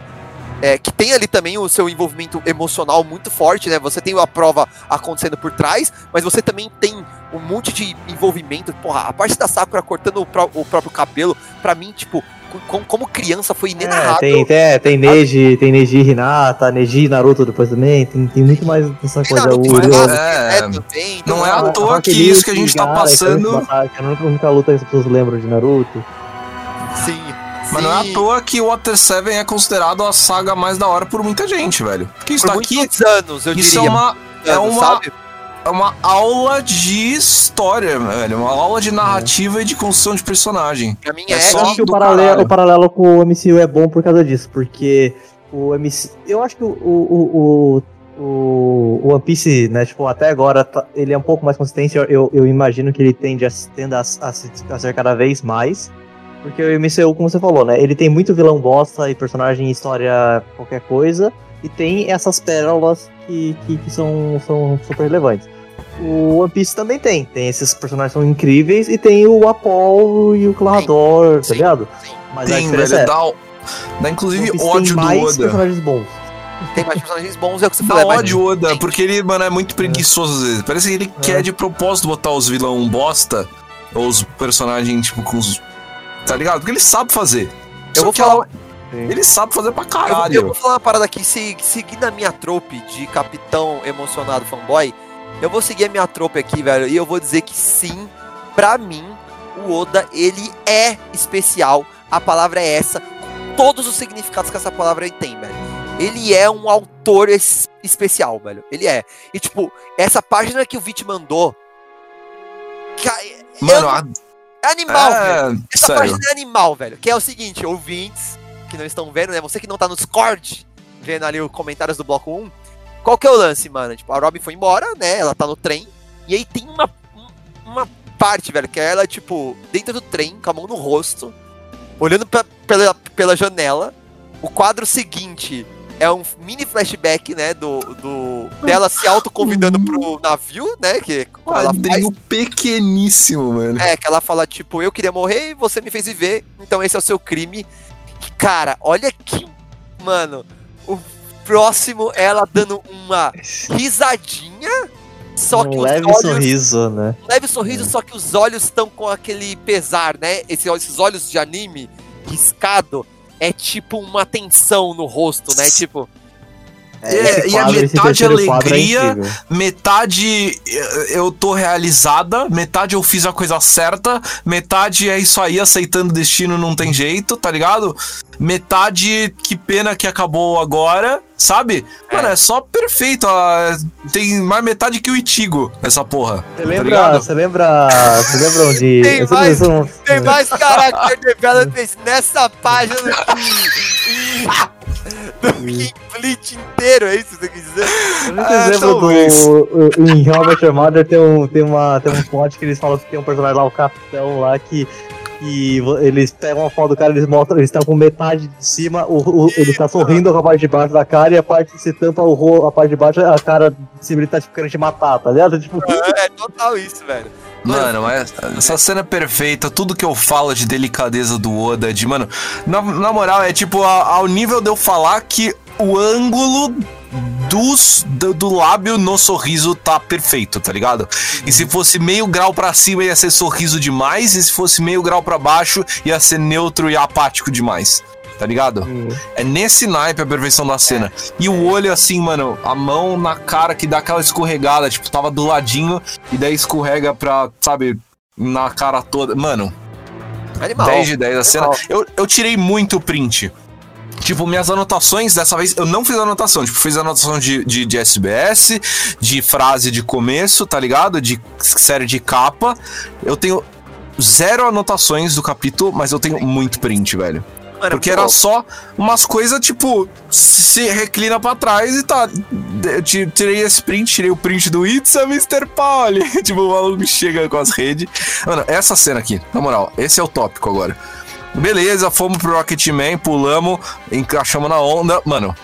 É, que tem ali também o seu envolvimento emocional muito forte, né? Você tem a prova acontecendo por trás, mas você também tem um monte de envolvimento. Porra, a parte da Sakura cortando o, pró- o próprio cabelo, pra mim, tipo, com- como criança foi É, inenarrável. tem, tem, tem Neji, tem Neji Hinata, Neji Naruto depois também, tem, tem muito mais dessa Tem coisa. Naruto Uro- fácil, É, é, também, não então, é à a- toa que isso que a gente tá passando- Que é a única luta que as pessoas lembram de Naruto. Sim. Mas não é à toa que o Water 7 é considerado a saga mais da hora por muita gente, velho. Porque isso Por daqui, muitos anos, eu isso diria. é uma, é uma, sabe? é uma aula de história, velho. Uma aula de narrativa e de construção de personagem. Pra mim é é, só- Eu acho que o paralelo, o paralelo com o MCU é bom por causa disso, porque o MC. Eu acho que o, o, o, o, o One Piece, né, tipo, até agora, tá- ele é um pouco mais consistente. Eu, eu, imagino que ele tende a, tenda a, a, se- a ser cada vez mais. Porque o MCU, como você falou, né? Ele tem muito vilão bosta e personagem história qualquer coisa. E tem essas pérolas que, que, que são, são super relevantes. O One Piece também tem. Tem esses personagens que são incríveis e tem o Apollo e o Clarador, tá ligado? Mas Tem, velho, é, dá, dá inclusive ódio tem do mais Oda. personagens bons. Tem mais personagens bons, é o que você falou. é mais- ódio Oda, porque ele, mano, é muito preguiçoso às vezes. Parece que ele quer de propósito botar os vilão bosta, ou os personagens, tipo, com os. Tá ligado? Porque ele sabe fazer. Eu Só vou falar- Ele sabe fazer pra caralho. eu vou falar uma parada aqui, se, seguindo a minha trope de capitão emocionado fanboy, eu vou seguir a minha trope aqui, velho, e eu vou dizer que sim, pra mim, o Oda, ele é especial, a palavra é essa, com todos os significados que essa palavra tem, velho. Ele é um autor es- especial, velho, ele é. E, tipo, essa página que o Vit mandou, Mano, eu- a- é animal, velho. é. Essa Sério. página é animal, velho. Que é o seguinte, ouvintes que não estão vendo, né? Você que não tá no Discord, vendo ali os comentários do bloco 1. Qual que é o lance, mano? Tipo, a Robin foi embora, né? Ela tá no trem. E aí tem uma, uma parte, velho, que é ela, tipo, dentro do trem, com a mão no rosto, olhando pra- pela, pela janela. O quadro seguinte é um mini flashback, né? Do, do dela se autoconvidando pro navio, né? Que ela faz. Quadrinho pequeníssimo, mano. É, que ela fala, tipo, eu queria morrer e você me fez viver, então esse é o seu crime. Cara, olha que. Mano, o próximo ela dando uma risadinha, só um que leve os olhos. sorriso, né? Um leve sorriso, só que os olhos estão com aquele pesar, né? Esse- esses olhos de anime riscado é tipo uma tensão no rosto, né? Tipo. É, esse e a metade quadro é alegria, incrível. metade eu tô realizada, metade eu fiz a coisa certa, metade é isso aí, aceitando o destino não tem jeito, tá ligado? Metade, que pena que acabou agora, sabe? Mano, é só perfeito. ah, Tem mais metade que o Itigo, essa porra. Você tá lembra, ligado? você lembra, você lembra onde... Tem mais- Tem mais character development nessa página Bleach inteiro, é isso que você quer dizer? Eu não É, do. o- Em Robert Mother tem um, tem, uma, tem um plot que eles falam que tem um personagem lá, o capitão lá, que. que eles pegam uma foto do cara, eles mostram, eles estão com metade de cima, o, o- ele tá sorrindo com a parte de baixo da cara e a parte que se tampa o ro- a parte de baixo, a cara de cima ele tá tipo, querendo te matar, tá ligado? Tipo, É total isso, velho. Mano, mas essa cena é perfeita, tudo que eu falo de delicadeza do Oda, de, mano, na, na moral, é tipo ao nível de eu falar que o ângulo dos, do, do lábio no sorriso tá perfeito, tá ligado? E se fosse meio grau pra cima ia ser sorriso demais, e se fosse meio grau pra baixo ia ser neutro e apático demais. Tá ligado? É nesse naipe a perfeição da cena. E o olho, assim, mano, a mão na cara que dá aquela escorregada, tipo, tava do ladinho e daí escorrega pra, sabe, na cara toda. Mano, Animal. 10 de 10 a cena. Eu, eu tirei muito print. Tipo, minhas anotações, dessa vez, eu não fiz anotação. Tipo, fiz anotação de, de, de SBS, de frase de começo, tá ligado? De série de capa. Eu tenho zero anotações do capítulo, mas eu tenho muito print, velho. Mano, Porque era só umas coisas, tipo, se reclina pra trás e tá. Eu ti- tirei esse print, tirei o print do It's a Mr. Pauli. tipo, o maluco chega com as redes. Mano, essa cena aqui, na moral, esse é o tópico agora. Beleza, fomos pro Rocketman, pulamos, encaixamos na onda. Mano.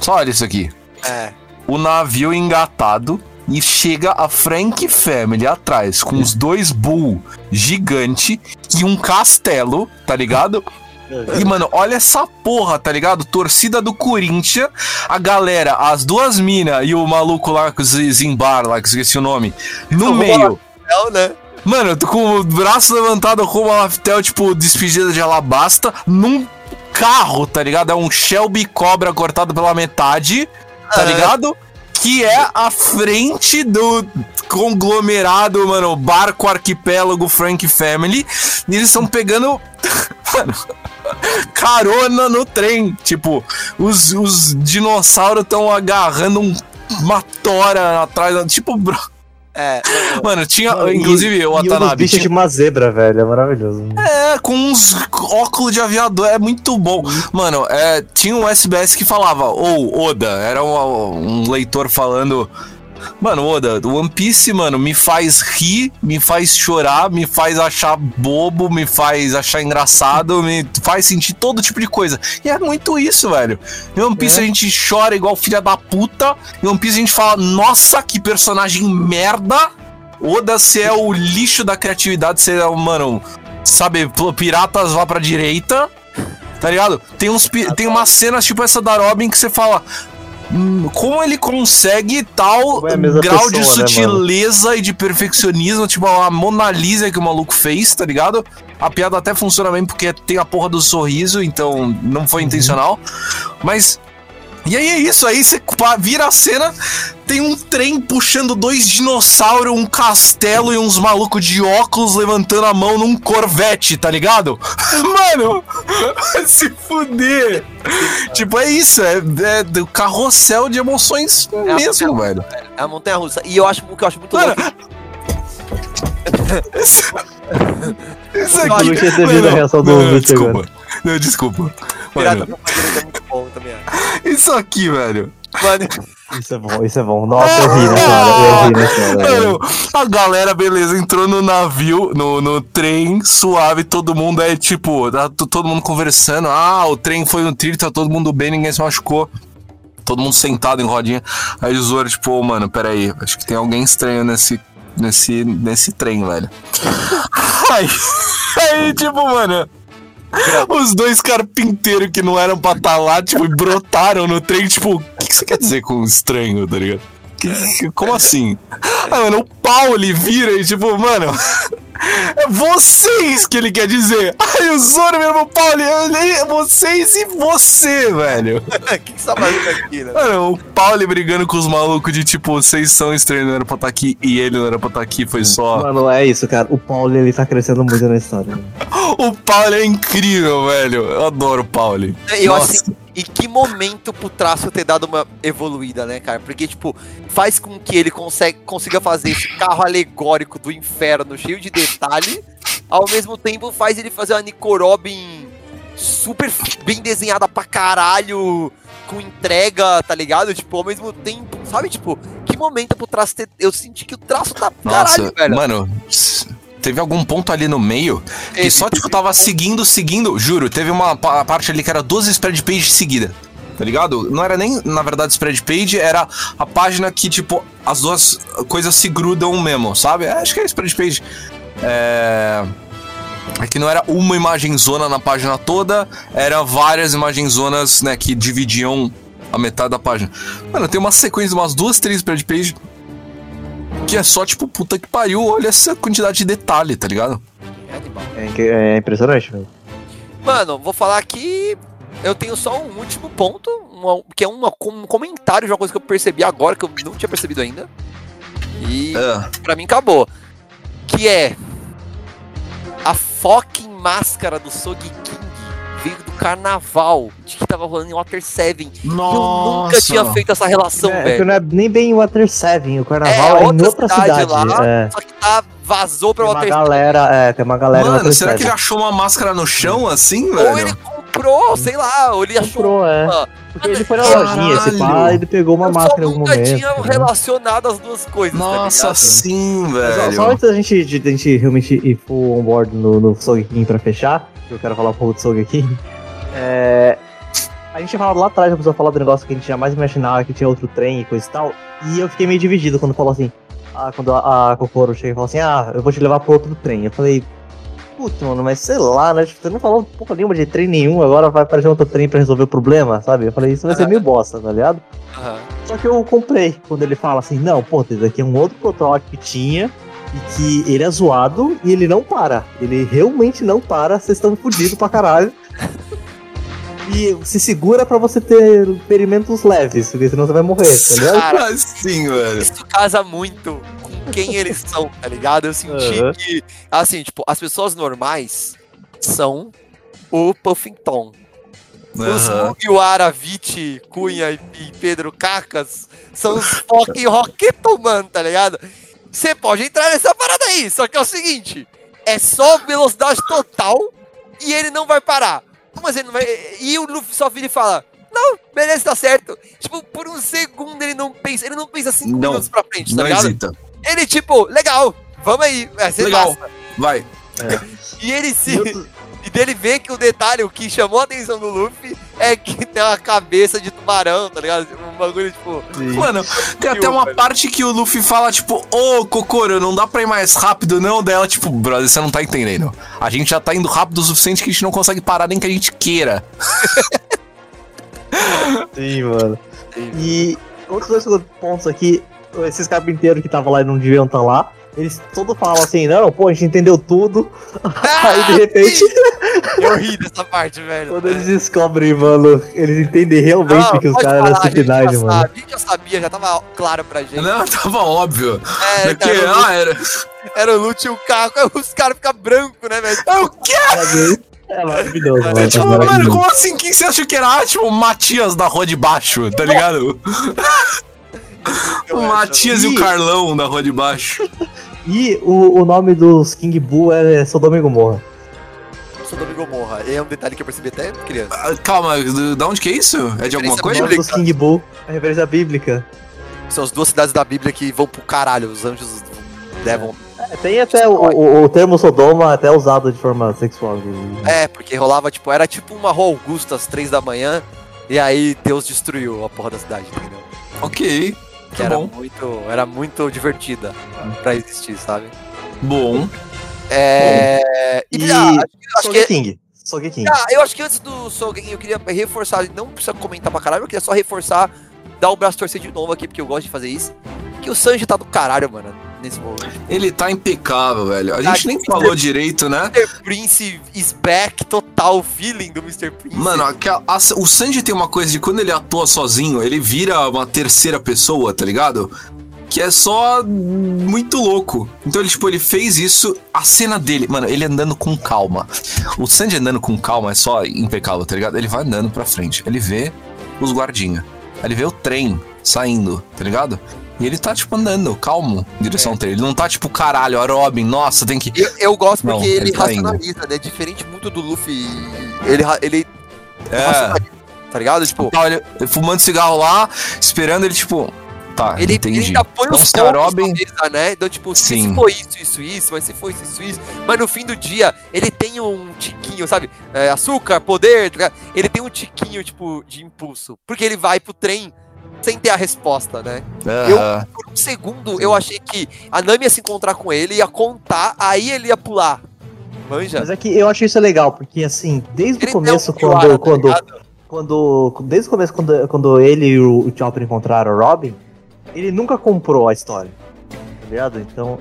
Só olha isso aqui. É. O navio engatado e chega a Frank Family atrás com os dois bull gigante e um castelo, tá ligado? E, mano, olha essa porra, tá ligado? Torcida do Corinthians, a galera, as duas minas e o maluco lá Zimbar, lá que esqueci o nome, no meio. Não, né? Mano, eu tô com o braço levantado com uma Laftel, tipo, despedida de alabasta, num carro, tá ligado? É um Shelby Cobra cortado pela metade, tá ligado? Que é a frente do conglomerado, mano, barco arquipélago Frank Family. E eles estão pegando. Carona no trem. Tipo, os, os dinossauros estão agarrando um- uma tora atrás. Tipo, bro. É. Mano, tinha. Mano, e- inclusive, o e um Watanabe. bichos tinha- de uma zebra, velho. É maravilhoso. é, com uns óculos de aviador, é muito bom. Mano, é, tinha um SBS que falava, ou Oda, era um, um leitor falando. Mano, Oda, o One Piece, mano, me faz rir, me faz chorar, me faz achar bobo, me faz achar engraçado, me faz sentir todo tipo de coisa. E é muito isso, velho. Em One Piece É. a gente chora igual filha da puta, em One Piece a gente fala, nossa, que personagem merda. Oda, você é o lixo da criatividade, você é o, mano, sabe, piratas vá pra direita, tá ligado? Tem, uns, tem umas cenas tipo essa da Robin que você fala. "Hum, Como ele consegue tal é grau de pessoa, né, sutileza e de perfeccionismo, tipo a Mona Lisa que o maluco fez, tá ligado? A piada até funciona bem porque tem a porra do sorriso, então não foi intencional. Mas. E aí é isso, aí você vira a cena, tem um trem puxando dois dinossauros, um castelo e uns malucos de óculos levantando a mão num corvette, tá ligado? Mano, se fuder. tipo, é isso, é, é do carrossel de emoções a mesmo, velho. É a montanha russa. E eu acho que eu acho muito Mano, louco. Isso, Eu aqui. não tinha Não, a reação do não, desculpa. Não, desculpa. Pirata é muito bom também. isso aqui, velho. Mano, Isso é bom, isso é bom. Nossa, eu ri nessa hora. Eu ri nessa hora. velho. Mano, a galera, beleza, entrou no navio, no, no trem, suave, todo mundo é tipo, tá todo mundo conversando. Ah, o trem foi no trilho, tá todo mundo bem, ninguém se machucou. Todo mundo sentado em rodinha. Aí o Zoro, tipo, ô, mano, peraí, acho que tem alguém estranho nesse, nesse, nesse trem, velho. aí, aí, tipo, mano. Os dois carpinteiros que não eram pra estar lá, tipo, brotaram no trem, tipo, o que, você quer dizer com estranho, tá ligado? Como assim? Ah, mano, o Pauli vira e tipo, mano, é vocês que ele quer dizer. Ai, o Zoro mesmo, Pauli, é vocês e você, velho. o que, que você tá fazendo aqui, né? Mano, o Pauli brigando com os malucos de tipo, vocês são estranhos, não era pra estar aqui, e ele não era pra estar aqui, foi só. Mano, é isso, cara. O Paulo, ele tá crescendo muito na história. né? O Pauli é incrível, velho. Eu adoro o Pauli. Eu acho Nossa. assim, e que momento pro traço ter dado uma evoluída, né, cara? Porque, tipo, faz com que ele consegue, consiga fazer esse carro alegórico do inferno, cheio de detalhe, ao mesmo tempo faz ele fazer uma Nico Robin super bem desenhada pra caralho, com entrega, tá ligado? Tipo, ao mesmo tempo, sabe? Tipo, que momento pro traço ter... Eu senti que o traço tá caralho, Nossa, velho. mano, teve algum ponto ali no meio que Teve, só, tipo, tava seguindo, seguindo. Juro, teve uma pa- parte ali que era 12 spread page seguida. Tá ligado? Não era nem, na verdade, spread page, era a página que, tipo, as duas coisas se grudam mesmo, sabe? Acho que é spread page. É. É que não era uma imagem zona na página toda, era várias imagens zonas, né, que dividiam a metade da página. Mano, tem uma sequência de umas duas, três spread page que é só tipo, puta que pariu, olha essa quantidade de detalhe, tá ligado? É. É, impressionante, velho. Mano, vou falar que eu tenho só um último ponto, uma- que é uma- um comentário de uma coisa que eu percebi agora, que eu não tinha percebido ainda. E É. pra mim acabou. Que é fucking máscara do Sogeking veio do carnaval, de que tava rolando em Water 7. E eu Nossa. nunca tinha feito essa relação, É, é que velho. não é nem bem Water 7, o carnaval É, é, em outra outra cidade cidade. lá, é. Só que tá, vazou pra Tem uma Water 7. galera, é, tem uma galera Mano, será que 7. ele achou uma máscara no chão assim, Ou velho? ele comprou, sei lá, ou ele achou Comprou, é. uma. Porque ele foi na lojinha, esse pá, ele pegou uma eu máscara em algum nunca momento. tinha tá ligado? relacionado as duas coisas, Nossa, tá sim, Mas, ó, velho. Só antes da gente, de, de gente realmente ir full on board no, no Sogeking pra fechar, eu quero falar um pouco do Sogeking. É, a gente tinha falado lá atrás, a pessoa falou do negócio que a gente jamais imaginava que tinha outro trem e coisa e tal. E eu fiquei meio dividido quando falou assim. ah, quando a, a Kokoro chega e falou assim: Ah, eu vou te levar pro outro trem. Eu falei, puta, mano, mas sei lá, né? Tipo, Você não falou porra nenhuma de trem nenhum, agora vai aparecer outro trem pra resolver o problema, sabe? Eu falei, isso vai ser meio bosta, tá ligado? Aham. Só que eu comprei quando ele fala assim, não, pô, esse daqui é um outro protótipo que tinha e que ele é zoado e ele não para. Ele realmente não para, vocês estão fodidos pra caralho. E se segura pra você ter ferimentos leves, porque senão você vai morrer, tá ligado? Cara, Sim, velho. isso casa muito com quem eles são, tá ligado? Eu senti Aham. que, assim, tipo, as pessoas normais são o Puffington. Os Aham. Mugiwara, Viti, Cunha e Pedro Cacas são os fucking Rocketman, mano, tá ligado? Você pode entrar nessa parada aí, só que é o seguinte: é só velocidade total e ele não vai parar. Como assim ele não vai. E o Luffy só vira e fala: Não, beleza, tá certo. Tipo, por um segundo ele não pensa, ele não pensa cinco Não, minutos pra frente, tá Não ligado? hesita. Ele, tipo, legal, vamos aí, ser Legal. massa. Vai. E ele se. E dele ver que o detalhe, o que chamou a atenção do Luffy é que tem uma cabeça de tubarão, tá ligado? Um bagulho, tipo. Mano, tem até uma parte que o Luffy fala, tipo, ô, Kokoro, não dá pra ir mais rápido, não? Dela, tipo, brother, você não tá entendendo. A gente já tá indo rápido o suficiente que a gente não consegue parar nem que a gente queira. Sim, mano. E outros dois pontos aqui, esses carpinteiros que estavam lá e não deviam estar lá, eles todos falam assim, não, pô, a gente entendeu tudo. Aí de repente, Eu ri dessa parte, velho. quando eles descobrem, mano, eles entendem realmente Não, que os caras eram stupidade, mano. sabe, A gente já sabia, já tava claro pra gente. Não, tava óbvio. É, Porque, cara, ah, era. era o Lute e o aí os caras ficam brancos, né, velho? É o quê? É maravilhoso, mano. É, tipo, é mano, como assim? Quem você acha que era? Ah, tipo, o Matias da rua de baixo, tá ligado? O Matias e o. Carlão da rua de baixo. E o, o nome dos King Buu é Sodoma e Gomorra. Sou Domingo Morra. É um detalhe que eu percebi até criança. Ah, Calma, do- da onde que é isso? É de alguma coisa? nome dos King Buu é referência bíblica. São as duas cidades da Bíblia que vão pro caralho. Os anjos levam. É, tem até o, o, o termo Sodoma até usado de forma sexual. É, porque rolava, tipo, era tipo uma rua Augusta às três da manhã. E aí Deus destruiu a porra da cidade, entendeu? Ok. Que Tá era bom. muito, era muito divertida pra existir, sabe? Bom. É. E, E ah, acho que. Sogeking. Sogeking. Ah, eu acho que antes do Sogen, eu queria reforçar, não precisa comentar pra caralho, eu queria só reforçar, dar o braço torcer de novo aqui, porque eu gosto de fazer isso. Que o Sanji tá do caralho, mano, nesse momento. Ele tá impecável, velho. A gente Ah, nem falou direito, né? Mr. Prince is back, total feeling do Mr. Prince. Mano, aquela- a- o Sanji tem uma coisa de quando ele atua sozinho, ele vira uma terceira pessoa, tá ligado? Que é só muito louco. Então ele, tipo, ele fez isso, a cena dele, mano, ele andando com calma. O Sanji andando com calma é só impecável, tá ligado? Ele vai andando pra frente, ele vê os guardinha. Aí Ele vê o trem saindo, tá ligado? E ele tá, tipo, andando, calmo, em direção ao trem. Ele não tá, tipo, caralho, a Robin, nossa, tem que. Eu, eu gosto porque Não, ele ele tá racionaliza, né? Diferente muito do Luffy. Ele, ele É. racionaliza, tá ligado? Tipo, Tá, ele- fumando cigarro lá, esperando ele, tipo. Tá, ele, ele entendi. ainda põe Então, os pontos Robin- mesa, né? Então, tipo, se, Sim. se for isso, isso, isso, mas se for isso, isso, isso. Mas no fim do dia, ele tem um tiquinho, sabe? É, açúcar, poder, tá ligado? ele tem um tiquinho, tipo, de impulso. Porque ele vai pro trem sem ter a resposta, né? Aham. Por um segundo, eu achei que a Nami ia se encontrar com ele, ia contar, aí ele ia pular. Manja? Mas é que eu acho isso legal, porque assim, desde Ele o começo, um Mugiwara, quando, tá quando, quando. Desde o começo, quando, quando ele e o, o Chopper encontraram o Robin, ele nunca comprou a história. Tá ligado? Então.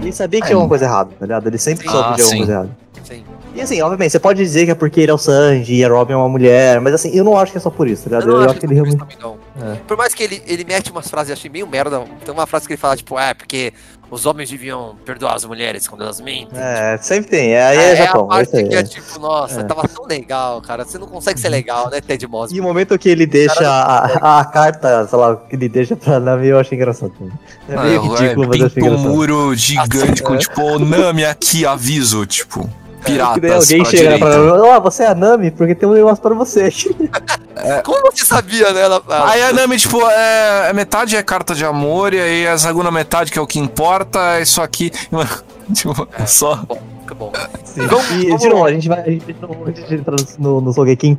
Ele sabia que É. tinha alguma coisa errada, tá ligado? Ele sempre soube Ah, que tinha alguma sim. coisa errada. Sim. E assim, obviamente, você pode dizer que é porque ele é o Sanji e a Robin é uma mulher, mas assim, eu não acho que é só por isso, tá ligado? Eu, não acho que ele realmente. também não. É. Por mais que ele, ele mete umas frases, eu achei meio merda. Tem uma frase que ele fala, tipo, é, porque os homens deviam perdoar as mulheres quando elas mentem. É, sempre tem. É, aí é, a Japão. é parte aí, que é. é tipo, nossa, É. tava tão legal, cara. Você não consegue ser legal, né, Ted Mosby? E o momento que ele deixa a, a carta, sei lá, que ele deixa pra Nami, eu achei engraçado. É Ah, meio ridículo, mas eu achei pinta um engraçado. muro gigante com, É. tipo, "Ô, Nami aqui, aviso, tipo, Que piratas alguém pra chega pra direita. Nami, ó, você é a Nami, porque tem um negócio pra você. Como você sabia, né? Ela, Aí a Nami, tipo, é, é metade é carta de amor, e aí a segunda metade, que é o que importa, é isso aqui. tipo, É. só. Bom, que bom. Vamos- e, vamos- de novo, a gente vai. A gente não, antes de entrar no, no Sogeking,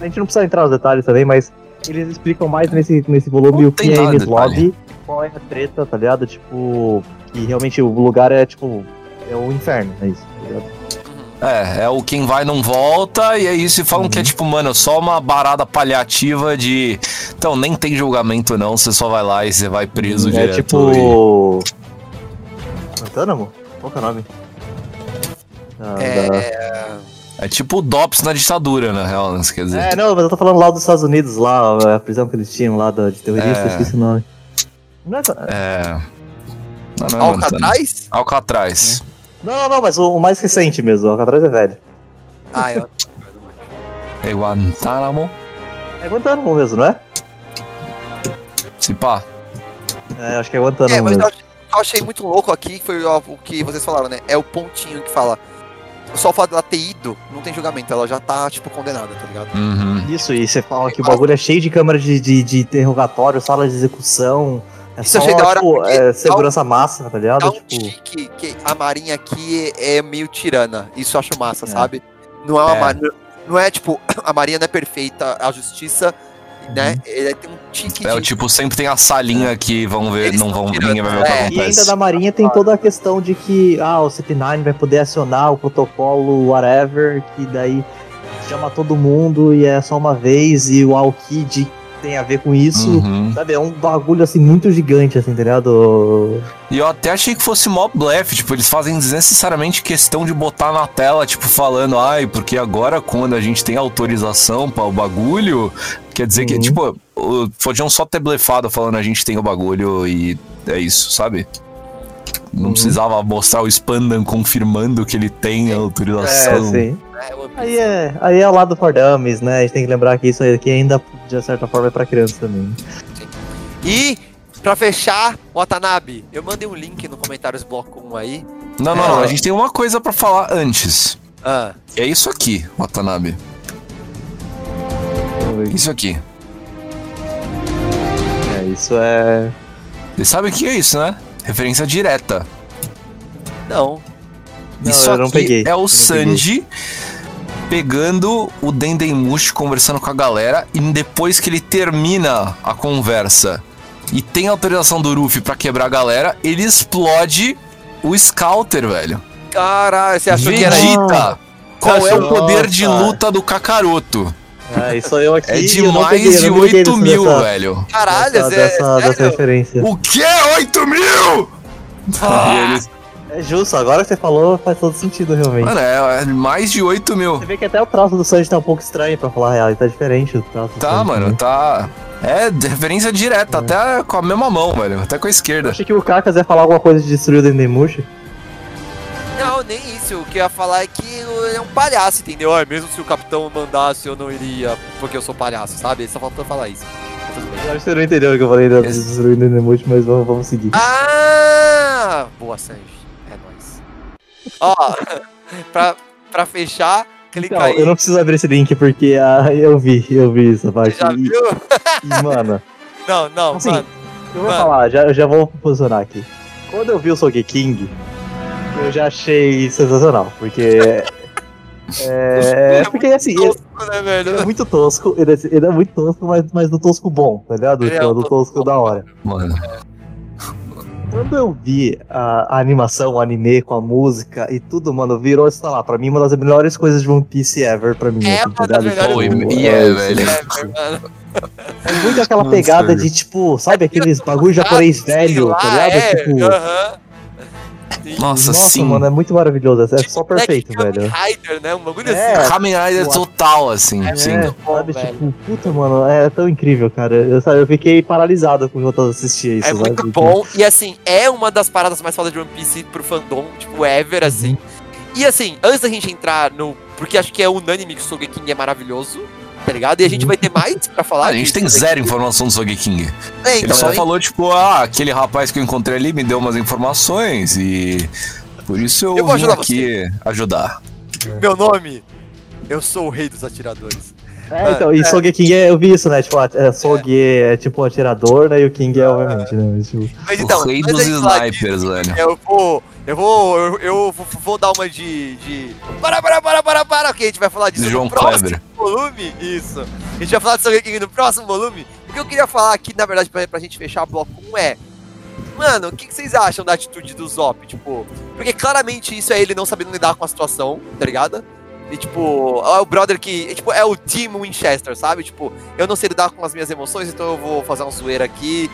a gente não precisa entrar nos detalhes também, mas eles explicam mais nesse, nesse volume Não o que é Ines Lobby, qual é a treta, tá ligado? Tipo, que realmente o lugar é tipo. É o inferno, é isso, tá ligado? Uhum. É, é o quem vai não volta, e aí se falam Uhum. que é tipo, mano, só uma barada paliativa de. Então, nem tem julgamento não, você só vai lá e você vai preso é direto. tipo. Guantánamo? Qual que é o nome? Ah, da- É, E é tipo o DOPS na ditadura, na real, né? Quer dizer. É, não, mas eu tô falando lá dos Estados Unidos, lá, a prisão que eles tinham lá da, de terrorista, É. esqueci o nome. Não, é, É. Não, não é. Alcatraz? Alcatraz. não, não, não, mas o, o mais recente mesmo, o Alcatraz é velho. Ah, eu... É Guantánamo. É Guantánamo mesmo, não é? Se pá. É, acho que é Guantánamo É, mas eu mesmo. Eu achei muito louco aqui, foi ó, o que vocês falaram, né? É o pontinho que fala. Só o fato dela ter ido, não tem julgamento, ela já tá, tipo, condenada, tá ligado? Uhum. Isso, e você fala que o bagulho é cheio de câmeras de, de, de interrogatório, sala de execução. É Isso só, achei da hora, tipo, é, segurança massa, tá ligado? Dá um tipo, tique que a Marinha aqui é meio tirana. Isso eu acho massa, É. sabe? Não é uma É. Marinha. Não é tipo, a Marinha não é perfeita, a justiça, né? Uhum. Ele tem um tique É o de. tipo, sempre tem a salinha que vão ver, Eles não vão, tirando, ninguém vai ver o que é. E ainda acontece. da Marinha tem toda a questão de que ah, o CP9 vai poder acionar o protocolo whatever, que daí chama todo mundo e é só uma vez, e o Alkid tem a ver com isso. Uhum. Sabe, é um bagulho assim muito gigante, assim, tá ligado? E eu até achei que fosse mó blefe, tipo, eles fazem desnecessariamente questão de botar na tela, tipo, falando, ai, porque agora quando a gente tem autorização para o bagulho, quer dizer que, Uhum. tipo, o- podiam só ter blefado falando a gente tem o bagulho e é isso, sabe? Não Uhum. precisava mostrar o Spandan confirmando que ele tem a É, autorização. sim. Né, Piece. Aí é, aí é o lado for dummies, né? A gente tem que lembrar que isso aqui ainda, de certa forma, é pra criança também. E, pra fechar, Watanabe, eu mandei um link no comentários bloco 1 aí. Não, não, não, É. a gente tem uma coisa pra falar antes. Ah, É isso aqui, Watanabe. Isso aqui. É, isso é. Vocês sabem o que é isso, né? Referência direta. não. Não, Isso eu não aqui peguei. é o não Sanji pegando o Dendemushi conversando com a galera e depois que ele termina a conversa e tem autorização do Ruffy pra quebrar a galera, ele explode o Scouter, velho. Caralho, você achou que era isso? Vegeta! Qual é o poder de luta do Kakaroto? É, isso eu aqui. É de eu não mais peguei, eu de não peguei 8 desse- mil, dessa- velho. Caralho, dessa, Zé, dessa, dessa sério? referência. O que? 8 mil? E eles- É justo, agora que você falou faz todo sentido, realmente. Mano, é, é mais de 8 mil. Você vê que até o traço do Sanji tá um pouco estranho, pra falar a real, ele tá diferente do traço do Tá, Sanji, mano, né? tá. É referência direta, até com a mesma mão, velho. Até com a Eu esquerda. achei que o Kakas ia falar alguma coisa de destruir o Dendemushi. Não, nem isso. O que eu ia falar é que ele é um palhaço, entendeu? Ah, mesmo se o capitão mandasse, eu não iria porque eu sou palhaço, sabe? Só faltou falar isso. Eu acho que você não entendeu o que eu falei de destruir o Dendemushi, mas vamos, vamos seguir. Ah! Boa, Sanji. É. Ó, pra, pra fechar, clica Então, aí. eu não preciso abrir esse link porque ah, eu vi, eu vi essa parte. Já viu? e, mano, Não, não, Assim, mano. eu vou Mano. falar, já, eu já vou posicionar aqui. Quando eu vi o Sogeking, eu já achei sensacional, porque. É. Porque assim, ele, Tosco, né, ele velho? é muito tosco, ele é, ele é muito tosco, mas, mas do tosco bom, tá ligado? Ele é Tipo, do tosco tosco da hora. Mano. Quando eu vi a, a animação, o anime com a música e tudo, mano, virou, sei lá, pra mim uma das melhores coisas de One Piece ever pra mim. É assim, uma das ligado? melhores Tipo, é é, velho. É, muito aquela pegada de, tipo, sabe aqueles bagulho japonês velho, tá ligado? é, tipo, aham. Nossa, Nossa, sim. mano, é muito maravilhoso. É só perfeito, Black velho. Kamen Rider, né? Um bagulho É. assim. Kamen Rider total, assim. É, sim. É, bom, sabe, velho. tipo, puta, mano, é tão incrível, cara. Eu, sabe, eu fiquei paralisado quando eu assistia isso, É sabe? muito bom. E assim, é uma das paradas mais fodas de One Piece pro fandom, tipo, ever, assim. E assim, antes da gente entrar no. Porque acho que é unânime que o Sogeking é maravilhoso, tá ligado? E a gente vai ter mais pra falar. A gente tem zero informação do Sogeking. É, Ele então, só aí- falou, tipo, ah, aquele rapaz que eu encontrei ali me deu umas informações e por isso eu, Eu vou vim ajudar aqui ajudar. Meu nome, eu sou o rei dos atiradores. É, então, e Sogeking, é, eu vi isso, né? Tipo, é, Soge é tipo um atirador, né? E o King é, obviamente, né? mas, tipo, Mas então, o rei dos snipers, velho. Eu vou. Eu vou. Eu, eu vou, vou dar uma de. de... Para, para, para, para, para, que a gente vai falar disso João no próximo Kleber. volume. Isso. A gente vai falar disso aqui no próximo volume. O que eu queria falar aqui, na verdade, pra, pra gente fechar o bloco 1 é. Mano, o que, que vocês acham da atitude do Zop? Tipo, porque claramente isso é ele não sabendo lidar com a situação, tá ligado? E tipo, é o brother que. é, Tipo, é o Team Winchester, sabe? Tipo, eu não sei lidar com as minhas emoções, então eu vou fazer uma zoeira aqui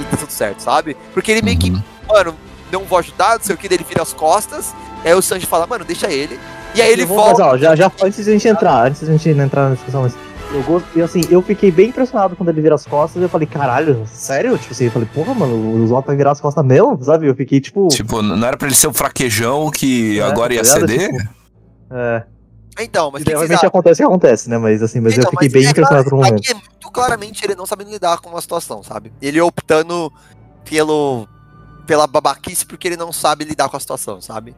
e tá tudo certo, sabe? Porque ele meio que Uhum. mano, não vou ajudar, não sei o que, daí ele vira as costas, aí o Sanji fala, mano, deixa ele. E aí ele volta. Mas, ó, já, já, antes de a gente entrar, antes de a gente entrar na discussão, mas eu gosto, e assim, eu fiquei bem impressionado quando ele vira as costas, eu falei, caralho, sério? Tipo assim, eu falei, porra, mano, o Zop vai virar as costas mesmo, sabe? Eu fiquei, tipo, Tipo, não era pra ele ser o fraquejão que É, agora ia tá ceder? Tipo, é, Então, mas que realmente acontece o que acontece, né? Mas assim, mas Então, eu fiquei mas bem é impressionado por um momento. Aqui é muito claramente ele não sabendo lidar com a situação, sabe? Ele optando pelo pela babaquice porque ele não sabe lidar com a situação, sabe?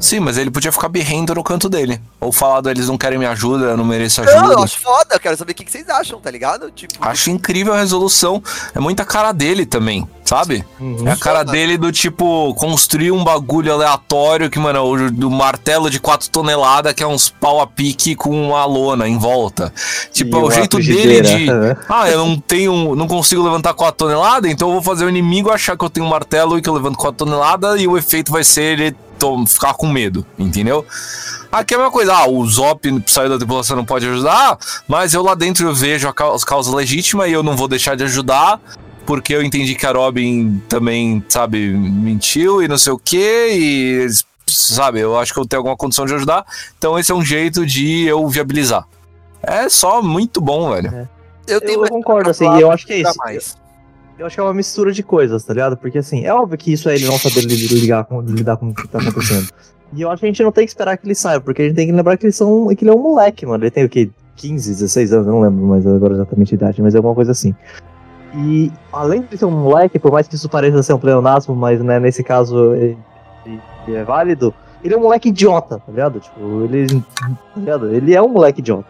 Sim, mas ele podia ficar birrendo no canto dele. Ou falado, eles não querem minha ajuda, eu não mereço Não, eu ajuda. acho foda, eu quero saber o que vocês acham, tá ligado? Tipo, Acho incrível a resolução. É muita cara dele também, sabe? Uhum. É a cara Foda. dele do tipo, construir um bagulho aleatório que, mano, o do martelo de 4 toneladas que é uns pau a pique com uma lona em volta. Tipo, é E o uma jeito dele de. Ah, eu não tenho. não consigo levantar 4 toneladas, então eu vou fazer o inimigo achar que eu tenho um martelo e que eu levanto 4 toneladas e o efeito vai ser ele ficar com medo, entendeu? Aqui é a mesma coisa, ah, o Zop saiu da tripulação não pode ajudar, mas eu lá dentro eu vejo a cau- as causas legítimas e eu não vou deixar de ajudar, porque eu entendi que a Robin também, sabe, mentiu e não sei o que, e, sabe, eu acho que eu tenho alguma condição de ajudar, então esse é um jeito de eu viabilizar. É só muito bom, velho. eu tenho Eu mais concordo, assim, e eu acho que é isso. mais. Eu acho que é uma mistura de coisas, tá ligado? Porque assim, é óbvio que isso é ele não saber li- ligar com, lidar com o que tá acontecendo. E eu acho que a gente não tem que esperar que ele saia, porque a gente tem que lembrar que, são, que ele é um moleque, mano. Ele tem o quê? 15, 16 anos, eu não lembro mais agora exatamente a idade, mas é alguma coisa assim. E além de ser um moleque, por mais que isso pareça ser um pleonasmo, mas né, nesse caso ele, ele é válido, ele é um moleque idiota, tá ligado? Tipo, ele. Tá ligado? Ele é um moleque idiota.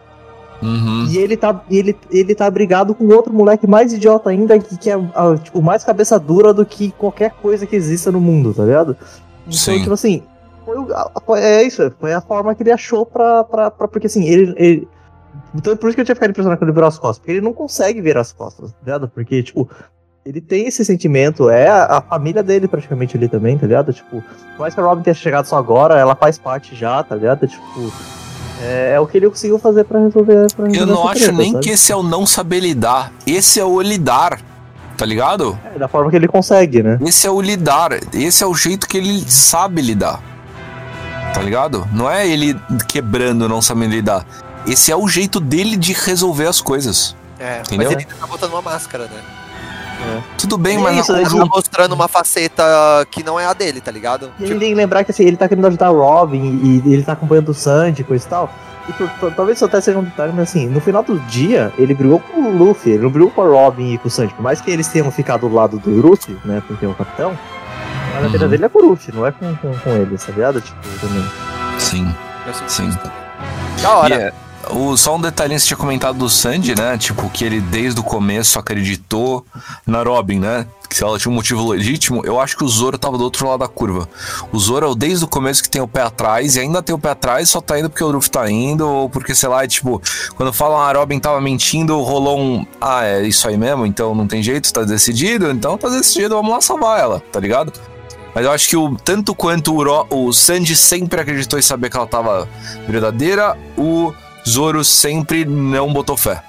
Uhum. E ele tá, ele, ele tá brigado com outro moleque mais idiota ainda, que, que é ah, tipo, mais cabeça dura do que qualquer coisa que exista no mundo, tá ligado? Então, Sim. tipo assim, foi, o- é isso, foi a forma que ele achou pra. pra, pra porque assim, ele. ele então, por isso que eu tinha ficado impressionado quando ele virou as costas, porque ele não consegue virar as costas, tá ligado? Porque, tipo, ele tem esse sentimento, é a, a família dele praticamente ali também, tá ligado? Tipo, por mais que a Robin tenha chegado só agora, ela faz parte já, tá ligado? Tipo, é, é o que ele conseguiu fazer pra resolver. Pra Eu resolver não essa acho treta, nem sabe? que esse é o não saber lidar. Esse é o lidar. Tá ligado? É, da forma que ele consegue, né? Esse é o lidar. Esse é o jeito que ele sabe lidar. Tá ligado? Não é ele quebrando, não sabendo lidar. Esse é o jeito dele de resolver as coisas. É, Entendeu? mas ele tá botando uma máscara, né? Tudo bem, É mas isso, na- né? Ele tá mostrando uma faceta que não é a dele, tá ligado? E gente tem que lembrar que assim, ele tá querendo ajudar o Robin e ele tá acompanhando o Sandy e coisa e tal. E por- por- talvez isso até seja um detalhe, mas assim, no final do dia, ele brigou com o Luffy, ele não brigou com a Robin e com o Sandy. Por mais que eles tenham ficado do lado do Luffy, né, porque é o capitão, mas a Uhum. vida dele é com o Luffy, não é com, com, com ele, tá ligado? Tipo, também. Sim, sim. Da hora. E é, o, só um detalhinho que você tinha comentado do Sandy, né? Tipo, que ele desde o começo acreditou na Robin, né? Que se ela tinha um motivo legítimo, eu acho que o Zoro tava do outro lado da curva. O Zoro é o desde o começo que tem o pé atrás, e ainda tem o pé atrás, só tá indo porque o Luffy tá indo, ou porque, sei lá, é tipo, quando falam a Robin tava mentindo, rolou um. Ah, é isso aí mesmo, então não tem jeito, tá decidido, então tá decidido, vamos lá salvar ela, tá ligado? Mas eu acho que o, tanto quanto o, Ro- o Sanji sempre acreditou em saber que ela tava verdadeira, o Zoro sempre não botou fé.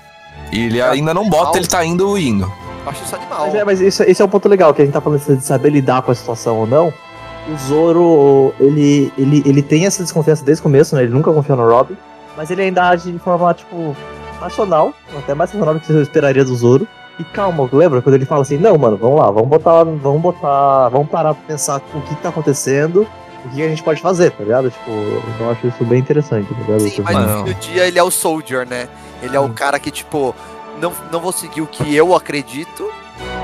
E ele ainda não bota, ele tá indo e indo. Eu acho isso animal. Mas, é, mas isso, esse é um ponto legal, que a gente tá falando de saber lidar com a situação ou não. o Zoro, ele, ele, ele tem essa desconfiança desde o começo, né? Ele nunca confiou no Robin. Mas ele ainda age de forma, tipo, racional. Até mais racional do que você esperaria do Zoro. E calma, lembra quando ele fala assim, não, mano, vamos lá, vamos botar, vamos botar, vamos parar pra pensar o que, que tá acontecendo, o que a gente pode fazer, tá ligado? Tipo, eu acho isso bem interessante, tá ligado? Sim, mas no fim do dia ele é o soldier, né? Ele é o cara que, tipo, não, não vou seguir o que eu acredito,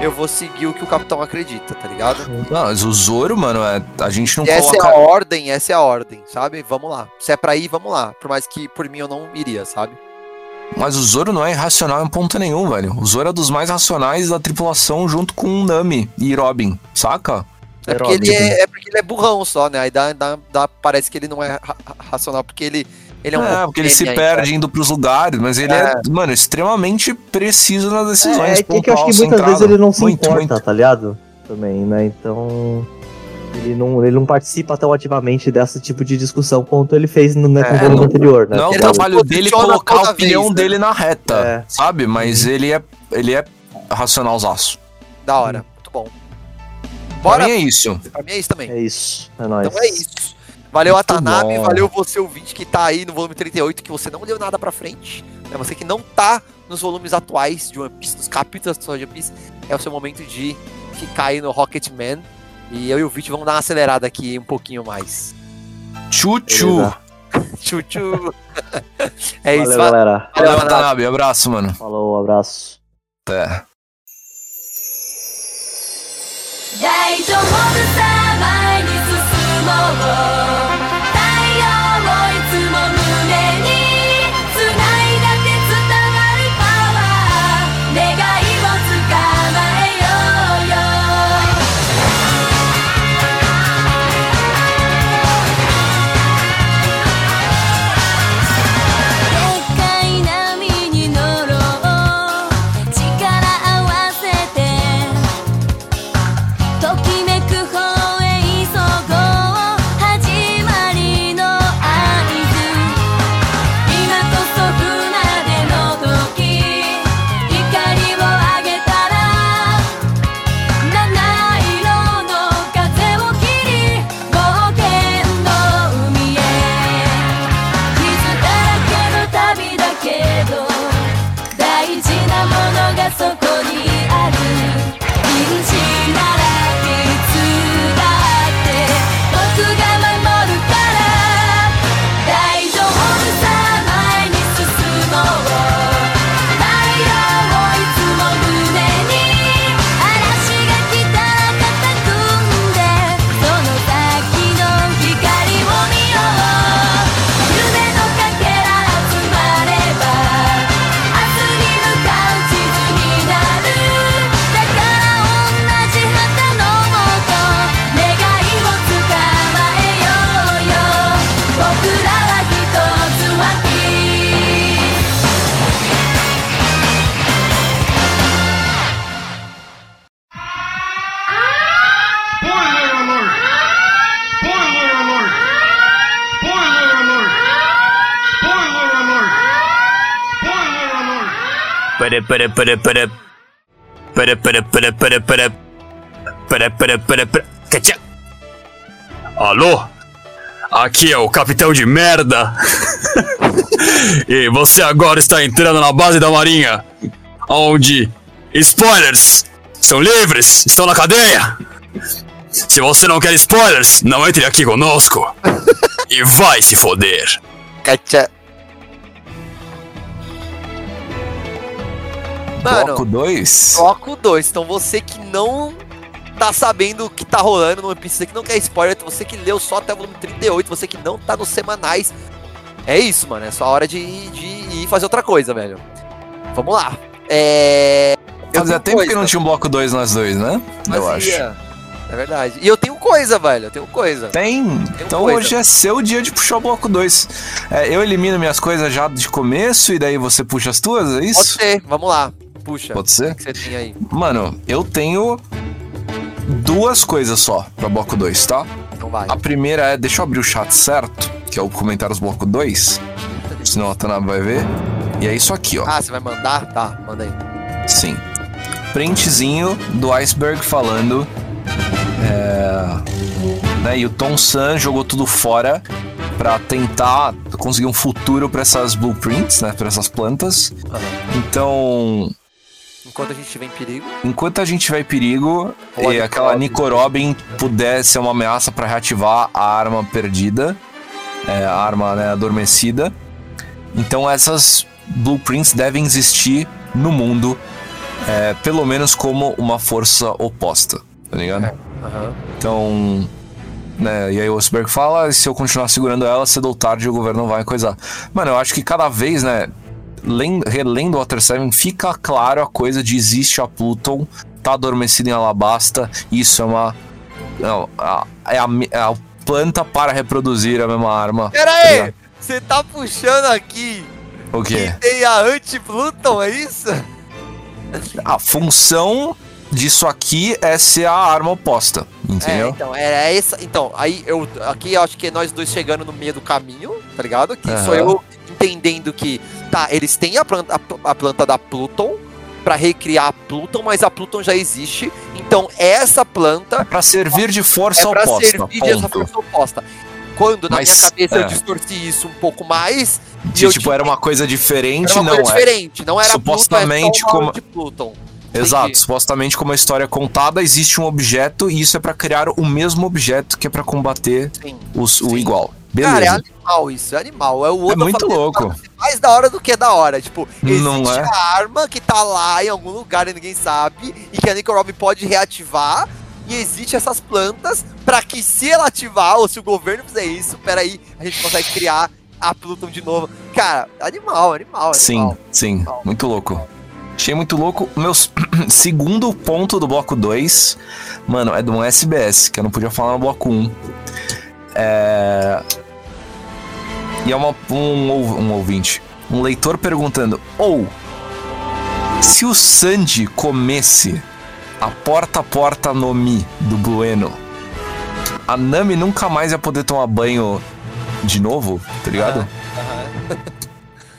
eu vou seguir o que o capitão acredita, tá ligado? Não, mas o Zoro, mano, é, a gente não E essa coloca. é a ordem, essa é a ordem, sabe? Vamos lá. Se é pra ir, vamos lá. Por mais que por mim eu não iria, sabe? Mas o Zoro não é irracional em ponto nenhum, velho. O Zoro é dos mais racionais da tripulação junto com o Nami e Robin, saca? É porque, ele é, é porque ele é burrão só, né? Aí dá, dá, dá- parece que ele não é ra- ra- racional, porque ele, ele é um É, porque ele se perde indo pros lugares, mas ele é, mano, extremamente preciso nas decisões. É, é que eu acho que muitas centrado. vezes ele não se Muito, importa, muito. tá ligado? Também, né? Então. Ele não, ele não participa tão ativamente desse tipo de discussão quanto ele fez no, né, É, anterior, né? Não é o trabalho dele colocar a opinião vez, né? dele na reta, É. sabe? Mas ele é ele é racionalzaço. Da hora, muito bom. Pra Bora, mim é isso. pra mim é isso também. É isso. É nóis. Então é isso. Valeu a Tanabe, bom. valeu você ouvinte que tá aí no volume 38, que você não deu nada pra frente. É você que não tá nos volumes atuais de One Piece, nos capítulos de One Piece, é o seu momento de ficar aí no Rocketman. E eu e o Vit vamos dar uma acelerada aqui um pouquinho mais. Tchu-tchu. Beleza. Tchu, tchu. é isso, Valeu, va- galera. Valeu, Valeu, Tanabe. Tanabe. Abraço, mano. Falou, abraço. Até. 大丈夫さ前に進もう。Para para para para para para para para para para para para para Cacha. Alô? Aqui é o capitão de merda. e você agora está entrando na base da marinha, onde spoilers são livres, estão na cadeia. Se você não quer spoilers, não entre aqui conosco. e vai se foder. Cacha. Mano, Bloco 2. Bloco 2. Então você que não tá sabendo o que tá rolando no One Piece, você que não quer spoiler, você que leu só até o volume 38, você que não tá nos semanais. É isso, mano. É só hora de, de ir fazer outra coisa, velho. Vamos lá. É. eu Fazia tenho tempo que coisa. não tinha um bloco 2 nós dois, né? Eu acho. É verdade. E eu tenho coisa, velho. Eu tenho coisa. Tem. Então coisa. hoje é seu dia de puxar o bloco 2. eu elimino minhas coisas já de começo e daí você puxa as tuas, é Pode isso? ser. Vamos lá. Puxa. Pode ser? O que você tem aí? Mano, eu tenho duas coisas só pra bloco 2, tá? Então vai. A primeira é, deixa eu abrir o chat certo, que é o comentários bloco 2, senão a Tana vai ver. E é isso aqui, ó. Ah, você vai mandar? Tá, manda aí. Sim. Printzinho do Iceberg falando. É. né? E o Tom San jogou tudo fora pra tentar conseguir um futuro pra essas blueprints, né? Pra essas plantas. Então, Enquanto a gente estiver em perigo. enquanto a gente tiver em perigo e aquela. Nico Robin puder ser uma ameaça pra reativar a arma perdida, é, a arma né, adormecida, então essas blueprints devem existir no mundo, é, pelo menos como uma força oposta, tá ligado? Aham. Então, né, e aí o Osberg fala, se eu continuar segurando ela, cedo ou tarde o governo vai coisar. Mano, eu acho que cada vez, né, len- relendo o Water 7, fica claro a coisa de existe a Pluton, tá adormecida em Alabasta, isso é uma... Não, é, a, é a planta para reproduzir a mesma arma. Pera tá aí! ligado? Você tá puxando aqui O quê? que tem a anti-Pluton, é isso? A função disso aqui é ser a arma oposta, É, entendeu? então, é essa. Então, aí eu. Aqui eu acho que é nós dois chegando no meio do caminho, tá ligado? Que sou Aham. eu entendendo que. Tá, eles têm a planta, a, planta da Pluton pra recriar a Pluton, mas a Pluton já existe. Então, essa planta Pra servir de força é oposta, servir dessa ponto. força oposta. Quando na Mas, minha cabeça eu é. distorci isso um pouco mais, De, eu tipo, era uma coisa diferente, era uma não coisa é. diferente. Não era supostamente Pluton, é uma como- de Pluton. Exato, Entendi. supostamente como a história é contada, existe um objeto e isso é pra criar o mesmo objeto que é pra combater Sim. os, o Sim. Igual. Cara, é Beleza. animal isso, é animal. É o Oda muito falando, louco. "Cara, Mais da hora do que da hora. Tipo, existe Não é? a arma que tá lá em algum lugar e ninguém sabe, e que a Nico Robin pode reativar. E existe essas plantas pra que se ela ativar, ou se o governo fizer isso, peraí, a gente consegue criar a Pluton de novo. Cara, animal, animal, Sim, animal. sim, muito louco. Achei muito louco. Meu segundo ponto do bloco 2, mano, é de um SBS, que eu não podia falar no bloco 1. Um. É. E é uma, um, um ouvinte, um leitor perguntando: ou se o Sanji comesse a porta porta no Mi do Blueno, a Nami nunca mais ia poder tomar banho de novo, tá ligado?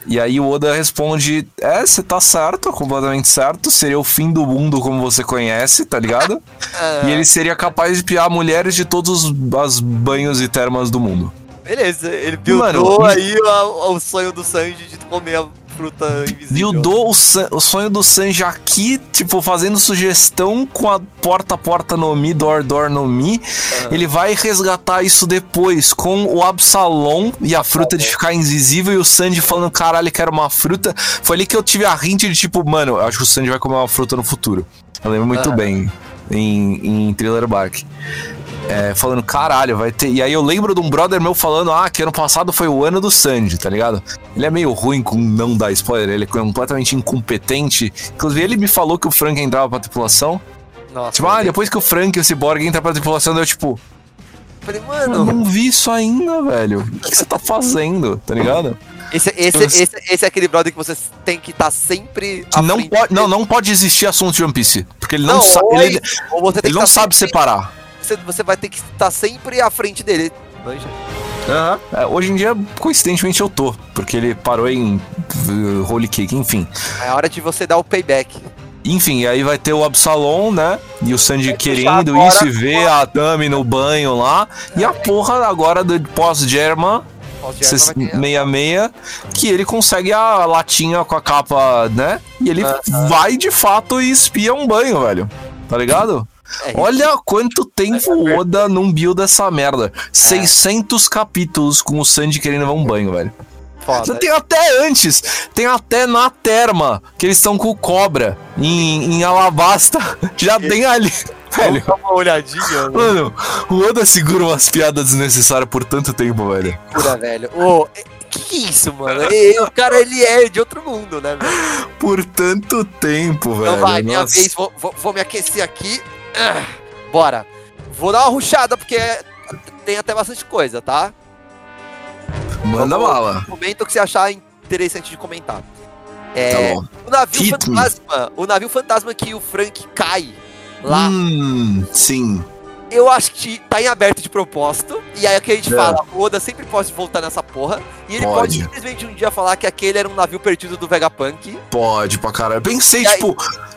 E aí o Oda responde: É, você tá certo, completamente certo. Seria o fim do mundo como você conhece, tá ligado? Ah, E ele seria capaz de piar mulheres de todos os banhos e termas do mundo. Beleza, ele buildou Mano, aí o, o sonho do Sanji de comer fruta invisível. O, san- o sonho do Sanji aqui, tipo, fazendo sugestão com a porta porta no Mi, door door no Mi. Ele vai resgatar isso depois com o Absalom e a fruta de ficar invisível e o Sanji falando, caralho, quero uma fruta. Foi ali que eu tive a hint de tipo, mano, eu acho que o Sanji vai comer uma fruta no futuro. Eu lembro muito Aham. bem em, em Thriller Bark. É, falando, caralho, vai ter. E aí eu lembro de um brother meu falando, ah, que ano passado foi o ano do Sanji, tá ligado? Ele é meio ruim com não dar spoiler, ele é completamente incompetente. Inclusive, ele me falou que o Frank entrava pra tripulação. Nossa, Tipo, ah, eu depois que o Frank e o Cyborg entram pra tripulação, eu tipo, falei, eu mano, não vi isso ainda, velho. O que, você tá fazendo, tá ligado? esse, esse, esse, esse é aquele brother que você tem que estar sempre. à Não pode, não, não pode existir assunto de One Piece. Porque ele não, Não, sabe. Ele, ele não sabe sempre- separar. Você, você vai ter que estar sempre à frente dele. Manja. É, hoje em dia, coincidentemente, eu tô. Porque ele parou em uh, Holy Cake, enfim. É hora de você dar o payback. Enfim, e aí vai ter o Absalom, né? E o Sanji querendo agora isso e ver a Tami no banho lá. E a porra agora do pós-German, Pós-German vai ter- 66, que ele consegue a latinha com a capa, né? E ele vai de fato e espia um banho, velho. Tá ligado? É, Olha quanto tempo o Oda não build essa merda. 600 capítulos com o Sanji querendo ver um banho, velho. foda. Tem até antes, tem até na Terma, que eles estão com o Cobra em, em Alabasta. Já tem ali. Velho, Dá uma olhadinha, mano. mano, o Oda segura umas piadas desnecessárias por tanto tempo, velho. Pura, velho. Ô, que que é isso, mano? E- o cara, ele é de outro mundo, né, velho? Por tanto tempo, velho. Então vai, minha Nossa. vez, vou, vou, vou me aquecer aqui. Ah, bora. Vou dar uma ruchada, porque tem até bastante coisa, tá? Manda Vamos- bala. Comenta o que você achar interessante de comentar. Tá É, bom. o navio Hit me. fantasma, o navio fantasma que o Frank cai lá, Hum, sim. Eu acho que tá em aberto de propósito. E aí é que a gente É. fala, o Oda sempre pode voltar nessa porra. E ele pode, Pode. simplesmente um dia falar que aquele era um navio perdido do Vegapunk. Pode pra caralho. Pensei, aí- tipo.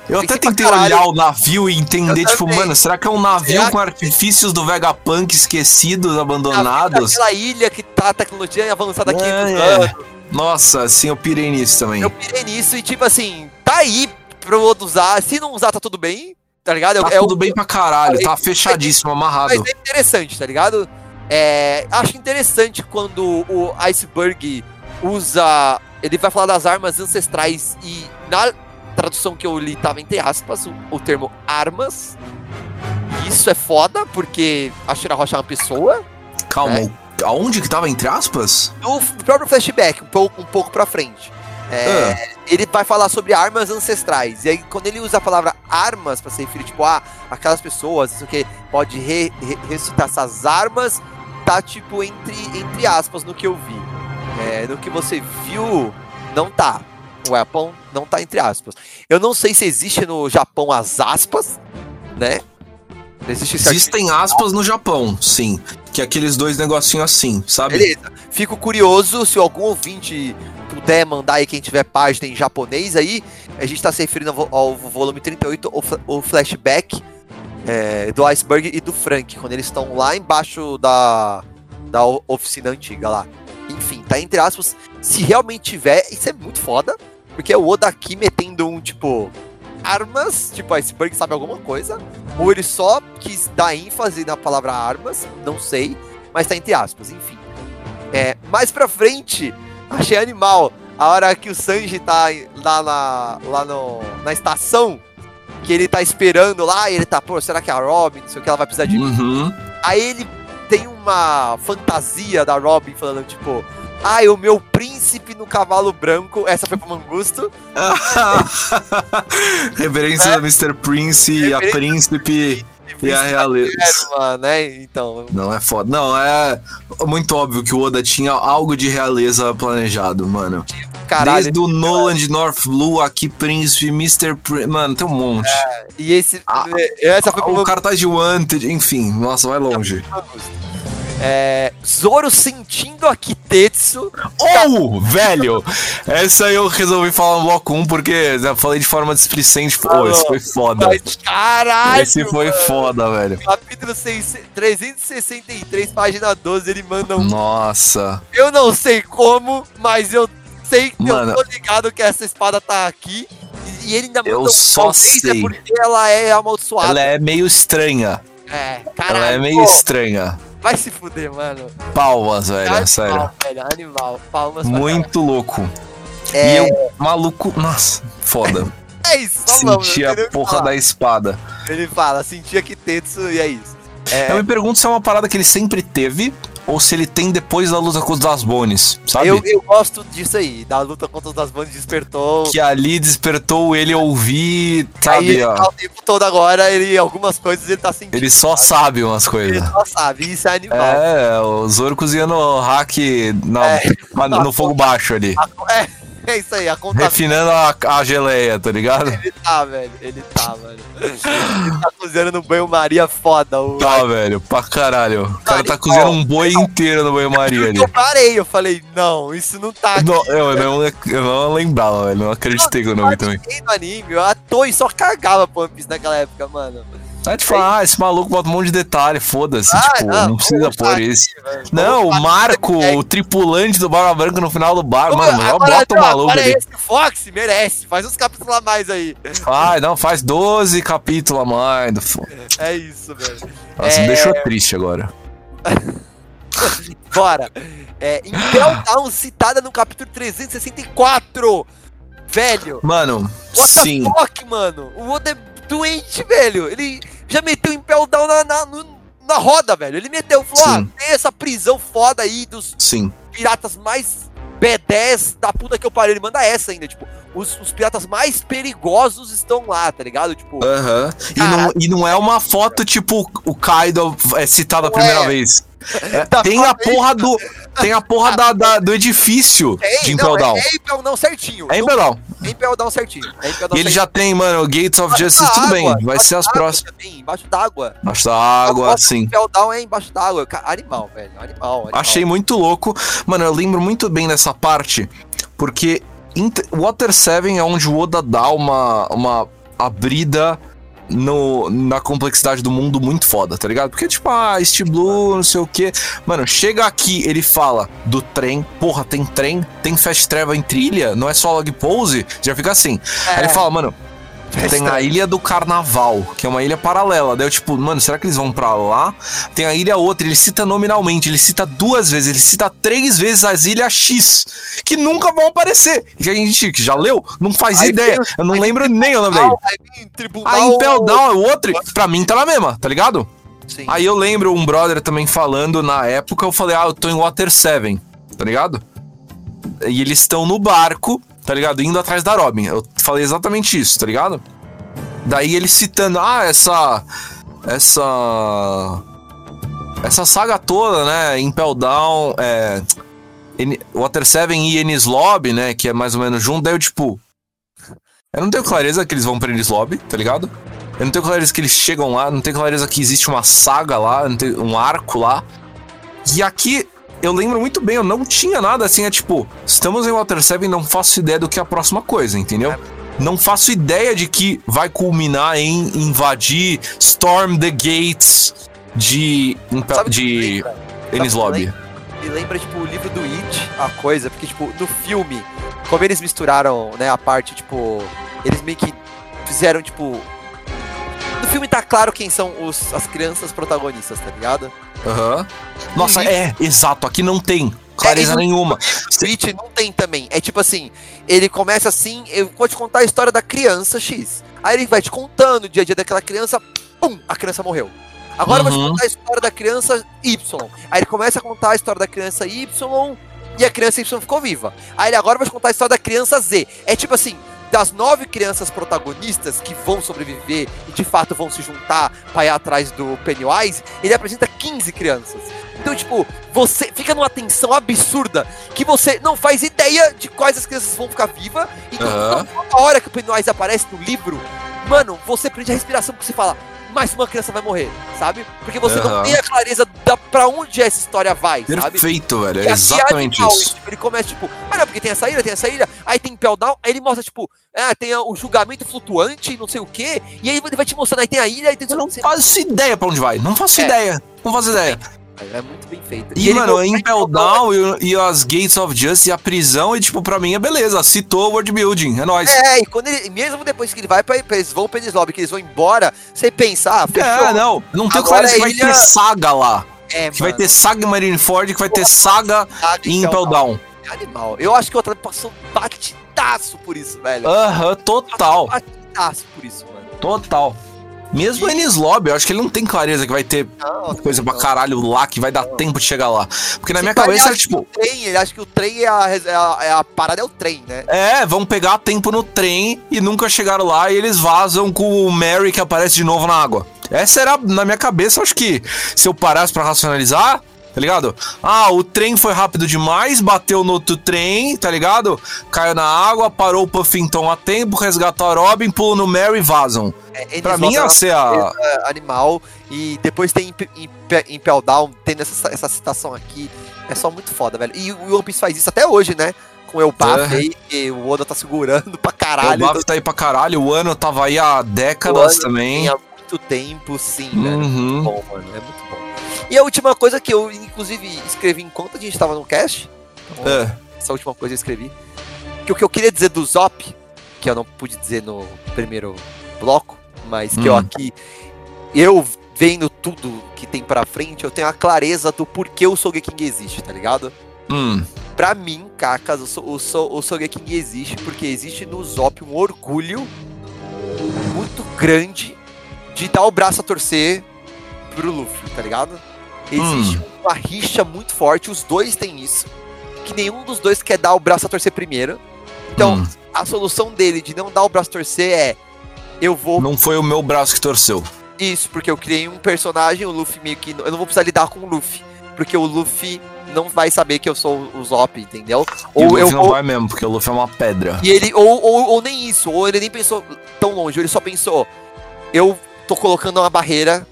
Eu até tentei olhar o navio e entender, Eu tipo, também. mano, será que é um navio Será com que- artifícios do Vegapunk esquecidos, abandonados? Aquela ilha que tá a tecnologia avançada aqui É, é. Nossa, assim, eu pirei nisso também. Eu pirei nisso e, tipo assim, tá aí pro Oda usar. Se não usar, tá tudo bem, tá ligado? Tá é tudo o- bem pra caralho, tá fechadíssimo, Mas amarrado. é interessante, tá ligado? É, acho interessante quando o Iceberg usa. Ele vai falar das armas ancestrais e na tradução que eu li tava entre aspas o, o termo armas. Isso é foda, porque a Shira Rocha é uma pessoa. Calma, É. aonde que tava entre aspas? No próprio flashback, um pouco, um pouco pra frente. É, Ah. Ele vai falar sobre armas ancestrais. E aí, quando ele usa a palavra armas pra se referir, tipo, ah, aquelas pessoas, não sei o que, pode re, re- recitar essas armas, tá tipo entre, entre aspas no que eu vi. É, no que você viu, não tá. O weapon não tá entre aspas. Eu não sei se existe no Japão as aspas, né? Existe Existem aspas no Japão, sim. Que é aqueles dois negocinhos assim, sabe? Beleza. Fico curioso se algum ouvinte puder mandar aí quem tiver página em japonês aí. A gente tá se referindo ao, vo- ao volume 38, o, o flashback é, do Iceberg e do Frank, quando eles estão lá embaixo da, da oficina antiga lá. Enfim, tá entre aspas. Se realmente tiver, isso é muito foda. Porque é o Oda aqui metendo um tipo. Armas, tipo, Iceberg sabe alguma coisa. Ou ele só quis dar ênfase na palavra armas, não sei. Mas tá entre aspas, enfim. É, mais pra frente, achei animal. A hora que o Sanji tá lá na, lá no, na estação, que ele tá esperando lá, e ele tá, pô, será que é a Robin? Não sei o que, ela vai precisar de mim. Uhum. Aí ele tem uma fantasia da Robin falando, tipo, ai, o meu príncipe no cavalo branco. Essa foi pro Mangusto. Reverência Né? a Mr. Prince e a Príncipe e a realeza. Né? Então, Não é foda. Não, é muito óbvio que o Oda tinha algo de realeza planejado, mano. caralho. Desde o Nolan de North Blue, aqui Príncipe, Mr. Prince. Mano, tem um monte. E esse. Ah, essa foi pro o cartaz de Wanted, enfim, nossa, vai longe. É, Zoro sentindo a Kitetsu. Ou, velho! Essa eu resolvi falar no bloco 1 porque já falei de forma displicente. Pô, Alô, esse foi foda. Mas, caralho! Esse foi mano. foda, velho. Capítulo 6, 363, página 12, ele manda um. Nossa. Eu não sei como, mas eu sei que Mano. eu tô ligado que essa espada tá aqui. E, ele ainda manda Eu um, só talvez sei. É porque ela é amaldiçoada. Ela é meio estranha. É, caralho. Ela é meio pô, estranha. Vai se fuder, mano. Palmas, velho, animal, sério. velho, animal. Palmas Muito louco. caralho. E É, eu, maluco, nossa, foda. é isso, Senti a que porra da espada. Ele fala, senti a Kitetsu e é isso. É, Eu me pergunto se é uma parada que ele sempre teve ou se ele tem depois da luta com os das Bones, sabe? eu, eu gosto disso aí, da luta contra os das bandas despertou. Que ali despertou ele ouvir, aí sabe? ele ó, tá o tempo todo agora, ele, algumas coisas ele tá sentindo. Ele só sabe umas Ele coisas. só sabe, isso é animal. É, o Zoro cozinhando hack na- É. ma- no fogo baixo ali. É, é isso aí, a conta Refinando a, a geleia, tá ligado? Ele tá, velho. Ele tá, mano. Ele tá cozinhando no banho-maria foda. O... Tá, velho, pra caralho. O cara tá cozinhando um boi inteiro no banho-maria ali. Eu parei, eu falei, não, isso não tá aqui. Não, eu, não, eu não lembrava, velho. Não acreditei que eu não vi também. Tem no anime, eu à toa e só cagava pro One Piece naquela época, mano. Aí fala, ah, esse maluco bota um monte de detalhe, foda-se. Ah, tipo, não, não, precisa pôr isso. velho. Não, o Marco, o tripulante do Barba Branca no final do bar, mano, agora, bota o não, maluco agora ali. esse Fox merece, faz uns capítulos a mais aí. Ai, não, faz 12 capítulos a mais. do fo- É isso, velho. Nossa, É. me deixou triste agora. Bora. É, Impel Down citada no capítulo 364. Velho, Mano, what sim. the fuck, mano? O Oda é doente, velho. Ele já meteu Impel Down na, na, na roda, velho. Ele meteu, falou, ah, Sim. tem essa prisão foda aí dos Sim. piratas mais B10 da puta que eu parei. Ele manda essa ainda, tipo, os, os piratas mais perigosos estão lá, tá ligado? Tipo, Aham. E, não, e não é uma foto tipo o Kaido é citado a primeira é. vez. É, Tá tem a porra do. Tem a porra da, da- do edifício tem, de Impel Down. é, é Impel Down certinho. É Impel Down. É Impel Down certinho. É Impel Down E ele certinho. já tem, mano, Gates of Embaixo Justice, tudo bem. água, Vai embaixo ser as próximas. também, Embaixo d'água. Embaixo da água, A assim. Impel Down é embaixo d'água. Animal, velho. Animal, animal. Achei muito louco. Mano, eu lembro muito bem dessa parte, porque Inter- Water 7 é onde o Oda dá uma, uma abrida no, na complexidade do mundo muito foda, tá ligado? Porque, tipo, ah, East Blue, não sei o quê. Mano, chega aqui, ele fala do trem. Porra, tem trem, tem fast travel em trilha, não é só log pose. Já fica assim. Aí ele fala, mano, tem a Ilha do Carnaval, que é uma ilha paralela. Daí eu, tipo, mano, será que eles vão pra lá? Tem a ilha outra, ele cita nominalmente, ele cita duas vezes, ele cita três vezes as ilhas X, que nunca vão aparecer. Que a gente que já leu, não faz Aí ideia. vem- Eu não lembro nem o nome vem Tribunal. A Impel Down é o outro, pra mim tá na mesma, tá ligado? Sim. Aí eu lembro um brother também falando na época, eu falei, ah, eu tô em Water 7, tá ligado? E eles estão no barco, tá ligado? Indo atrás da Robin. Eu falei exatamente isso, tá ligado? Daí ele citando, ah, essa. Essa. Essa saga toda, né? Impel Down, é. Water 7 e Ennis Lobby, né? Que é mais ou menos junto. Daí eu, tipo. Eu não tenho clareza que eles vão pra Ennis Lobby, tá ligado? Eu não tenho clareza que eles chegam lá, não tenho clareza que existe uma saga lá, um arco lá. E aqui, eu lembro muito bem, eu não tinha nada assim, é tipo, estamos em Water 7 e não faço ideia do que é a próxima coisa, entendeu? Não faço ideia de que vai culminar em invadir Storm the Gates de, Sabe de lembra? Ennis Lobby. Me lembra, tipo, o livro do It, a coisa, porque, tipo, no filme, como eles misturaram, né, a parte, tipo, eles meio que fizeram, tipo. No filme tá claro quem são os, as crianças protagonistas, tá ligado? Aham. Nossa, Uhum. é, exato, aqui não tem clareza É, e nenhuma. It não tem também. É tipo assim, ele começa assim, eu vou te contar a história da criança X. Aí ele vai te contando o dia a dia daquela criança, pum, a criança morreu. Agora eu vou te Uhum. contar a história da criança Y. Aí ele começa a contar a história da criança Y e a criança Y ficou viva. Aí ele agora vai te contar a história da criança Z. É tipo assim, das nove crianças protagonistas que vão sobreviver e de fato vão se juntar pra ir atrás do Pennywise, ele apresenta 15 crianças. Então, tipo, você fica numa tensão absurda que você não faz ideia de quais as crianças vão ficar vivas. Então, a hora que o Pennywise aparece no livro, mano, você prende a respiração porque você fala, mais uma criança vai morrer, sabe? Porque você não Aham. tem a clareza da pra onde essa história vai, sabe? Perfeito, velho. É exatamente animal, isso. tipo, ele começa, tipo, ah não, porque tem essa ilha, tem essa ilha, aí tem Pell Down, aí ele mostra, tipo, ah, tem o julgamento flutuante, não sei o quê, e aí ele vai te mostrando, aí tem a ilha, aí tem... Eu não faço ideia pra onde vai. Não faço É. ideia. Não faço ideia. É muito bem feito. E, ele mano, não- Impel Down e, e as Gates of Justice e a prisão, e tipo, pra mim é beleza. Citou o world building, é nóis. É, e quando ele, mesmo depois que ele vai pra, eles vão pra eles lobby, que eles vão embora, você pensa, ah, fechou. É, não. Não tenho Agora clareza que vai ter saga lá. É, Que vai ter saga em Marineford, que vai ter saga em Impel Down. É animal. Eu acho que o Otávio passou batidaço por isso, velho. Aham, total. Batidaço por isso, mano. Total. Mesmo Ennis Lobby, eu acho que ele não tem clareza que vai ter Não, coisa pra não. caralho lá, que vai dar tempo de chegar lá. Porque na Se minha cabeça era acha tipo, o trem, ele acha que o trem é a, é a, é a parada, é o trem, né? É, vão pegar tempo no trem e nunca chegaram lá e eles vazam com o Mary que aparece de novo na água. Essa era, na minha cabeça, eu acho que se eu parasse pra racionalizar, tá ligado? Ah, o trem foi rápido demais, bateu no outro trem, tá ligado? Caiu na água, parou o Puffington a tempo, resgatou a Robin, pulou no Mary e vazam. É, Pra mim ia ser a... animal e depois tem Imp- Imp- Impel Down, tendo essa, essa citação aqui. É só muito foda, velho. E o One Piece faz isso até hoje, né? Com o Elbaf É. aí, que o Oda tá segurando pra O caralho. Baf tá aí pra caralho, o ano tava aí há décadas também. Tem há muito tempo, sim, velho. Uhum. Muito bom, mano. É muito bom. E a última coisa que eu, inclusive, escrevi enquanto a gente tava no cast. então, É. Essa última coisa eu escrevi. Que o que eu queria dizer do Zop, que eu não pude dizer no primeiro bloco, mas que eu Hum. aqui. Eu vendo tudo que tem pra frente, eu tenho a clareza do porquê o Sogeking existe, tá ligado? Hum, Pra mim, cacas, o, o, So- o Sogeking existe porque existe no Zop um orgulho muito grande de dar o braço a torcer pro Luffy, tá ligado? Existe uma rixa muito forte, os dois têm isso. Que nenhum dos dois quer dar o braço a torcer primeiro. Então, hum. a solução dele de não dar o braço a torcer é. Eu vou. Não foi o meu braço que torceu. Isso, porque eu criei um personagem, o Luffy meio que. Eu não vou precisar lidar com o Luffy. Porque o Luffy não vai saber que eu sou o Zop, entendeu? E o Ou Luffy eu não ou, vai mesmo, porque o Luffy é uma pedra. e ele ou, ou, ou nem isso, ou ele nem pensou tão longe, ele só pensou, eu tô colocando uma barreira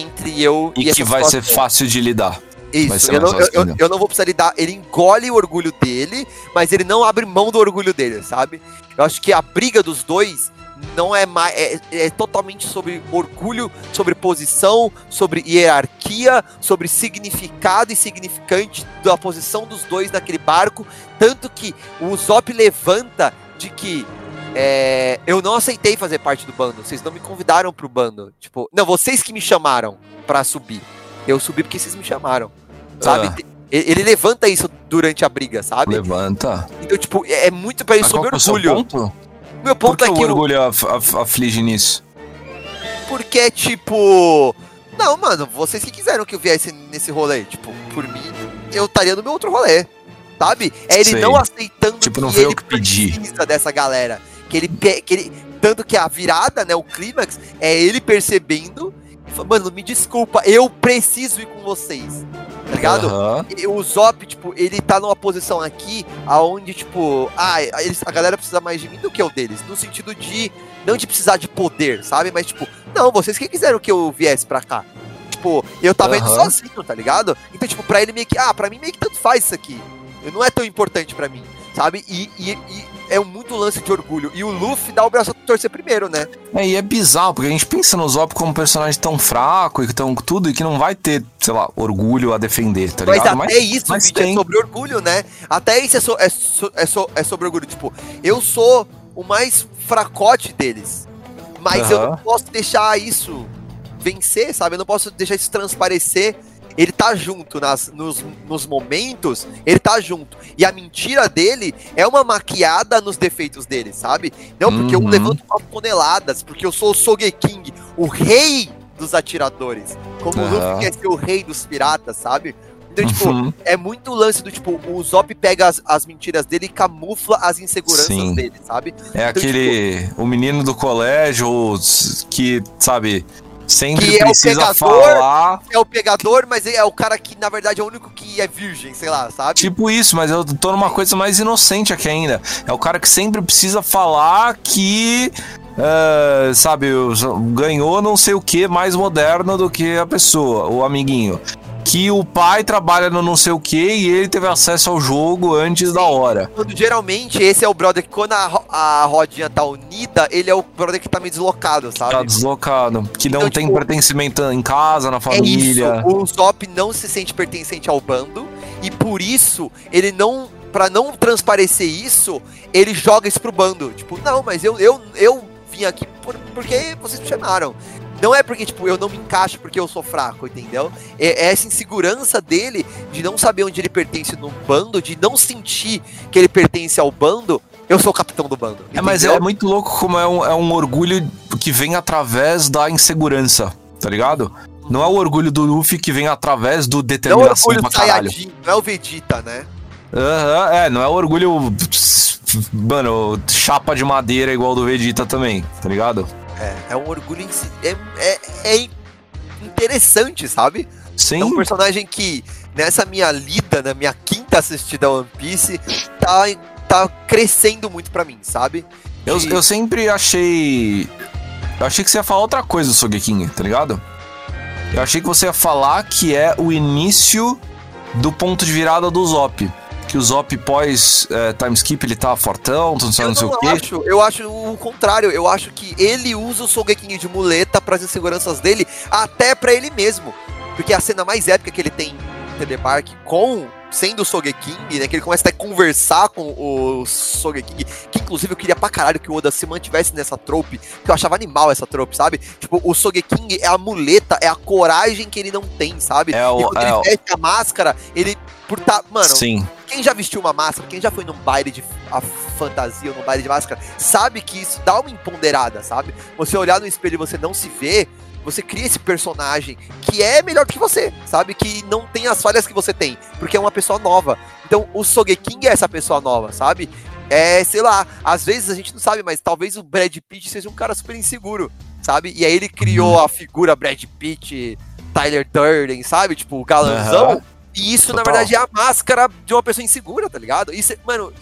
entre eu e, E que vai ser fácil de lidar. Isso, eu não, eu, eu- eu não vou precisar lidar. Ele engole o orgulho dele, mas ele não abre mão do orgulho dele, sabe? Eu acho que a briga dos dois não é mais. É, é totalmente sobre orgulho, sobre posição, sobre hierarquia, sobre significado e significante da posição dos dois naquele barco. Tanto que o Zop levanta de que. É, eu não aceitei fazer parte do bando. Vocês não me convidaram pro bando. Tipo, não, vocês que me chamaram pra subir. Eu subi porque vocês me chamaram. Sabe? Ah. Ele levanta isso durante a briga, sabe? Levanta. Então, tipo, é é muito pra qual sobre é orgulho. ponto? Meu Por ponto que é que o o- orgulho af- af- aflige nisso? porque é tipo. Não, mano, vocês que quiseram que eu viesse nesse rolê. Tipo, por mim, eu estaria no meu outro rolê. Sabe? É ele Sei. não aceitando Tipo, não que ele que pedi. precisa dessa galera. Que ele, que ele. Tanto que a virada, né? O clímax, é ele percebendo. e falando, Mano, me desculpa, eu preciso ir com vocês. Tá ligado? E o Zop, tipo, ele tá numa posição aqui aonde, tipo, ah, eles, a galera precisa mais de mim do que eu deles. No sentido de, não de precisar de poder, sabe? Mas, tipo, não, vocês que quiseram que eu viesse pra cá. Tipo, eu tava indo Aham. sozinho, tá ligado? Então, tipo, pra ele meio que, ah, pra mim meio que tanto faz isso aqui. Não é tão importante pra mim, sabe? E, e, e é muito lance de orgulho. E o Luffy dá o braço a torcer primeiro, né? É, e é bizarro, porque a gente pensa no Zop como um personagem tão fraco e tão tudo, e que não vai ter, sei lá, orgulho a defender, tá Mas ligado? até isso, mas vídeo, é tem. sobre orgulho, né? Até isso é, so- é, so- é, so- é sobre orgulho. Tipo, eu sou o mais fracote deles. Mas eu Aham. não posso deixar isso vencer, sabe? Eu não posso deixar isso transparecer. Ele tá junto nas, nos, nos momentos, ele tá junto. E a mentira dele é uma maquiada nos defeitos dele, sabe? Não porque eu Uhum. levanto umas toneladas, porque eu sou o Sogeking, o rei dos atiradores. Como o Aham. Luffy quer ser o rei dos piratas, sabe? Então, tipo, Uhum. é muito lance do tipo, o Zop pega as, as mentiras dele e camufla as inseguranças Sim. dele, sabe? É Então, aquele. O menino do colégio que, sabe, sempre Que é o precisa pegador. falar. É o pegador, mas é o cara que, na verdade, é o único que é virgem, sei lá, sabe? Tipo isso, mas eu tô numa coisa mais inocente aqui ainda. É o cara que sempre precisa falar que. é, sabe, ganhou não sei o que mais moderno do que a pessoa, o amiguinho. Que o pai trabalha no não sei o que e ele teve acesso ao jogo antes da hora. Geralmente esse é o brother que, quando a, a rodinha tá unida, ele é o brother que tá meio deslocado, sabe? Tá deslocado. Que não Então, tem tipo, pertencimento em casa, na É família. isso. O Zop não se sente pertencente ao bando e por isso ele não, Pra não transparecer isso, ele joga isso pro bando. Tipo, não, mas eu eu, eu vim aqui por, porque vocês me chamaram. Não é porque, tipo, eu não me encaixo porque eu sou fraco, entendeu? É, é essa insegurança dele de não saber onde ele pertence no bando, de não sentir que ele pertence ao bando. Eu sou o capitão do bando. É, mas entendeu? é muito louco como é um, é um orgulho que vem através da insegurança, tá ligado? Não é o orgulho do Luffy que vem através do Não é o determinação pra caralho. Não é o Vegeta, né? Aham, é, não é o orgulho. Mano, chapa de madeira igual do Vegeta também, tá ligado? É, é um orgulho em si. É, é, é interessante, sabe? Sim. É um personagem que, nessa minha lida, na minha quinta assistida a One Piece, tá, tá crescendo muito pra mim, sabe? Eu, eu sempre achei. Eu achei que você ia falar outra coisa do Sogeking, tá ligado? Eu achei que você ia falar que é o início do ponto de virada do Zop. Que o Zop pós é, time skip ele tá fortão, não sei, Eu não sei não o quê. acho, eu acho o contrário. Eu acho que ele usa o Sogeking de muleta para as inseguranças dele, até pra ele mesmo. Porque a cena mais épica que ele tem em Telemark com sendo o Sogeking, né, que ele começa a conversar com o Sogeking, que inclusive eu queria pra caralho que o Oda se mantivesse nessa trope, que eu achava animal essa trope, sabe? Tipo, o Sogeking é a muleta, é a coragem que ele não tem, sabe? É o- e quando é ele o- veste a máscara, ele por tá, mano, Sim. quem já vestiu uma máscara, quem já foi num baile de a fantasia ou num baile de máscara, sabe que isso dá uma empoderada, sabe? Você olhar no espelho e você não se vê, você cria esse personagem que é melhor que você, sabe? Que não tem as falhas que você tem, porque é uma pessoa nova. Então, o Sogeking é essa pessoa nova, sabe? É, sei lá, às vezes a gente não sabe, mas talvez o Brad Pitt seja um cara super inseguro, sabe? E aí ele criou a figura Brad Pitt, Tyler Durden, sabe? Tipo, o galanzão. Aham. E isso, na Total. verdade, é a máscara de uma pessoa insegura, tá ligado? Isso, é- mano,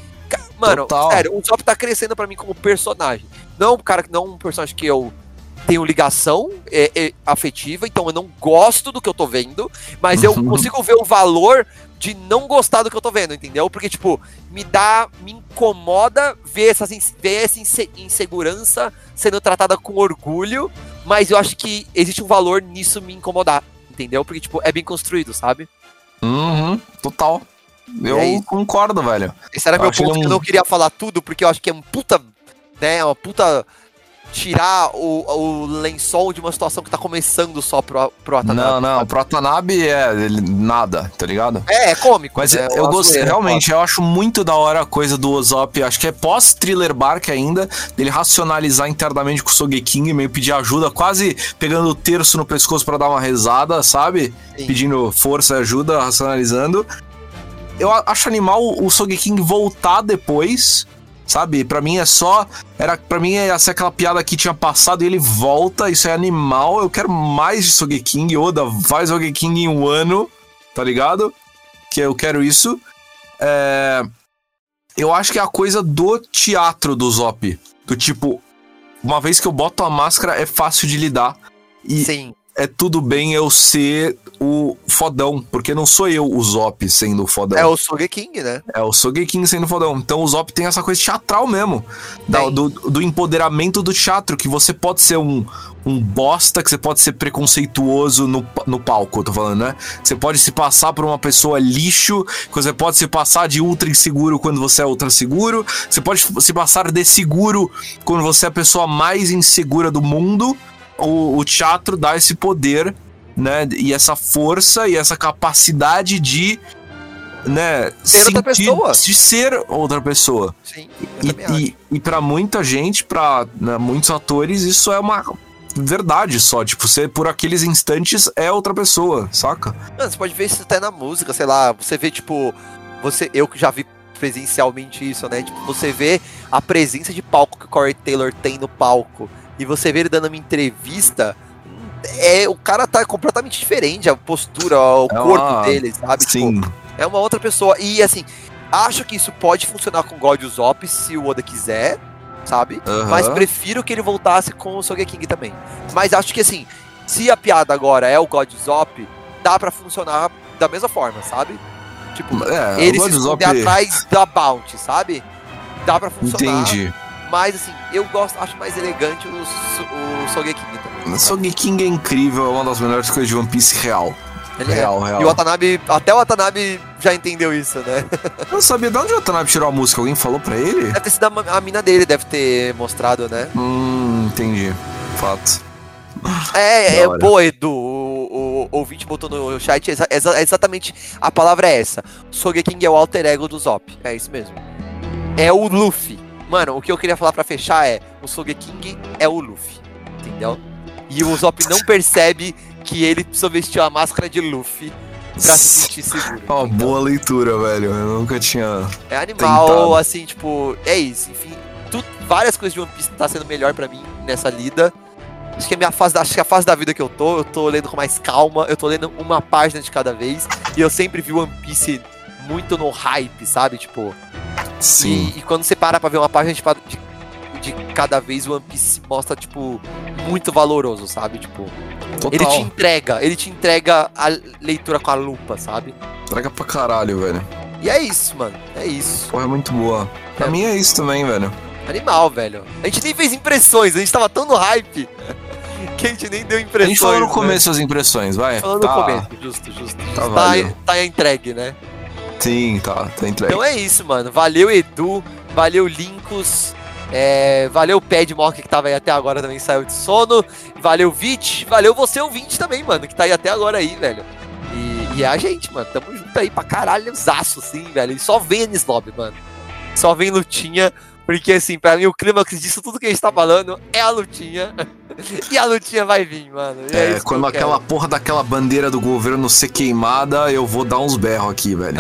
mano, Total. sério, o Zop tá crescendo pra mim como personagem. Não um cara, não um personagem que eu tenho ligação é, é, afetiva, então eu não gosto do que eu tô vendo, mas eu consigo ver o valor de não gostar do que eu tô vendo, entendeu? Porque, tipo, me dá, me incomoda ver, essas, ver essa inse- insegurança sendo tratada com orgulho, mas eu acho que existe um valor nisso me incomodar, entendeu? Porque, tipo, é bem construído, sabe? Uhum, total. Eu É concordo, velho. Esse era Eu meu ponto, ele que eu um- não queria falar tudo, porque eu acho que é um puta, né, uma puta tirar o, o lençol de uma situação que tá começando só pro, pro Watanabe. Não, não, pro Watanabe é ele- nada, tá ligado? É, é cômico. Mas né, eu gostei, zoeira, realmente, eu acho muito da hora a coisa do Ozop, acho que é pós-thriller bark ainda, dele racionalizar internamente com o Sogeking, meio pedir ajuda, quase pegando o terço no pescoço pra dar uma rezada, sabe? Sim. Pedindo força e ajuda, racionalizando. Eu acho animal o Sogeking voltar depois, sabe? Pra mim é só. Era, pra mim ia ser aquela piada que tinha passado e ele volta, isso é animal. Eu quero mais de Sogeking. Oda, faz Sogeking em um ano, tá ligado? Que eu quero isso. É, Eu acho que é a coisa do teatro do Zop. Do tipo, uma vez que eu boto a máscara, é fácil de lidar. E Sim, é tudo bem eu ser o fodão, porque não sou eu o Zop sendo o fodão. é o Sogeking, né? É o Sogeking sendo fodão. Então o Zop tem essa coisa teatral mesmo. Da- do, do empoderamento do teatro, que você pode ser um, um bosta, que você pode ser preconceituoso no, no palco, eu tô falando, né? Você pode se passar por uma pessoa lixo, que você pode se passar de ultra inseguro quando você é ultra seguro, você pode se passar de seguro quando você é a pessoa mais insegura do mundo. O, o teatro dá esse poder, né? E essa força e essa capacidade de. Né, Ser outra pessoa. de ser outra pessoa. Sim. E, e, e para muita gente, pra né, muitos atores, isso é uma verdade só. Tipo, você por aqueles instantes é outra pessoa, saca? Mano, você pode ver isso até na música, sei lá, você vê, tipo, você, eu que já vi presencialmente isso, né? Tipo, você vê a presença de palco que o Corey Taylor tem no palco e você vê ele dando uma entrevista, é, o cara tá completamente diferente, a postura, o É corpo dele, sabe? Tipo, Sim. é uma outra pessoa. E assim, acho que isso pode funcionar com God Usopp se o Oda quiser, sabe? Mas prefiro que ele voltasse com o Sogeking também. Mas acho que assim, se a piada agora é o God Zop, dá pra funcionar da mesma forma, sabe? Tipo, É, ele se esconder atrás da Bounty, sabe? Dá pra funcionar. Entendi. Mas assim, eu gosto, acho mais elegante o, o Sogeking também. sabe? Sogeking é incrível, é uma das melhores coisas de One Piece real. Ele é. real, real. E o Watanabe, até o Watanabe já entendeu isso, né? Eu não sabia de onde o Watanabe tirou a música. Alguém falou pra ele? Deve ter sido a, a mina dele, deve ter mostrado, né? Hum, entendi. Fato. É, é hora. boa, Edu. O, o ouvinte botou no chat, exa- exa- exatamente a palavra é essa. Sogeking é o alter ego do Zop. É isso mesmo. É o Luffy. Mano, o que eu queria falar pra fechar é: o Sogeking é o Luffy. Entendeu? E o Zop não percebe que ele vestir a máscara de Luffy pra se sentir seguro. Ó, entendeu? boa leitura, velho. Eu nunca tinha. É animal, Tentado. assim, tipo, é isso. Enfim, tu- várias coisas de One Piece tá sendo melhor pra mim nessa lida. Acho que a minha fase, acho que a fase da vida que eu tô, eu tô lendo com mais calma, eu tô lendo uma página de cada vez. E eu sempre vi One Piece muito no hype, sabe? Tipo, Sim. e, e quando você para pra ver uma página de, de, de cada vez, o One Piece se mostra, tipo, muito valoroso, sabe? Tipo, Total. ele te entrega, ele te entrega a leitura com a lupa, sabe? Traga pra caralho, velho. E é isso, mano. É isso. Porra, é muito boa. Pra É. mim é isso também, velho. Animal, velho. A gente nem fez impressões, a gente tava tão no hype que a gente nem deu A impressões. gente falou no né? começo as impressões, vai. Falou tá. no começo, justo, justo. Tá Tá, válido. tá, entregue, né? Sim, tá, tá entregue. Então é isso, mano. Valeu, Edu. Valeu, Linkus. É, valeu, Padmock, que tava aí até agora também saiu de sono. Valeu, Vit. Valeu você, ouvinte, também, mano, que tá aí até agora aí, velho. E, e é a gente, mano. Tamo junto aí pra caralho, zaço, sim, velho. E só vem Anislob, mano. Só vem lutinha. Porque, assim, pra mim, o clímax disso, tudo que a gente tá falando é a lutinha. e a lutinha vai vir, mano. É, que quando eu aquela porra daquela bandeira do governo ser queimada, eu vou dar uns berros aqui, velho.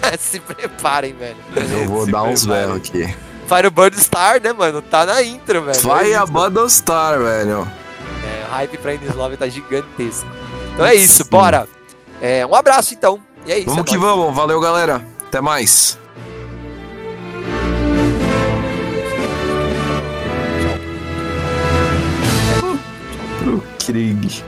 quero. Se preparem, velho. Eu vou Se dar uns preparem. berros aqui. Firebird Star, né, mano? Tá na intro, velho. Vai É. Battlestar, velho. É, o hype pra Inislove tá gigantesco. Então é isso, Sim. bora. É, um abraço então E é isso. Vamos é que nóis. vamos. Valeu, galera. Até mais. Krieg.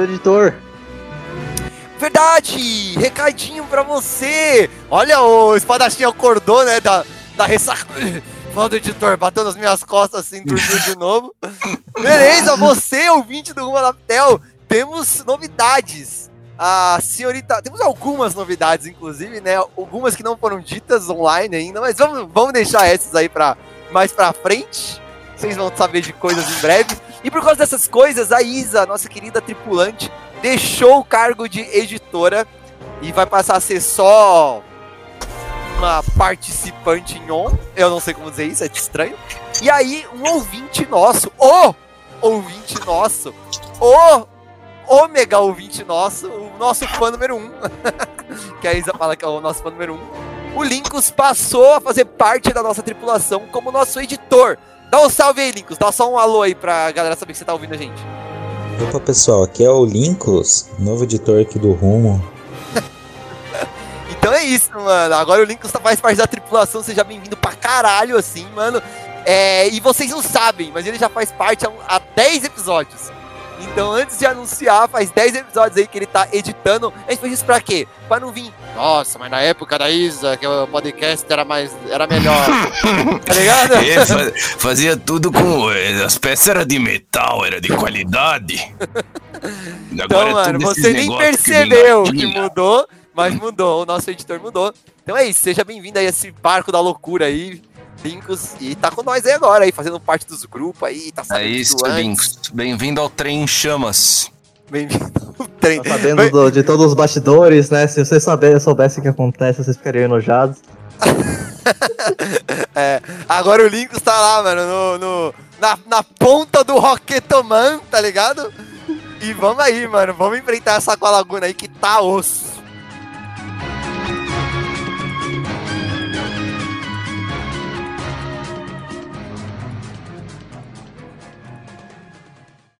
Do editor. Verdade! Recadinho pra você! Olha, o espadachim acordou, né, da, da ressaca. Fala do editor, bateu nas minhas costas assim, dormiu de novo. Beleza, você, ouvinte do Rumo Laptel, temos novidades. A senhorita. Temos algumas novidades, inclusive, né? Algumas que não foram ditas online ainda, mas vamos, vamos deixar essas aí pra, mais pra frente. Vocês vão saber de coisas em breve. E por causa dessas coisas, a Isa, nossa querida tripulante, deixou o cargo de editora e vai passar a ser só uma participante em on. Eu não sei como dizer isso, é estranho. E aí, um ouvinte nosso, o ouvinte nosso, o ômega ouvinte nosso, o nosso fã número um, que a Isa fala que é o nosso fã número um, o Linkus passou a fazer parte da nossa tripulação como nosso editor. Dá um salve aí, Linkus. Dá só um alô aí pra galera saber que você tá ouvindo a gente. Opa pessoal, aqui é o Linkus, novo editor aqui do Rumo. Então é isso, mano. Agora o Lincoln faz parte da tripulação. Seja bem-vindo pra caralho, assim, mano. É, e vocês não sabem, mas ele já faz parte há, há 10 episódios. Então, antes de anunciar, faz 10 episódios aí que ele tá editando. A gente fez isso pra quê? Pra não vir. Nossa, mas na época da Isa, que o podcast era mais. era melhor. tá ligado? É, fa- fazia tudo com. eh, As peças eram de metal, era de qualidade. Então, Agora é mano, você nem que percebeu que China. mudou, mas mudou. O nosso editor mudou. Então é isso, seja bem-vindo aí a esse barco da loucura aí, Lincos. E tá com nós aí agora, aí, fazendo parte dos grupos aí, tá É isso. Links. Bem-vindo ao trem em chamas. Bem-vindo ao trem. Tá sabendo do- de todos os bastidores, né? Se vocês saber, soubessem o que acontece, vocês ficariam enojados. É, agora o Lincos tá lá, mano, no, no- na, na ponta do Rocketoman, tá ligado? E vamos aí, mano, vamos enfrentar essa com a laguna aí que tá osso.